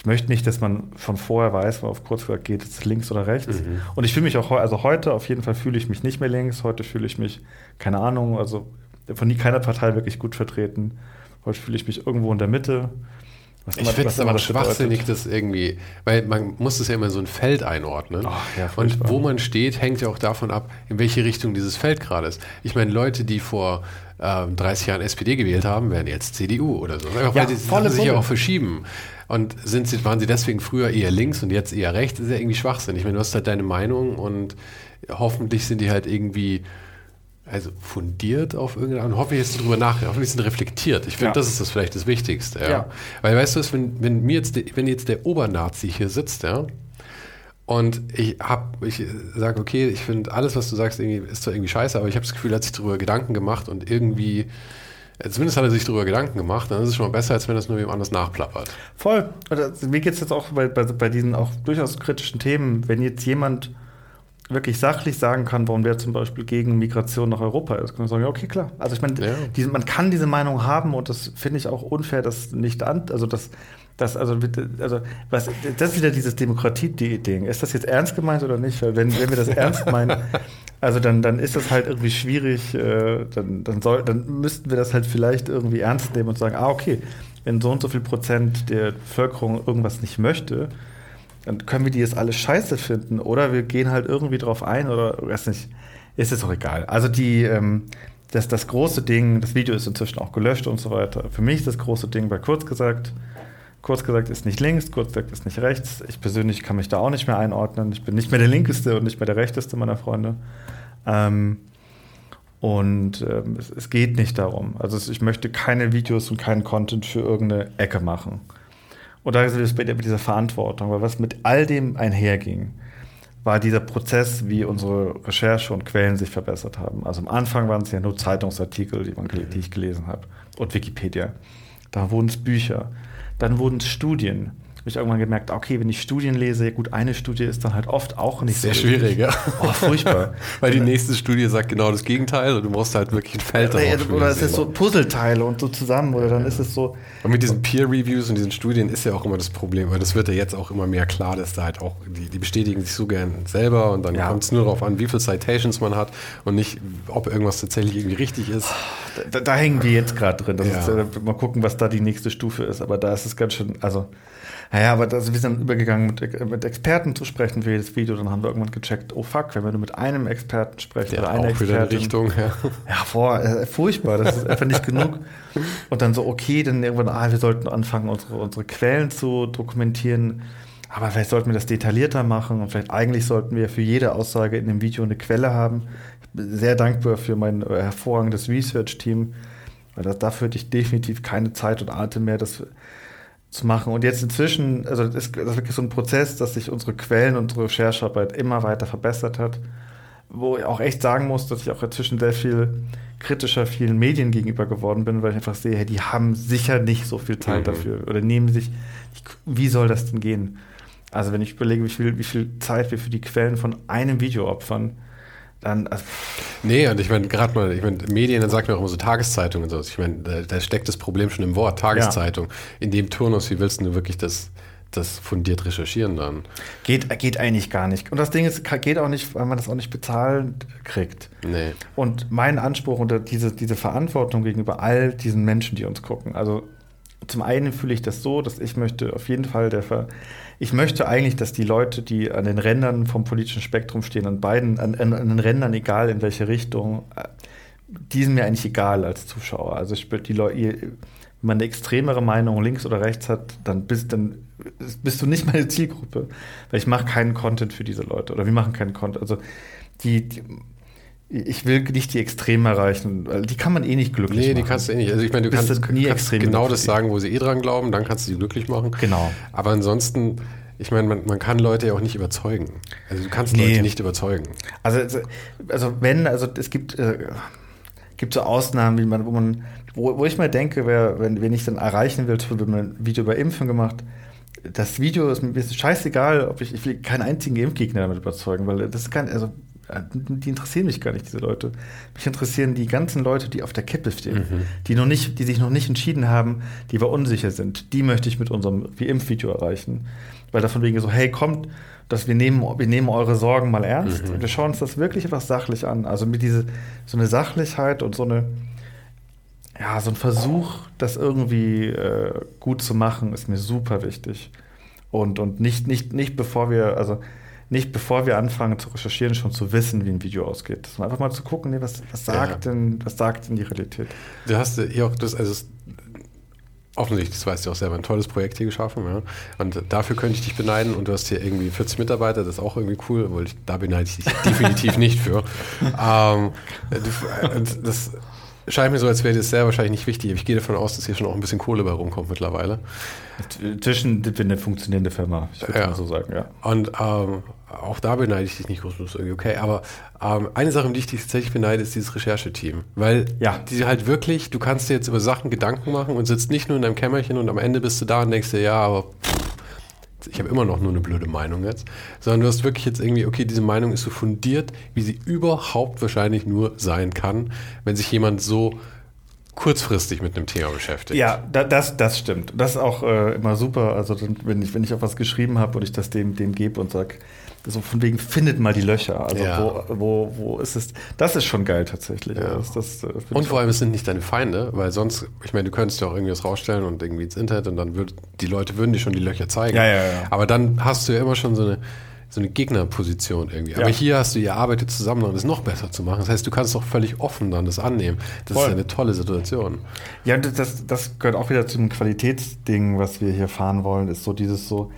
Speaker 2: ich möchte nicht, dass man von vorher weiß, auf kurz gesagt geht es links oder rechts. Mhm. Und ich fühle mich auch also heute auf jeden Fall fühle ich mich nicht mehr links. Heute fühle ich mich keine Ahnung, also von nie keiner Partei wirklich gut vertreten. Heute fühle ich mich irgendwo in der Mitte.
Speaker 1: Was ich finde es aber schwachsinnig, das irgendwie, weil man muss das ja immer in so ein Feld einordnen.
Speaker 2: Ach, ja,
Speaker 1: und wo man steht, hängt ja auch davon ab, in welche Richtung dieses Feld gerade ist. Ich meine, Leute, die vor äh, 30 Jahren SPD gewählt haben, werden jetzt CDU oder so. Einfach ja, weil die sich ja auch verschieben. Und sind sie, waren sie deswegen früher eher links und jetzt eher rechts? Das ist ja irgendwie Schwachsinn. Ich meine, du hast halt deine Meinung und hoffentlich sind die halt irgendwie also fundiert auf irgendeine Art. Hoffe ich jetzt drüber nach. Hoffentlich sind reflektiert. Ich finde, ja. das ist das vielleicht das Wichtigste. Ja. ja. Weil weißt du, wenn, wenn mir jetzt, wenn jetzt der Obernazi hier sitzt, ja, und ich habe, ich sage, okay, ich finde alles, was du sagst, irgendwie, ist zwar irgendwie scheiße, aber ich habe das Gefühl, er hat sich darüber Gedanken gemacht und irgendwie Zumindest hat er sich darüber Gedanken gemacht, dann ist es schon mal besser, als wenn das nur jemand anders nachplappert.
Speaker 2: Voll. Mir geht es jetzt auch bei, bei, bei diesen auch durchaus kritischen Themen, wenn jetzt jemand wirklich sachlich sagen kann, warum der zum Beispiel gegen Migration nach Europa ist, kann man sagen, ja, okay, klar. Also ich meine, ja. man kann diese Meinung haben und das finde ich auch unfair, das nicht an, also das, das, also, also was, das ist wieder dieses Demokratie-Ding. Ist das jetzt ernst gemeint oder nicht? Weil wenn, wenn wir das ernst meinen, also dann, dann ist das halt irgendwie schwierig, äh, dann, dann, soll, dann müssten wir das halt vielleicht irgendwie ernst nehmen und sagen, ah, okay, wenn so und so viel Prozent der Bevölkerung irgendwas nicht möchte, dann können wir die jetzt alle scheiße finden oder wir gehen halt irgendwie drauf ein oder weiß nicht, ist es auch egal. Also die, ähm, das, das große Ding, das Video ist inzwischen auch gelöscht und so weiter. Für mich ist das große Ding bei kurz gesagt, kurz gesagt ist nicht links, kurz gesagt ist nicht rechts. Ich persönlich kann mich da auch nicht mehr einordnen. Ich bin nicht mehr der linkeste und nicht mehr der rechteste meiner Freunde. Ähm, und ähm, es, es, geht nicht darum. Also ich möchte keine Videos und keinen Content für irgendeine Ecke machen. Und da ist es bei dieser Verantwortung, weil was mit all dem einherging, war dieser Prozess, wie unsere Recherche und Quellen sich verbessert haben. Also am Anfang waren es ja nur Zeitungsartikel, die, man, die ich gelesen habe, und Wikipedia. Da wurden es Bücher. Dann wurden Studien habe ich irgendwann gemerkt, okay, wenn ich Studien lese, gut, eine Studie ist dann halt oft auch nicht
Speaker 1: Sehr so schwierig, ja.
Speaker 2: Oh, furchtbar.
Speaker 1: Weil die nächste Studie sagt genau das Gegenteil und du musst halt wirklich ein Feld
Speaker 2: ja, darauf Oder es ist so Puzzleteile und so zusammen oder dann ist es so.
Speaker 1: Und mit diesen Peer-Reviews und diesen Studien ist ja auch immer das Problem, weil das wird ja jetzt auch immer mehr klar, dass da halt auch, die, die bestätigen sich so gern selber und dann ja. kommt es nur darauf an, wie viele Citations man hat und nicht, ob irgendwas tatsächlich irgendwie richtig ist.
Speaker 2: Da, da hängen wir jetzt gerade drin. Ja. Ist, äh, mal gucken, was da die nächste Stufe ist. Aber da ist es ganz schön, also naja, aber das, wir sind übergegangen, mit, mit, Experten zu sprechen für jedes Video. Dann haben wir irgendwann gecheckt, oh fuck, wenn wir nur mit einem Experten sprechen
Speaker 1: ja, oder einer auch Expertin. Richtung, ja.
Speaker 2: Ja, vor, äh, furchtbar, das ist einfach nicht genug. Und dann so, okay, dann irgendwann, ah, wir sollten anfangen, unsere, unsere Quellen zu dokumentieren. Aber vielleicht sollten wir das detaillierter machen und vielleicht eigentlich sollten wir für jede Aussage in dem Video eine Quelle haben. Ich bin sehr dankbar für mein äh, hervorragendes Research-Team, weil das, dafür hätte ich definitiv keine Zeit und Atem mehr, das zu machen. Und jetzt inzwischen, also das ist, das ist wirklich so ein Prozess, dass sich unsere Quellen, unsere Recherchearbeit immer weiter verbessert hat, wo ich auch echt sagen muss, dass ich auch inzwischen sehr viel kritischer vielen Medien gegenüber geworden bin, weil ich einfach sehe, hey, die haben sicher nicht so viel Zeit mhm. dafür oder nehmen sich, wie soll das denn gehen? Also wenn ich überlege, wie viel, wie viel Zeit wir für die Quellen von einem Video opfern, dann. Also
Speaker 1: nee, und ich meine, gerade mal, ich meine, Medien, dann sagt man auch immer so Tageszeitungen und so. Ich meine, da, da, steckt das Problem schon im Wort, Tageszeitung. Ja. In dem Turnus, wie willst du wirklich das, das fundiert recherchieren dann?
Speaker 2: Geht, geht eigentlich gar nicht. Und das Ding ist, geht auch nicht, weil man das auch nicht bezahlen kriegt.
Speaker 1: Nee.
Speaker 2: Und mein Anspruch und diese, diese Verantwortung gegenüber all diesen Menschen, die uns gucken, also zum einen fühle ich das so, dass ich möchte auf jeden Fall der Ver ich möchte eigentlich, dass die Leute, die an den Rändern vom politischen Spektrum stehen, an beiden, an, an, an den Rändern, egal in welche Richtung, äh, die sind mir eigentlich egal als Zuschauer. Also ich die Leute, wenn man eine extremere Meinung links oder rechts hat, dann bist, dann bist du nicht meine Zielgruppe. Weil ich mache keinen Content für diese Leute. Oder wir machen keinen Content. Also die, die ich will nicht die Extremen erreichen, weil die kann man eh nicht glücklich
Speaker 1: nee,
Speaker 2: machen.
Speaker 1: Nee, die kannst du eh nicht. Also ich meine, du kannst, nie kannst genau das sagen, wo sie eh dran glauben, dann kannst du sie glücklich machen.
Speaker 2: Genau.
Speaker 1: Aber ansonsten, ich meine, man, man kann Leute ja auch nicht überzeugen. Also du kannst nee. Leute nicht überzeugen.
Speaker 2: Also, also wenn, also es gibt, äh, gibt so Ausnahmen, wie man, wo man, wo, wo ich mal denke, wer, wenn, wenn ich dann erreichen will, zum Beispiel ein Video über Impfen gemacht, das Video ist mir scheißegal, ob ich, ich will keinen einzigen Impfgegner damit überzeugen, weil das ist kein, also die interessieren mich gar nicht, diese Leute. Mich interessieren die ganzen Leute, die auf der Kippe stehen, mhm. die, noch nicht, die sich noch nicht entschieden haben, die wir unsicher sind. Die möchte ich mit unserem Wie-Impf-Video erreichen. Weil davon wegen so, hey, kommt, dass wir nehmen, wir nehmen eure Sorgen mal ernst mhm. und wir schauen uns das wirklich etwas sachlich an. Also mit diese, so eine Sachlichkeit und so eine, ja, so ein Versuch, das irgendwie äh, gut zu machen, ist mir super wichtig. Und, und nicht, nicht, nicht bevor wir, also nicht bevor wir anfangen zu recherchieren, schon zu wissen, wie ein Video ausgeht. Sondern einfach mal zu gucken, nee, was, was, sagt ja. denn, was sagt denn die Realität?
Speaker 1: Du hast hier auch das, also offensichtlich, das weißt du auch selber, ein tolles Projekt hier geschaffen. Ja? Und dafür könnte ich dich beneiden. Und du hast hier irgendwie 40 Mitarbeiter, das ist auch irgendwie cool, weil ich, da beneide ich dich definitiv nicht für. Ähm, das, scheint mir so, als wäre das sehr wahrscheinlich nicht wichtig. Ich gehe davon aus, dass hier schon auch ein bisschen Kohle bei rumkommt mittlerweile.
Speaker 2: Zwischen eine funktionierende Firma, ich würde
Speaker 1: Ja.
Speaker 2: mal so sagen, ja.
Speaker 1: Und ähm, auch da beneide ich dich nicht groß, irgendwie okay. Aber ähm, eine Sache, um die ich dich tatsächlich beneide, ist dieses Rechercheteam. Weil
Speaker 2: Ja.
Speaker 1: die halt wirklich, du kannst dir jetzt über Sachen Gedanken machen und sitzt nicht nur in deinem Kämmerchen und am Ende bist du da und denkst dir, ja, aber pff, ich habe immer noch nur eine blöde Meinung jetzt. Sondern du hast wirklich jetzt irgendwie, okay, diese Meinung ist so fundiert, wie sie überhaupt wahrscheinlich nur sein kann, wenn sich jemand so kurzfristig mit einem Thema beschäftigt.
Speaker 2: Ja, da, das, das stimmt. Das ist auch äh, immer super. Also wenn ich, wenn ich auf was geschrieben habe und ich das dem, dem gebe und sage, so von wegen findet mal die Löcher. Also
Speaker 1: Ja.
Speaker 2: wo, wo, wo ist es? Das ist schon geil tatsächlich.
Speaker 1: Ja.
Speaker 2: Das, das, äh,
Speaker 1: Und vor allem, es sind nicht deine Feinde, weil sonst, ich meine, du könntest ja auch irgendwie was rausstellen und irgendwie ins Internet und dann würd, die Leute würden dir schon die Löcher zeigen.
Speaker 2: Ja, ja, ja.
Speaker 1: Aber dann hast du ja immer schon so eine, so eine Gegnerposition irgendwie. Aber
Speaker 2: Ja.
Speaker 1: hier hast du, ihr arbeitet zusammen, um es noch besser zu machen. Das heißt, du kannst doch völlig offen dann das annehmen. Das
Speaker 2: Voll.
Speaker 1: ist eine tolle Situation.
Speaker 2: Ja, und das, das gehört auch wieder zum Qualitätsding, was wir hier fahren wollen, ist so dieses so,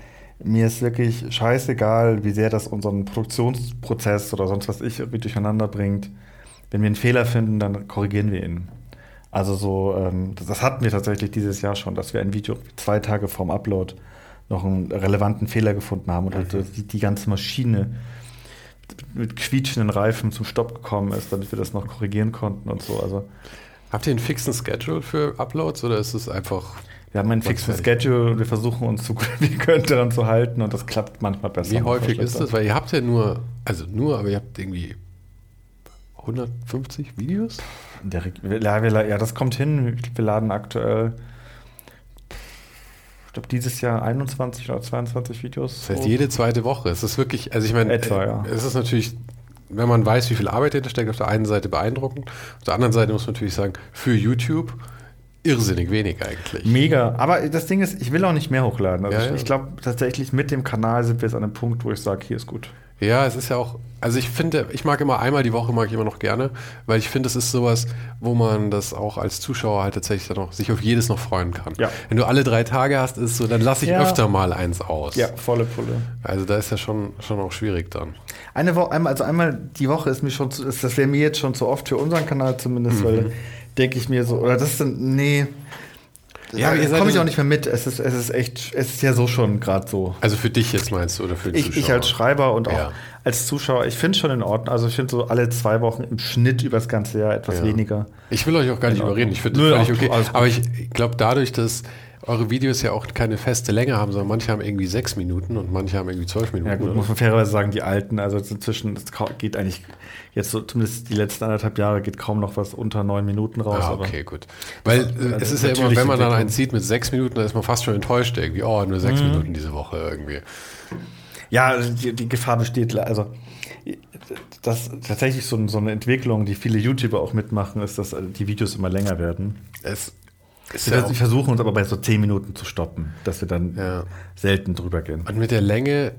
Speaker 2: mir ist wirklich scheißegal, wie sehr das unseren Produktionsprozess oder sonst was ich irgendwie durcheinander bringt. Wenn wir einen Fehler finden, dann korrigieren wir ihn. Also so, ähm, das, das hatten wir tatsächlich dieses Jahr schon, dass wir ein Video zwei Tage vorm Upload noch einen relevanten Fehler gefunden haben und halt die, die ganze Maschine mit quietschenden Reifen zum Stopp gekommen ist, damit wir das noch korrigieren konnten und so. Also
Speaker 1: Habt ihr einen fixen Schedule für Uploads oder ist es einfach.
Speaker 2: Wir haben einen fixen
Speaker 1: fertig?
Speaker 2: Schedule und wir versuchen uns so gut wie können daran zu halten und das klappt manchmal besser.
Speaker 1: Wie häufig ist das? Weil ihr habt ja nur, also nur, aber ihr habt irgendwie 150 Videos?
Speaker 2: Der, ja, wir, ja, das kommt hin. Wir laden aktuell, ich glaube, dieses Jahr 21 oder 22 Videos.
Speaker 1: Das heißt, jede zweite Woche. Es ist wirklich, also ich meine,
Speaker 2: Etwa, ja.
Speaker 1: es ist natürlich, wenn man weiß, wie viel Arbeit dahinter steckt, auf der einen Seite beeindruckend, auf der anderen Seite muss man natürlich sagen, für YouTube irrsinnig wenig eigentlich.
Speaker 2: Mega. Aber das Ding ist, ich will auch nicht mehr hochladen. Also
Speaker 1: Ja,
Speaker 2: ich,
Speaker 1: ja.
Speaker 2: ich glaube tatsächlich, mit dem Kanal sind wir jetzt an einem Punkt, wo ich sage, hier ist gut.
Speaker 1: Ja, es ist ja auch, also ich finde, ich mag immer einmal die Woche, mag ich immer noch gerne, weil ich finde, es ist sowas, wo man das auch als Zuschauer halt tatsächlich dann auch sich auf jedes noch freuen kann.
Speaker 2: Ja.
Speaker 1: Wenn du alle drei Tage hast, ist so, dann lasse ich
Speaker 2: Ja.
Speaker 1: öfter mal eins aus.
Speaker 2: Ja, volle Pulle.
Speaker 1: Also da ist ja schon, schon auch schwierig dann.
Speaker 2: Eine Woche, also einmal die Woche ist mir schon zu, ist, das wäre mir jetzt schon zu oft für unseren Kanal zumindest,
Speaker 1: Mhm.
Speaker 2: weil denke ich mir so, oder das sind, nee.
Speaker 1: Ja, seid
Speaker 2: komme ich
Speaker 1: so-
Speaker 2: auch nicht mehr mit. Es ist, es ist echt, es ist ja so schon gerade so.
Speaker 1: Also für dich jetzt meinst du oder für die
Speaker 2: Ich,
Speaker 1: Zuschauer?
Speaker 2: ich als Schreiber und auch
Speaker 1: Ja.
Speaker 2: als Zuschauer, ich finde schon in Ordnung. Also ich finde so alle zwei Wochen im Schnitt über das ganze Jahr etwas
Speaker 1: Ja.
Speaker 2: weniger.
Speaker 1: Ich will euch auch gar nicht überreden. Ich finde das völlig okay. Aber ich glaube, dadurch, dass eure Videos ja auch keine feste Länge haben, sondern manche haben irgendwie sechs Minuten und manche haben irgendwie zwölf Minuten.
Speaker 2: Ja gut,
Speaker 1: oder?
Speaker 2: muss man fairerweise sagen, die alten, also inzwischen, geht eigentlich, jetzt so zumindest die letzten anderthalb Jahre geht kaum noch was unter neun Minuten raus.
Speaker 1: Ah, okay, gut. Weil äh,
Speaker 2: Also
Speaker 1: es ist ja immer, wenn man dann einen sieht mit sechs Minuten, dann ist man fast schon enttäuscht irgendwie. Oh, nur sechs
Speaker 2: Mhm.
Speaker 1: Minuten diese Woche irgendwie.
Speaker 2: Ja, also die, die Gefahr besteht, also das tatsächlich so, so eine Entwicklung, die viele YouTuber auch mitmachen, ist, dass die Videos immer länger werden.
Speaker 1: Es ist
Speaker 2: Wir
Speaker 1: ja auch,
Speaker 2: versuchen uns aber bei so zehn Minuten zu stoppen, dass wir dann
Speaker 1: Ja.
Speaker 2: selten drüber gehen.
Speaker 1: und mit der Länge,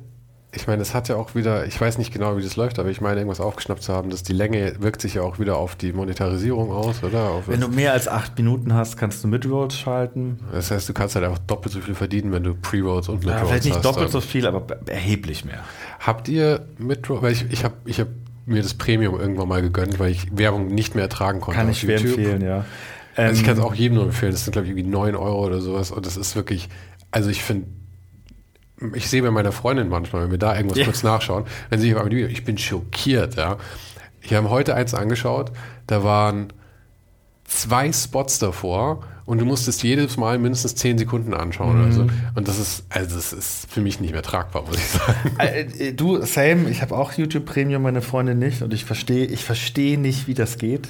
Speaker 1: ich meine, es hat ja auch wieder, ich weiß nicht genau, wie das läuft, aber ich meine, irgendwas aufgeschnappt zu haben, dass die Länge wirkt sich ja auch wieder auf die Monetarisierung aus, oder? Auf
Speaker 2: Wenn du mehr als acht Minuten hast, kannst du Midrolls schalten.
Speaker 1: das heißt, du kannst halt einfach doppelt so viel verdienen, wenn du Pre-Rolls und
Speaker 2: Ja,
Speaker 1: Mid-Rolls
Speaker 2: vielleicht nicht
Speaker 1: hast.
Speaker 2: doppelt so viel, aber erheblich mehr.
Speaker 1: Habt ihr mit, weil ich, ich habe ich hab mir das Premium irgendwann mal gegönnt, weil ich Werbung nicht mehr ertragen konnte.
Speaker 2: Kann
Speaker 1: auf
Speaker 2: ich schwer
Speaker 1: YouTube.
Speaker 2: empfehlen, ja.
Speaker 1: Also ich
Speaker 2: Ähm,
Speaker 1: kann es auch jedem nur empfehlen. Das sind, glaube ich, irgendwie 9 Euro oder sowas. Und das ist wirklich, also ich finde, ich sehe bei meiner Freundin manchmal, wenn wir da irgendwas
Speaker 2: Ja.
Speaker 1: kurz nachschauen, dann sehe ich auf Video, ich bin schockiert, ja. Ich habe heute eins angeschaut, da waren zwei Spots davor und du musstest jedes Mal mindestens 10 Sekunden anschauen oder
Speaker 2: Mhm.
Speaker 1: so. Und das ist, also das ist für mich nicht mehr tragbar, muss ich sagen.
Speaker 2: Äh, äh, du, same, ich habe auch YouTube Premium, meine Freundin nicht. Und ich verstehe ich verstehe nicht, wie das geht.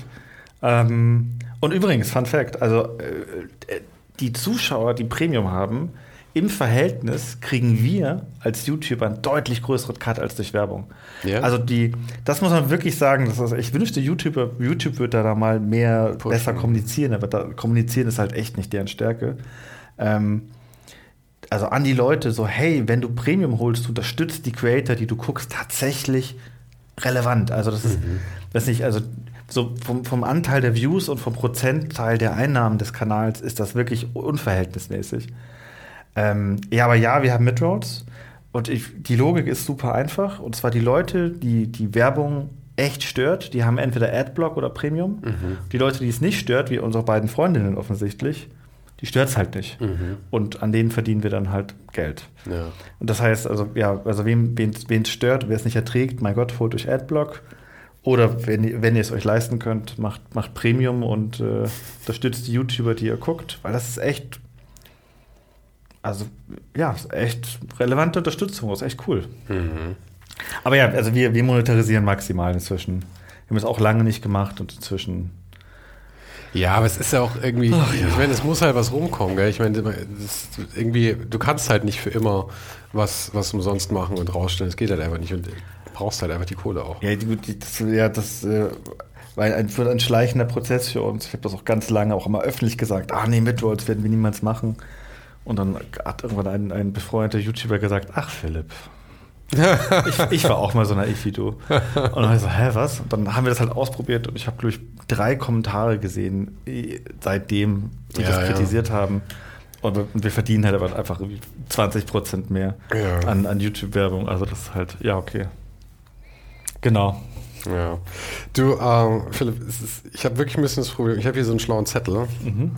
Speaker 2: Ähm, und übrigens, Fun Fact, also äh, äh, die Zuschauer, die Premium haben, im Verhältnis kriegen wir als YouTuber einen deutlich größeren Cut als durch Werbung.
Speaker 1: Ja?
Speaker 2: Also die, das muss man wirklich sagen. Das ist, ich wünschte, YouTuber, YouTube würde da mal mehr
Speaker 1: Pushen.
Speaker 2: besser kommunizieren, aber da, kommunizieren ist halt echt nicht deren Stärke. Ähm, also an die Leute so, hey, wenn du Premium holst, unterstützt die Creator, die du guckst, tatsächlich relevant. Also das ist, das nicht, also so vom, vom Anteil der Views und vom Prozentteil der Einnahmen des Kanals ist das wirklich unverhältnismäßig. Ähm, ja, aber ja, wir haben Midroads und ich, die Logik ist super einfach. Und zwar die Leute, die die Werbung echt stört, die haben entweder Adblock oder Premium.
Speaker 1: Mhm.
Speaker 2: Die Leute, die es nicht stört, wie unsere beiden Freundinnen offensichtlich, die stört es halt nicht.
Speaker 1: Mhm.
Speaker 2: Und an denen verdienen wir dann halt Geld.
Speaker 1: Ja.
Speaker 2: Und das heißt, also ja, also wem wen es stört, wer es nicht erträgt, mein Gott, holt euch Adblock. Oder wenn, ihr- wenn ihr es euch leisten könnt, macht, macht Premium und äh, unterstützt die YouTuber, die ihr guckt, weil das ist echt, also ja, ist echt relevante Unterstützung, das ist echt cool.
Speaker 1: Mhm.
Speaker 2: Aber ja, also wir, wir monetarisieren maximal inzwischen. Wir haben es auch lange nicht gemacht und inzwischen.
Speaker 1: Ja, aber es ist ja auch irgendwie, ich meine, es muss halt was rumkommen, gell? Ich meine, irgendwie, du kannst halt nicht für immer was, was umsonst machen und rausstellen. Es geht halt einfach nicht und brauchst halt einfach die Kohle auch.
Speaker 2: Ja, die, das, ja, das äh, war ein, ein schleichender Prozess für uns. Ich habe das auch ganz lange auch immer öffentlich gesagt. Ah, nee, Midrolls werden wir niemals machen. Und dann hat irgendwann ein, ein befreundeter YouTuber gesagt, ach Philipp. ich, ich war auch mal so naiv wie du. Und dann war ich so, hä, was? Und dann haben wir das halt ausprobiert und ich habe, glaube ich, drei Kommentare gesehen, eh, seitdem, die
Speaker 1: Ja,
Speaker 2: das
Speaker 1: ja.
Speaker 2: kritisiert haben. Und wir, verdienen halt aber einfach irgendwie 20 Prozent mehr
Speaker 1: Ja.
Speaker 2: an, an YouTube-Werbung. Also das ist halt, ja, okay. Genau.
Speaker 1: Ja. Du, ähm, Philipp, ist, ich habe wirklich ein bisschen das Problem. Ich habe hier so einen schlauen Zettel,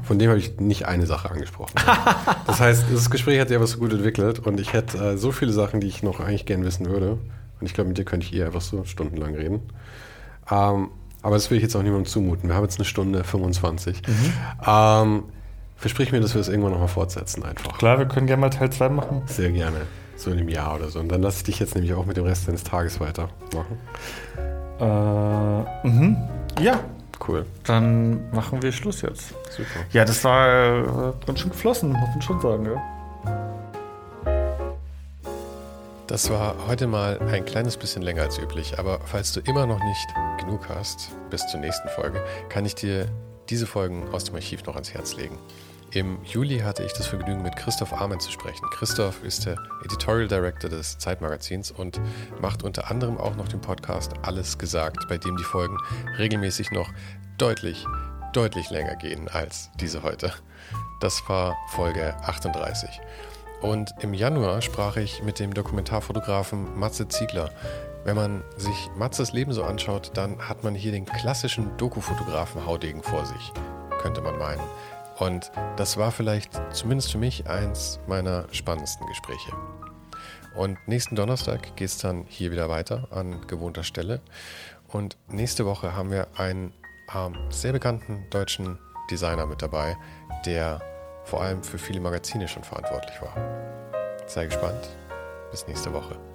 Speaker 1: von dem habe ich nicht eine Sache angesprochen. das heißt, das Gespräch hat sich aber so gut entwickelt und ich hätte äh, so viele Sachen, die ich noch eigentlich gern wissen würde. Und ich glaube, mit dir könnte ich eher einfach so stundenlang reden. Ähm, aber das will ich jetzt auch niemandem zumuten. Wir haben jetzt eine Stunde 25. Ähm, versprich mir, dass wir das irgendwann nochmal fortsetzen einfach.
Speaker 2: Klar, wir können gerne mal Teil 2 machen.
Speaker 1: Sehr gerne. So in einem Jahr oder so. Und dann lasse ich dich jetzt nämlich auch mit dem Rest deines Tages weitermachen.
Speaker 2: Äh, mhm. Ja,
Speaker 1: Cool.
Speaker 2: dann machen wir Schluss jetzt.
Speaker 1: Super.
Speaker 2: Ja, das war äh, ganz schön geflossen, muss man schon sagen. Ja.
Speaker 3: Das war heute mal ein kleines bisschen länger als üblich, aber falls du immer noch nicht genug hast, bis zur nächsten Folge, kann ich dir diese Folgen aus dem Archiv noch ans Herz legen. Im Juli hatte ich das Vergnügen, mit Christoph Arment zu sprechen. Christoph ist der Editorial Director des Zeitmagazins und macht unter anderem auch noch den Podcast Alles gesagt, bei dem die Folgen regelmäßig noch deutlich, deutlich länger gehen als diese heute. Das war Folge 38. Und im Januar sprach ich mit dem Dokumentarfotografen Matze Ziegler. Wenn man sich Matzes Leben so anschaut, dann hat man hier den klassischen Doku-Fotografen Haudegen vor sich, könnte man meinen. Und das war vielleicht zumindest für mich eins meiner spannendsten Gespräche. Und nächsten Donnerstag geht es dann hier wieder weiter an gewohnter Stelle. Und nächste Woche haben wir einen ähm, sehr bekannten deutschen Designer mit dabei, der vor allem für viele Magazine schon verantwortlich war. Sei gespannt. Bis nächste Woche.